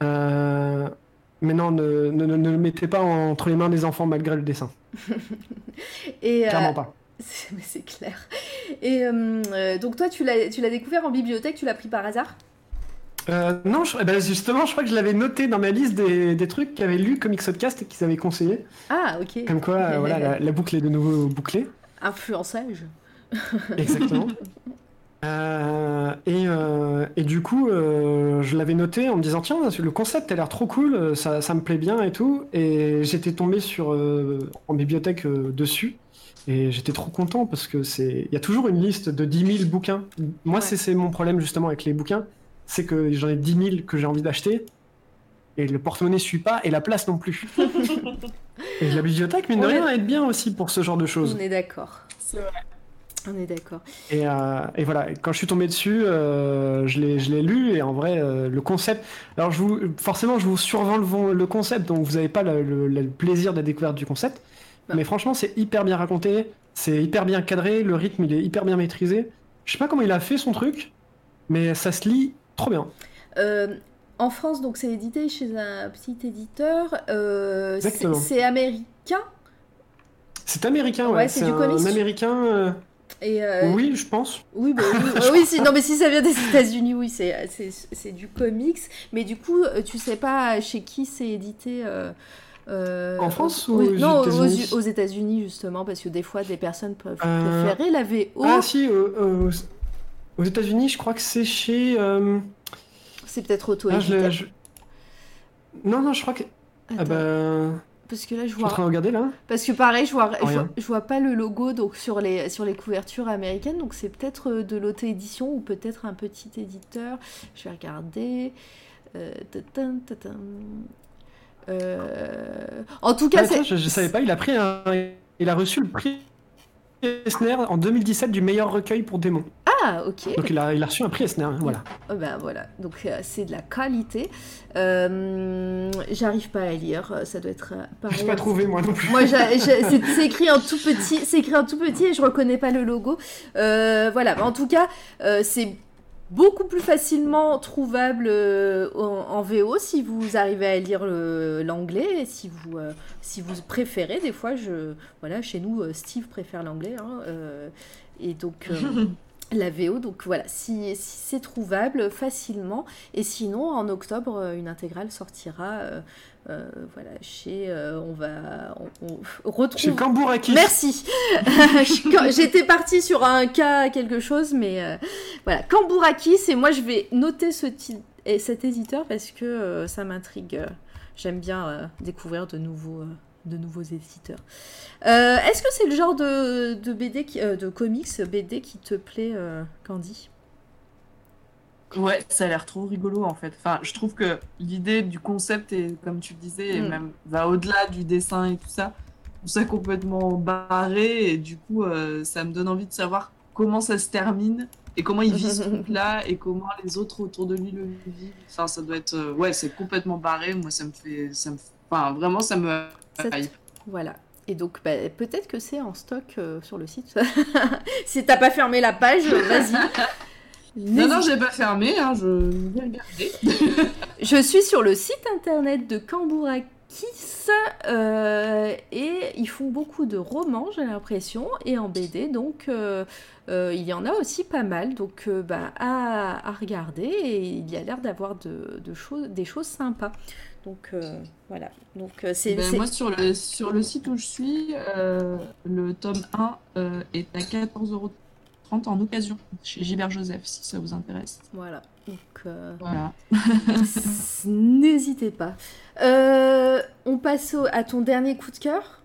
Mais non, ne, ne, ne- ne le mettez pas entre les mains des enfants malgré le dessin. Et, Clairement pas. c'est- mais c'est clair. Et donc, toi, tu l'as tu l'as découvert en bibliothèque, tu l'as pris par hasard? Euh, non, je- eh ben, justement, je crois que je l'avais noté dans ma liste des, des trucs qu'avaient lu Comics Podcast et qu'ils avaient conseillé. Ah, ok. Comme quoi, euh, voilà, la, la boucle est de nouveau bouclée. Influençage. Exactement. Euh, et, euh, et du coup, je l'avais noté en me disant tiens, le concept a l'air trop cool, ça, ça me plaît bien et tout. Et j'étais tombé sur en bibliothèque dessus. Et j'étais trop content parce que c'est, il y a toujours une liste de 10 000 bouquins. Moi, c'est mon problème justement avec les bouquins, c'est que j'en ai 10 000 que j'ai envie d'acheter. Et le porte-monnaie suit pas, et la place non plus. et la bibliothèque, mine de rien, aide bien aussi pour ce genre de choses. On est d'accord. C'est vrai. On est d'accord. Et, euh, et voilà, quand je suis tombé dessus, euh, je l'ai je l'ai lu, et en vrai, euh, le concept... Alors, je vous, forcément, je vous survends le, le concept, donc vous n'avez pas le, le- le plaisir de la découverte du concept. Non. Mais franchement, c'est hyper bien raconté, c'est hyper bien cadré, le rythme, il est hyper bien maîtrisé. Je sais pas comment il a fait son truc, mais ça se lit trop bien. Euh, en France, donc, c'est édité chez un petit éditeur. Euh, c'est américain C'est américain, Ouais, ouais. c'est du un comics. américain... euh, Et, euh, Oui, je pense. Oui, bah oui, oui, si, non, mais si ça vient des États-Unis, oui, c'est, du comics. Mais du coup, tu sais pas chez qui c'est édité euh, En France aux- ou oui, aux Non, aux, États-Unis aux États-Unis, justement, parce que des fois, des personnes peuvent préférer la VO. Ah si, aux, aux États-Unis, je crois que c'est chez. euh, C'est peut-être ah, je auto-édité. je- Non, non, je crois que. Ah bah. Parce que là, je Je suis en train vois. de regarder là. Parce que pareil, je vois, je, vois, je vois pas le logo donc sur les, sur les couvertures américaines, donc c'est peut-être euh, de l'auto-édition ou peut-être un petit éditeur. Je vais regarder. Euh. Euh, En tout cas, Ah, c'est. je, je savais pas, il a pris un. Il a reçu le prix Eisner en 2017 du meilleur recueil pour démons. Ah, ok. Donc il a, il a reçu un prix Eisner, voilà. Oh, ben voilà, donc euh, c'est de la qualité. Euh, J'arrive pas à lire, ça doit être euh. Je pas trouvé moi non plus. Moi, c'est écrit en tout petit, c'est écrit en tout petit et je reconnais pas le logo. Euh, voilà, en tout cas, c'est beaucoup plus facilement trouvable euh, en, en VO si vous arrivez à lire l'anglais et si vous euh, si vous préférez. Des fois, je voilà, chez nous, euh, Steve préfère l'anglais hein, euh, et donc. la VO, donc voilà, si, si c'est trouvable facilement. Et sinon, en octobre, une intégrale sortira. Euh, voilà, chez. euh, on va. On, on retrouve. Chez. Merci J'étais partie sur un cas, quelque chose, mais euh, voilà. Kambourakis, et moi je vais noter ce et cet éditeur parce que euh, ça m'intrigue. J'aime bien euh, découvrir de nouveaux, de nouveaux éditeurs. Est-ce que c'est le genre de, de BD, qui- de comics BD qui te plaît, Candy? Ouais, ça a l'air trop rigolo en fait. Enfin, je trouve que l'idée du concept est, comme tu le disais, et Mm. même va au-delà du dessin et tout ça. Trouve ça complètement barré et du coup, euh, ça me donne envie de savoir comment ça se termine et comment il vit ce truc-là et comment les autres autour de lui le vivent. Enfin, ça doit être, euh, ouais, c'est complètement barré. Moi, ça me fait, ça me, enfin, vraiment, ça me. Ça te-. Voilà. Et donc, bah, peut-être que c'est en stock euh, sur le site. si t'as pas fermé la page, vas-y. Non, non, j'ai pas fermé. Hein, je vais regarder. Je suis sur le site internet de Kambourakis euh, et ils font beaucoup de romans, j'ai l'impression, et en BD, donc euh, euh, il y en a aussi pas mal, donc euh, bah, à, à regarder et il y a l'air d'avoir de, de choses, des choses sympas. Donc euh, voilà, donc euh, c'est Ben, moi, sur le, sur le site où je suis, euh, le tome 1 euh, est à 14,30€ en occasion chez Gilbert Joseph, si ça vous intéresse. voilà. Donc euh, Voilà. n'hésitez pas. Euh, on passe au- à ton dernier coup de cœur.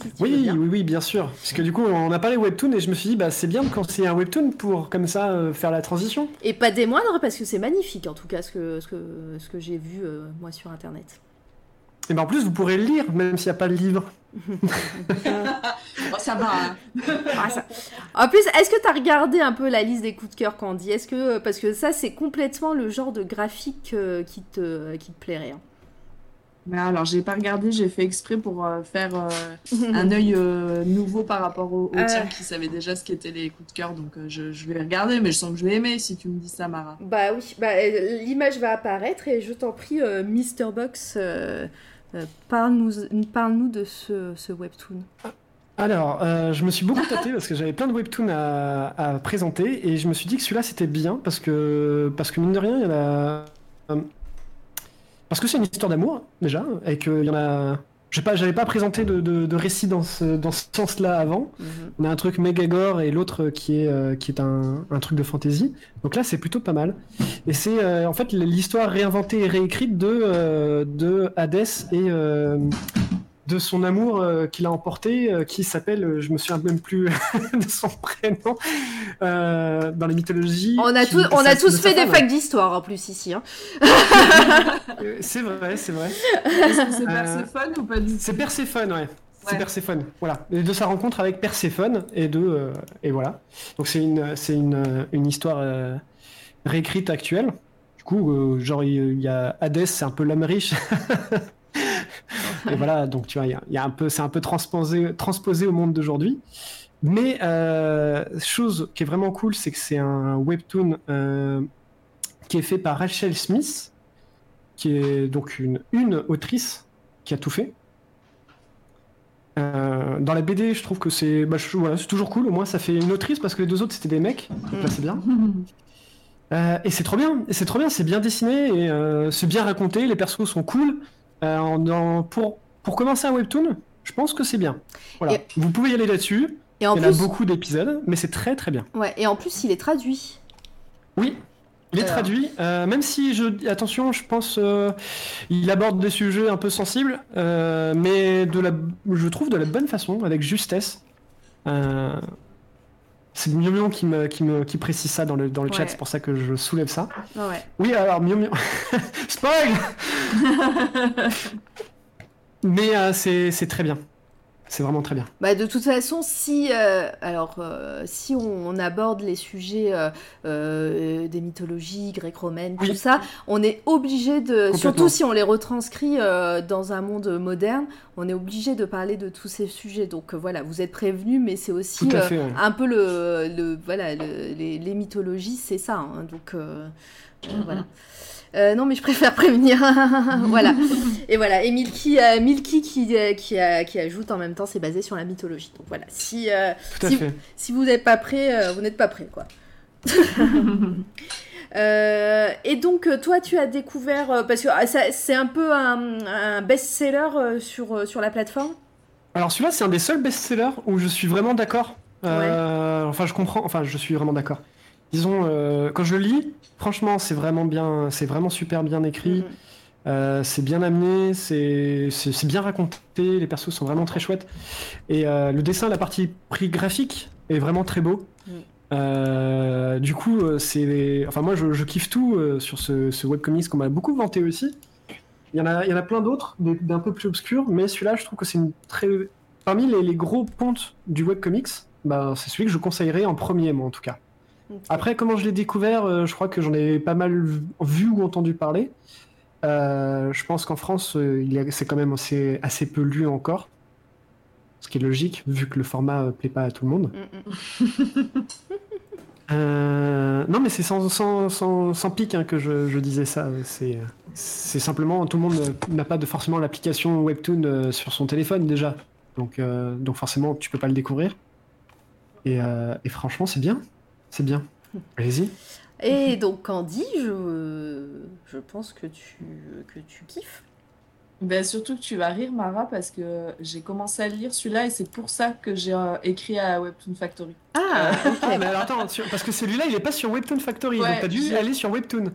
Si Oui, oui, oui, bien sûr. Parce que du coup, on a parlé webtoon et je me suis dit, bah, c'est bien quand c'est un webtoon pour comme ça euh, faire la transition. Et pas des moindres, parce que c'est magnifique, en tout cas, ce que, ce que, ce que j'ai vu, euh, moi, sur Internet. Et ben en plus, vous pourrez le lire, même s'il n'y a pas le livre. Oh, ça va. hein. Ah, ça- En plus, est-ce que tu as regardé un peu la liste des coups de cœur, Candy? Est-ce que... Parce que ça, c'est complètement le genre de graphique euh, qui, te, qui te plairait. hein. Mais alors, j'ai pas regardé, j'ai fait exprès pour euh, faire euh, un œil euh, nouveau par rapport au, au tien qui savait déjà ce qu'étaient les coups de cœur. Donc, euh, je, je vais regarder, mais je sens que je vais aimer si tu me dis ça, Mara. Bah oui, bah, euh, l'image va apparaître et je t'en prie, euh, Mr. Box, euh, euh, parle-nous parle de ce, ce webtoon. Alors, euh, je me suis beaucoup tâté parce que j'avais plein de webtoons à, à présenter et je me suis dit que celui-là c'était bien parce que, parce que mine de rien, il y en a. euh, parce que c'est une histoire d'amour déjà et qu'il y en a. Je pas, j'avais pas présenté de, de, de récit dans ce, dans ce sens-là avant. On a un truc méga gore et l'autre qui est, euh, qui est un, un truc de fantasy. Donc là, c'est plutôt pas mal. Et c'est euh, en fait l'histoire réinventée et réécrite de, euh, de Hadès et euh, de son amour euh, qu'il a emporté, euh, qui s'appelle, euh, je me souviens même plus de son prénom, euh, dans les mythologies. On a, on a tous fait des femme. facs d'histoire en plus ici. hein. C'est vrai, c'est vrai. Est-ce que c'est Euh, Perséphone ou pas du tout? C'est Perséphone, ouais. C'est Ouais. Perséphone, voilà. Et de sa rencontre avec Perséphone, et de. euh, et voilà. Donc c'est une, c'est une, une histoire euh, réécrite actuelle. Du coup, euh, genre, il il y a Hadès, c'est un peu l'homme riche. et voilà, donc tu vois, il y a, il y a un peu, c'est un peu transposé, transposé au monde d'aujourd'hui. Mais euh, chose qui est vraiment cool, c'est que c'est un webtoon euh, qui est fait par Rachel Smith, qui est donc une, une autrice qui a tout fait. Euh, dans la BD, je trouve que c'est bah, voilà, c'est toujours cool. Au moins, ça fait une autrice parce que les deux autres c'était des mecs. Donc là, c'est bien. Euh, et c'est trop bien. Et c'est trop bien. C'est bien dessiné et euh, c'est bien raconté. Les persos sont cool. Euh, en- pour pour commencer un webtoon, je pense que c'est bien. Voilà. Et- Vous pouvez y aller là-dessus. Et en Il y en plus, a beaucoup d'épisodes, mais c'est très très bien. ouais, et en plus, il est traduit. Oui, il est Alors. traduit. euh, même si je attention, je pense euh, il aborde des sujets un peu sensibles, euh, mais de la, je trouve de la bonne façon, avec justesse. C'est Miu Miu qui me, qui me qui précise ça dans le dans le chat, c'est pour ça que je soulève ça. Ouais. Oui, alors Miu Miu, spoil. mais euh, c'est très bien. C'est vraiment très bien. Bah, de toute façon, si, euh, alors, euh, si on, on aborde les sujets euh, euh, des mythologies grecques-romaines, Oui. tout ça, on est obligé de, surtout si on les retranscrit euh, dans un monde moderne, on est obligé de parler de tous ces sujets. Donc euh, voilà, vous êtes prévenus, mais c'est aussi euh, fait, ouais. un peu le, le voilà, le- les, les mythologies, c'est ça. hein. donc voilà. Euh, non, mais je préfère prévenir. voilà. Et voilà. Et Milky, euh, Milky qui, euh, qui, qui ajoute en même temps, c'est basé sur la mythologie. Donc voilà. Si, euh, si, vous n'êtes pas prêt, vous n'êtes pas prêt, quoi. Et donc, toi, tu as découvert, parce que ah, c'est un peu un, un best-seller sur, sur la plateforme? Alors celui-là, c'est un des seuls best-sellers où je suis vraiment d'accord. Enfin, je comprends. Enfin, je suis vraiment d'accord. Disons, euh, quand je le lis, franchement, c'est vraiment bien, c'est vraiment super bien écrit. Mhm. Euh, c'est bien amené, c'est bien raconté. Les persos sont vraiment très chouettes. Et euh, le dessin, la partie prix graphique est vraiment très beau. Mhm. Euh, du coup, c'est, enfin moi, je, je kiffe tout sur ce, ce webcomics qu'on m'a beaucoup vanté aussi. Il y en a, il y en a plein d'autres, d'un peu plus obscurs, mais celui-là, je trouve que c'est une très. Parmi les, les gros pontes du webcomics, bah, c'est celui que je conseillerais en premier, moi en tout cas. Après, comment je l'ai découvert, euh, je crois que j'en ai pas mal vu, ou entendu parler. Euh, je pense qu'en France, euh, c'est quand même assez, assez peu lu encore. Ce qui est logique, vu que le format euh, plaît pas à tout le monde. Mm, mm. Euh, non, mais c'est sans, sans, sans, sans pic hein, que je, je disais ça. C'est, simplement, tout le monde n'a pas de, forcément l'application Webtoon sur son téléphone déjà. Donc, euh, donc forcément, tu peux pas le découvrir. Et, et franchement, c'est bien. C'est bien. Allez-y. Et donc, Candy, je, je pense que tu, que tu kiffes. Ben, surtout que tu vas rire, Mara, parce que j'ai commencé à lire celui-là et c'est pour ça que j'ai euh, écrit à Webtoon Factory. Ah, Ah, ok. mais alors attends, sur- parce que celui-là, il est pas sur Webtoon Factory. Ouais, donc t'as dû aller sur Webtoon.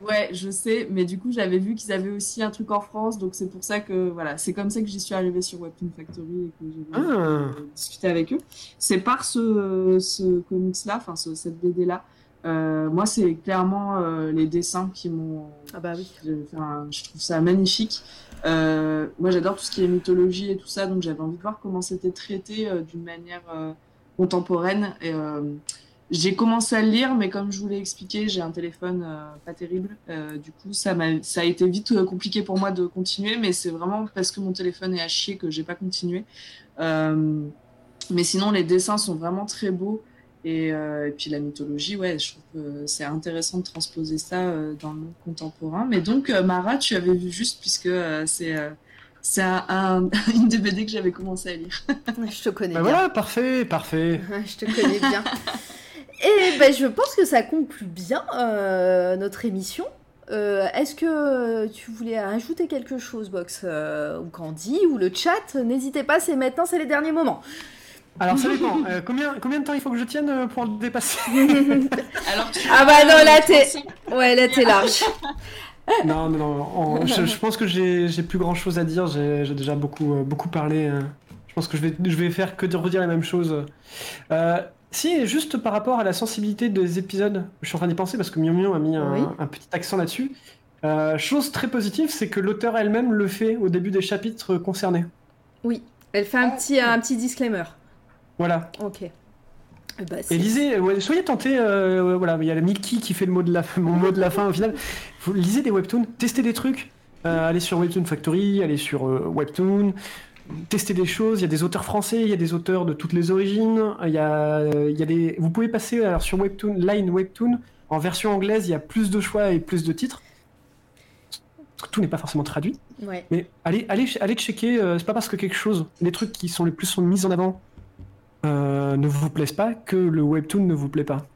Ouais, je sais, mais du coup, j'avais vu qu'ils avaient aussi un truc en France, donc c'est pour ça que, voilà, c'est comme ça que j'y suis arrivée sur Webtoon Factory et que j'ai Ah. euh, discuter avec eux. C'est par ce, ce comics-là, enfin, ce- cette BD-là. Euh, moi, c'est clairement euh, les dessins qui m'ont. Ah bah oui. je, enfin, je trouve ça magnifique. Euh, moi, j'adore tout ce qui est mythologie et tout ça, donc j'avais envie de voir comment c'était traité euh, d'une manière euh, contemporaine. Et, euh, j'ai commencé à le lire, mais comme je vous l'ai expliqué, j'ai un téléphone euh, pas terrible. Euh, du coup, ça, m'a, ça a été vite euh, compliqué pour moi de continuer, mais c'est vraiment parce que mon téléphone est à chier que j'ai pas continué. Euh, mais sinon, les dessins sont vraiment très beaux. Et, euh, et puis la mythologie, ouais, je trouve que c'est intéressant de transposer ça euh, dans le monde contemporain. Mais donc, Mara, tu avais vu juste, puisque euh, c'est euh, c'est un, un- une des BD que j'avais commencé à lire. Je te connais Bah bien. voilà, parfait, parfait. Je te connais bien. Et ben, je pense que ça conclut bien euh, notre émission. Euh, Est-ce que tu voulais rajouter quelque chose, Box euh, ou Candy, ou le chat? N'hésitez pas, c'est maintenant, c'est les derniers moments. Alors ça dépend. Euh, combien, combien de temps il faut que je tienne pour le dépasser? Alors, Ah bah non, là, t'es... 35. Ouais, là, t'es large. Non, non, non. en- je, je pense que j'ai j'ai plus grand chose à dire. J'ai déjà beaucoup, euh, beaucoup parlé. Je pense que je vais, je vais faire que de redire la même chose. Euh, si, juste par rapport à la sensibilité des épisodes, je suis en train d'y penser parce que Miu Miu a mis un, Oui. un petit accent là-dessus. Euh, chose très positive, c'est que l'auteur elle-même le fait au début des chapitres concernés. Oui, elle fait un petit, un petit disclaimer. Voilà. Ok. Bah, Et lisez, ouais, soyez tentés, euh, voilà, il y a la Mickey qui fait le mot de la, mon mot de la fin au final. Vous lisez des webtoons, testez des trucs, euh, allez sur Webtoon Factory, allez sur euh, Webtoon, testez des choses. Il y a des auteurs français, il y a des auteurs de toutes les origines. Il y a, il y a des, vous pouvez passer alors sur Webtoon, Line Webtoon, en version anglaise, il y a plus de choix et plus de titres. tout n'est pas forcément traduit. Ouais. Mais allez, allez, allez checker, euh, c'est pas parce que quelque chose, les trucs qui sont les plus sont mis en avant euh, ne vous plaisent pas que le webtoon ne vous plaît pas.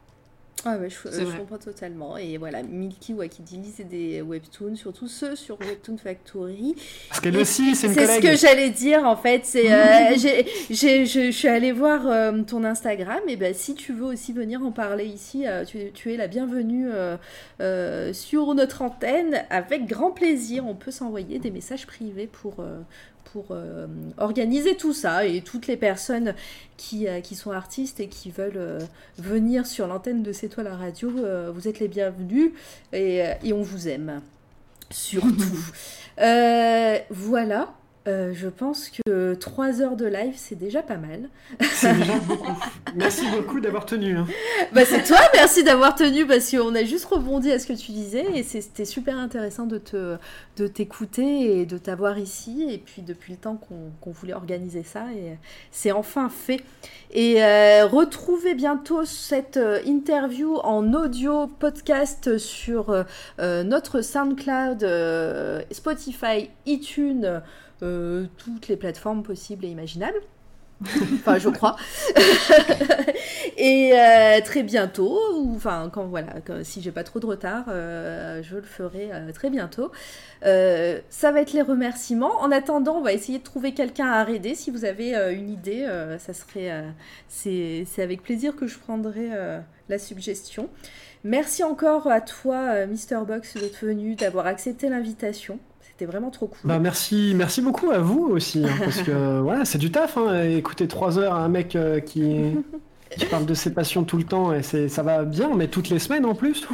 Ah ouais, je, C'est je vrai. comprends totalement. Et voilà, Milky Wakidili, lisez des webtoons, surtout ceux sur Webtoon Factory. Parce qu'elle aussi, c'est une C'est ce que j'allais dire en fait. C'est, euh, j'ai- j'ai- je, je suis allée voir euh, ton Instagram. Et ben si tu veux aussi venir en parler ici, euh, tu, tu es la bienvenue euh, euh, sur notre antenne avec grand plaisir. On peut s'envoyer des messages privés pour. Pour euh, organiser tout ça et toutes les personnes qui, euh, qui sont artistes et qui veulent euh, venir sur l'antenne de C'est toi la radio, vous êtes les bienvenus et, et on vous aime. Surtout. Voilà. Euh, je pense que 3 heures de live, c'est déjà pas mal. C'est déjà beaucoup. Merci beaucoup d'avoir tenu. hein. Bah, c'est toi, merci d'avoir tenu parce qu'on a juste rebondi à ce que tu disais et c'était super intéressant de te de t'écouter et de t'avoir ici et puis depuis le temps qu'on qu'on voulait organiser ça et c'est enfin fait. Et euh, retrouvez bientôt cette euh, interview en audio podcast sur euh, notre SoundCloud, Spotify, iTunes, euh, toutes les plateformes possibles et imaginables. enfin, je crois. et euh, très bientôt, ou enfin, quand voilà, quand- si j'ai pas trop de retard, euh, je le ferai très bientôt. Ça va être les remerciements. En attendant, on va essayer de trouver quelqu'un à aider. Si vous avez une idée, ça serait, c'est avec plaisir que je prendrai la suggestion. Merci encore à toi, Mister Box, d'être venu, d'avoir accepté l'invitation. C'était vraiment trop cool. Bah, merci, merci beaucoup à vous aussi, hein, parce que voilà, c'est du taf. Hein, écouter trois heures à un mec euh, qui, qui parle de ses passions tout le temps, et c'est, ça va bien, mais toutes les semaines en plus.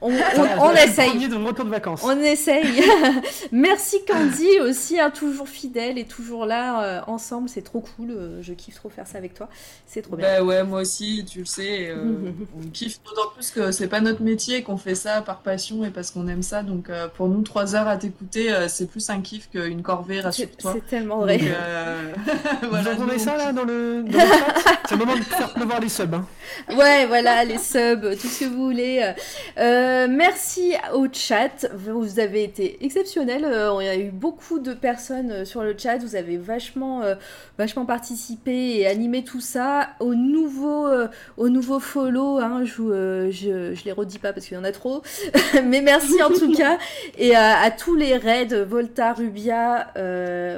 On, essaye. premier de mon retour de vacances. On essaye. Merci Candy aussi, hein, toujours fidèle et toujours là euh, ensemble. C'est trop cool. euh, je kiffe trop faire ça avec toi. C'est trop bien. Bah ouais, moi aussi, tu le sais. euh, on kiffe d'autant plus que c'est pas notre métier, qu'on fait ça par passion et parce qu'on aime ça. Donc euh, pour nous, trois heures à t'écouter, euh, c'est plus un kiff qu'une corvée, rassure-toi. c'est tellement vrai. Donc, euh, voilà, Vous entendez ça là dans le, dans le chat? C'est le moment de faire pleuvoir les subs. hein. Ouais, voilà, les subs, tout ce que vous voulez. Euh, merci au chat. Vous avez été exceptionnels. Euh, Il y a eu beaucoup de personnes euh, sur le chat. Vous avez vachement, vachement participé et animé tout ça. Au nouveau, au follow, hein, je, je, les redis pas parce qu'il y en a trop. Mais merci en tout cas. Et à, tous les raids, Volta, Rubia,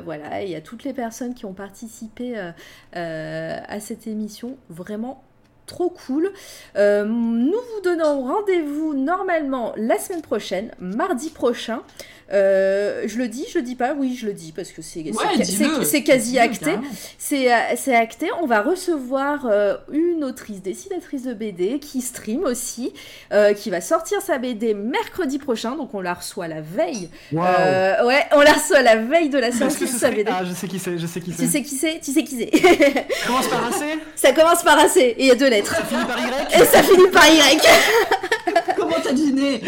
voilà, et à toutes les personnes qui ont participé à cette émission. Vraiment trop cool. Euh, nous vous donnons rendez-vous normalement la semaine prochaine, mardi prochain. Euh, je le dis, je le dis pas, oui, je le dis parce que c'est Ouais, quasi acté. C'est euh, c'est acté. On va recevoir euh, une autrice, dessinatrice de BD qui stream aussi, euh, qui va sortir sa BD mercredi prochain. Donc on la reçoit la veille. Euh, ouais, on la reçoit la veille de la sortie de sa serait... BD. Ah, je sais qui c'est, je sais qui c'est. Tu sais qui c'est Tu sais qui c'est Commence par un C, Ça commence par un C et il y a deux lettres. ça finit par Y? Et ça finit par Y. Comment t'as deviné?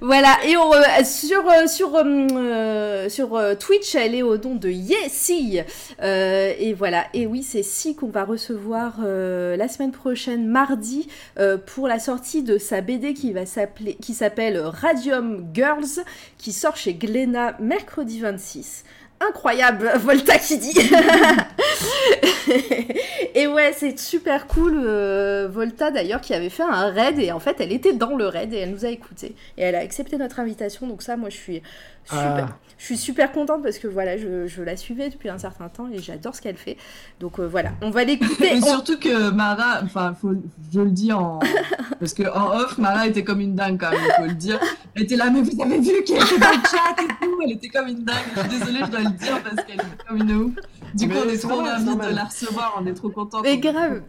Voilà, et on, euh, sur, euh, euh, euh, Twitch, elle est au nom de Yessi. Euh, et voilà, et oui, c'est Si qu'on va recevoir la semaine prochaine, mardi, pour la sortie de sa BD qui va s'appeler, qui s'appelle Radium Girls, qui sort chez Glénat mercredi 26. Incroyable, Volta qui dit. et ouais, c'est super cool. euh, Volta d'ailleurs qui avait fait un raid et en fait elle était dans le raid et elle nous a écouté et elle a accepté notre invitation. Donc ça, moi je suis super, Ah. Je suis super contente parce que voilà, je, je la suivais depuis un certain temps et j'adore ce qu'elle fait. Donc euh, voilà, on va l'écouter. Mais On- surtout que Mara, enfin, je le dis en. Parce que en off, Mara était comme une dingue quand même, il faut le dire. Elle était là, mais vous avez vu qu'elle était dans le chat et tout, elle était comme une dingue. Je suis désolée, je dois le dire parce qu'elle était comme une ouf. Du coup, Mais on est trop ravis de la recevoir, on est trop contents. Mais grave.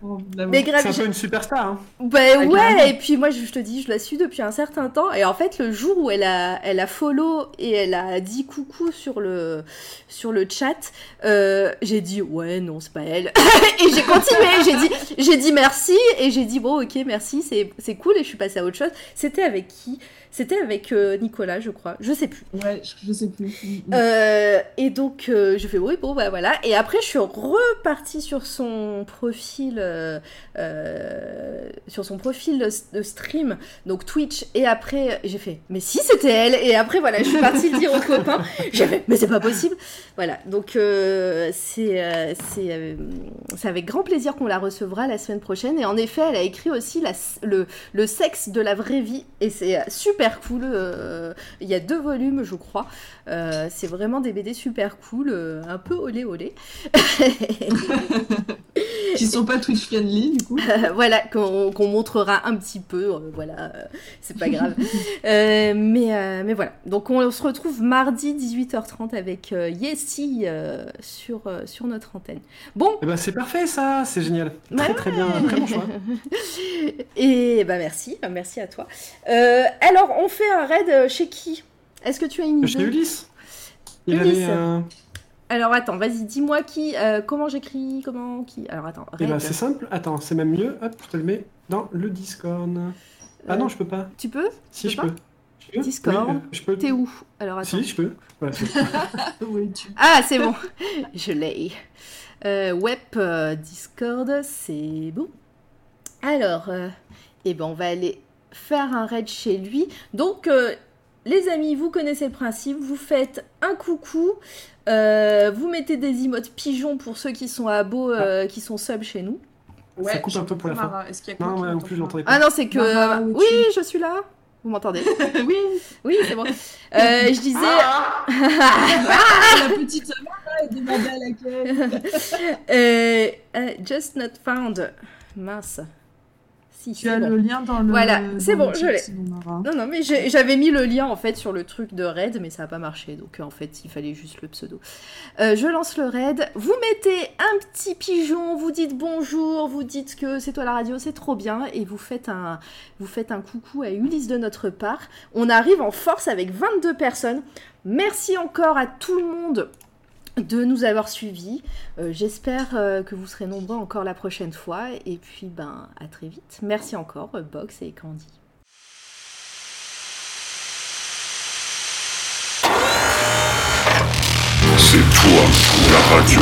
Mais grave, C'est un peu une superstar. Hein. Bah Ah, ouais, et puis moi je je te dis, je la suis depuis un certain temps, et en fait le jour où elle a, elle a follow et elle a dit coucou sur le, sur le chat, euh, j'ai dit ouais non c'est pas elle, et j'ai continué, j'ai dit, j'ai dit merci, et j'ai dit bon ok merci, c'est, cool, et je suis passée à autre chose. C'était avec qui? C'était avec euh, Nicolas, je crois. Je sais plus. Ouais, je, je sais plus. Euh, et donc, euh, je fais oui, bon, bah voilà. Et après, je suis repartie sur son profil, sur son profil de stream, donc Twitch. Et après, j'ai fait, mais si c'était elle. Et après, voilà, je suis partie le dire aux copains. J'ai fait, mais c'est pas possible. Voilà, donc c'est c'est c'est avec grand plaisir qu'on la recevra la semaine prochaine. Et en effet, elle a écrit aussi la, le, le sexe de la vraie vie. Et c'est super cool. euh, Il y a deux volumes, je crois. Euh, c'est vraiment des BD super cool, euh, un peu olé olé. Qui sont pas Twitch friendly, du coup. voilà, qu'on qu'on montrera un petit peu. euh, voilà, euh, c'est pas grave. Euh, mais, euh, mais voilà. Donc on se retrouve mardi 18h30 avec euh, Yessi euh, sur, euh, sur notre antenne. Bon, Eh ben, c'est parfait ça, c'est génial. Très Ouais. très bien, très bon choix. Et bah merci, merci à toi. Euh, alors, on fait un raid euh, chez qui? Est-ce que tu as une Chez idée? Ulysse. Il Ulysse. avait un... Alors attends, vas-y, dis-moi qui, euh, comment j'écris, comment qui? Alors attends, Eh ben, raid. c'est simple. Attends, c'est même mieux. Hop, je te le mets dans le Discord. Ah Euh, non, je peux pas. Tu peux? Si, je pas? peux. Je Discord. Oui, euh, je peux. T'es où? Alors attends. Si, je peux. Voilà, c'est- oui, tu... Ah, c'est bon, je l'ai. Euh, web euh, Discord, c'est bon. Alors, euh, eh ben, on va aller faire un raid chez lui. Donc, euh, les amis, vous connaissez le principe. Vous faites un coucou. euh, vous mettez des emotes pigeons pour ceux qui sont abos, euh, qui sont sub chez nous. Ouais, coupe un peu pour la fin. Mara, Est-ce qu'il y a Non, ouais, en plus, l'entendais pas. Ah non, c'est que. Mara, oui, je suis là. Vous m'entendez Oui, Oui, c'est bon. Euh, je disais. Ah, la petite Mara est demandée à laquelle Euh, euh, just not found. Mince. Si, Tu c'est as bon. le lien dans le. Voilà, c'est bon, je l'ai. Non, non, mais j'avais mis le lien en fait sur le truc de raid, mais ça n'a pas marché. Donc euh, en fait, il fallait juste le pseudo. Euh, je lance le raid. Vous mettez un petit pigeon, vous dites bonjour, vous dites que c'est toi la radio, c'est trop bien, et vous faites un, vous faites un coucou à Ulysse de notre part. On arrive en force avec 22 personnes. Merci encore à tout le monde de nous avoir suivis. Euh, J'espère euh, que vous serez nombreux encore la prochaine fois. Et puis, ben, à très vite. Merci encore, euh, Box et Candy. C'est toi la radio.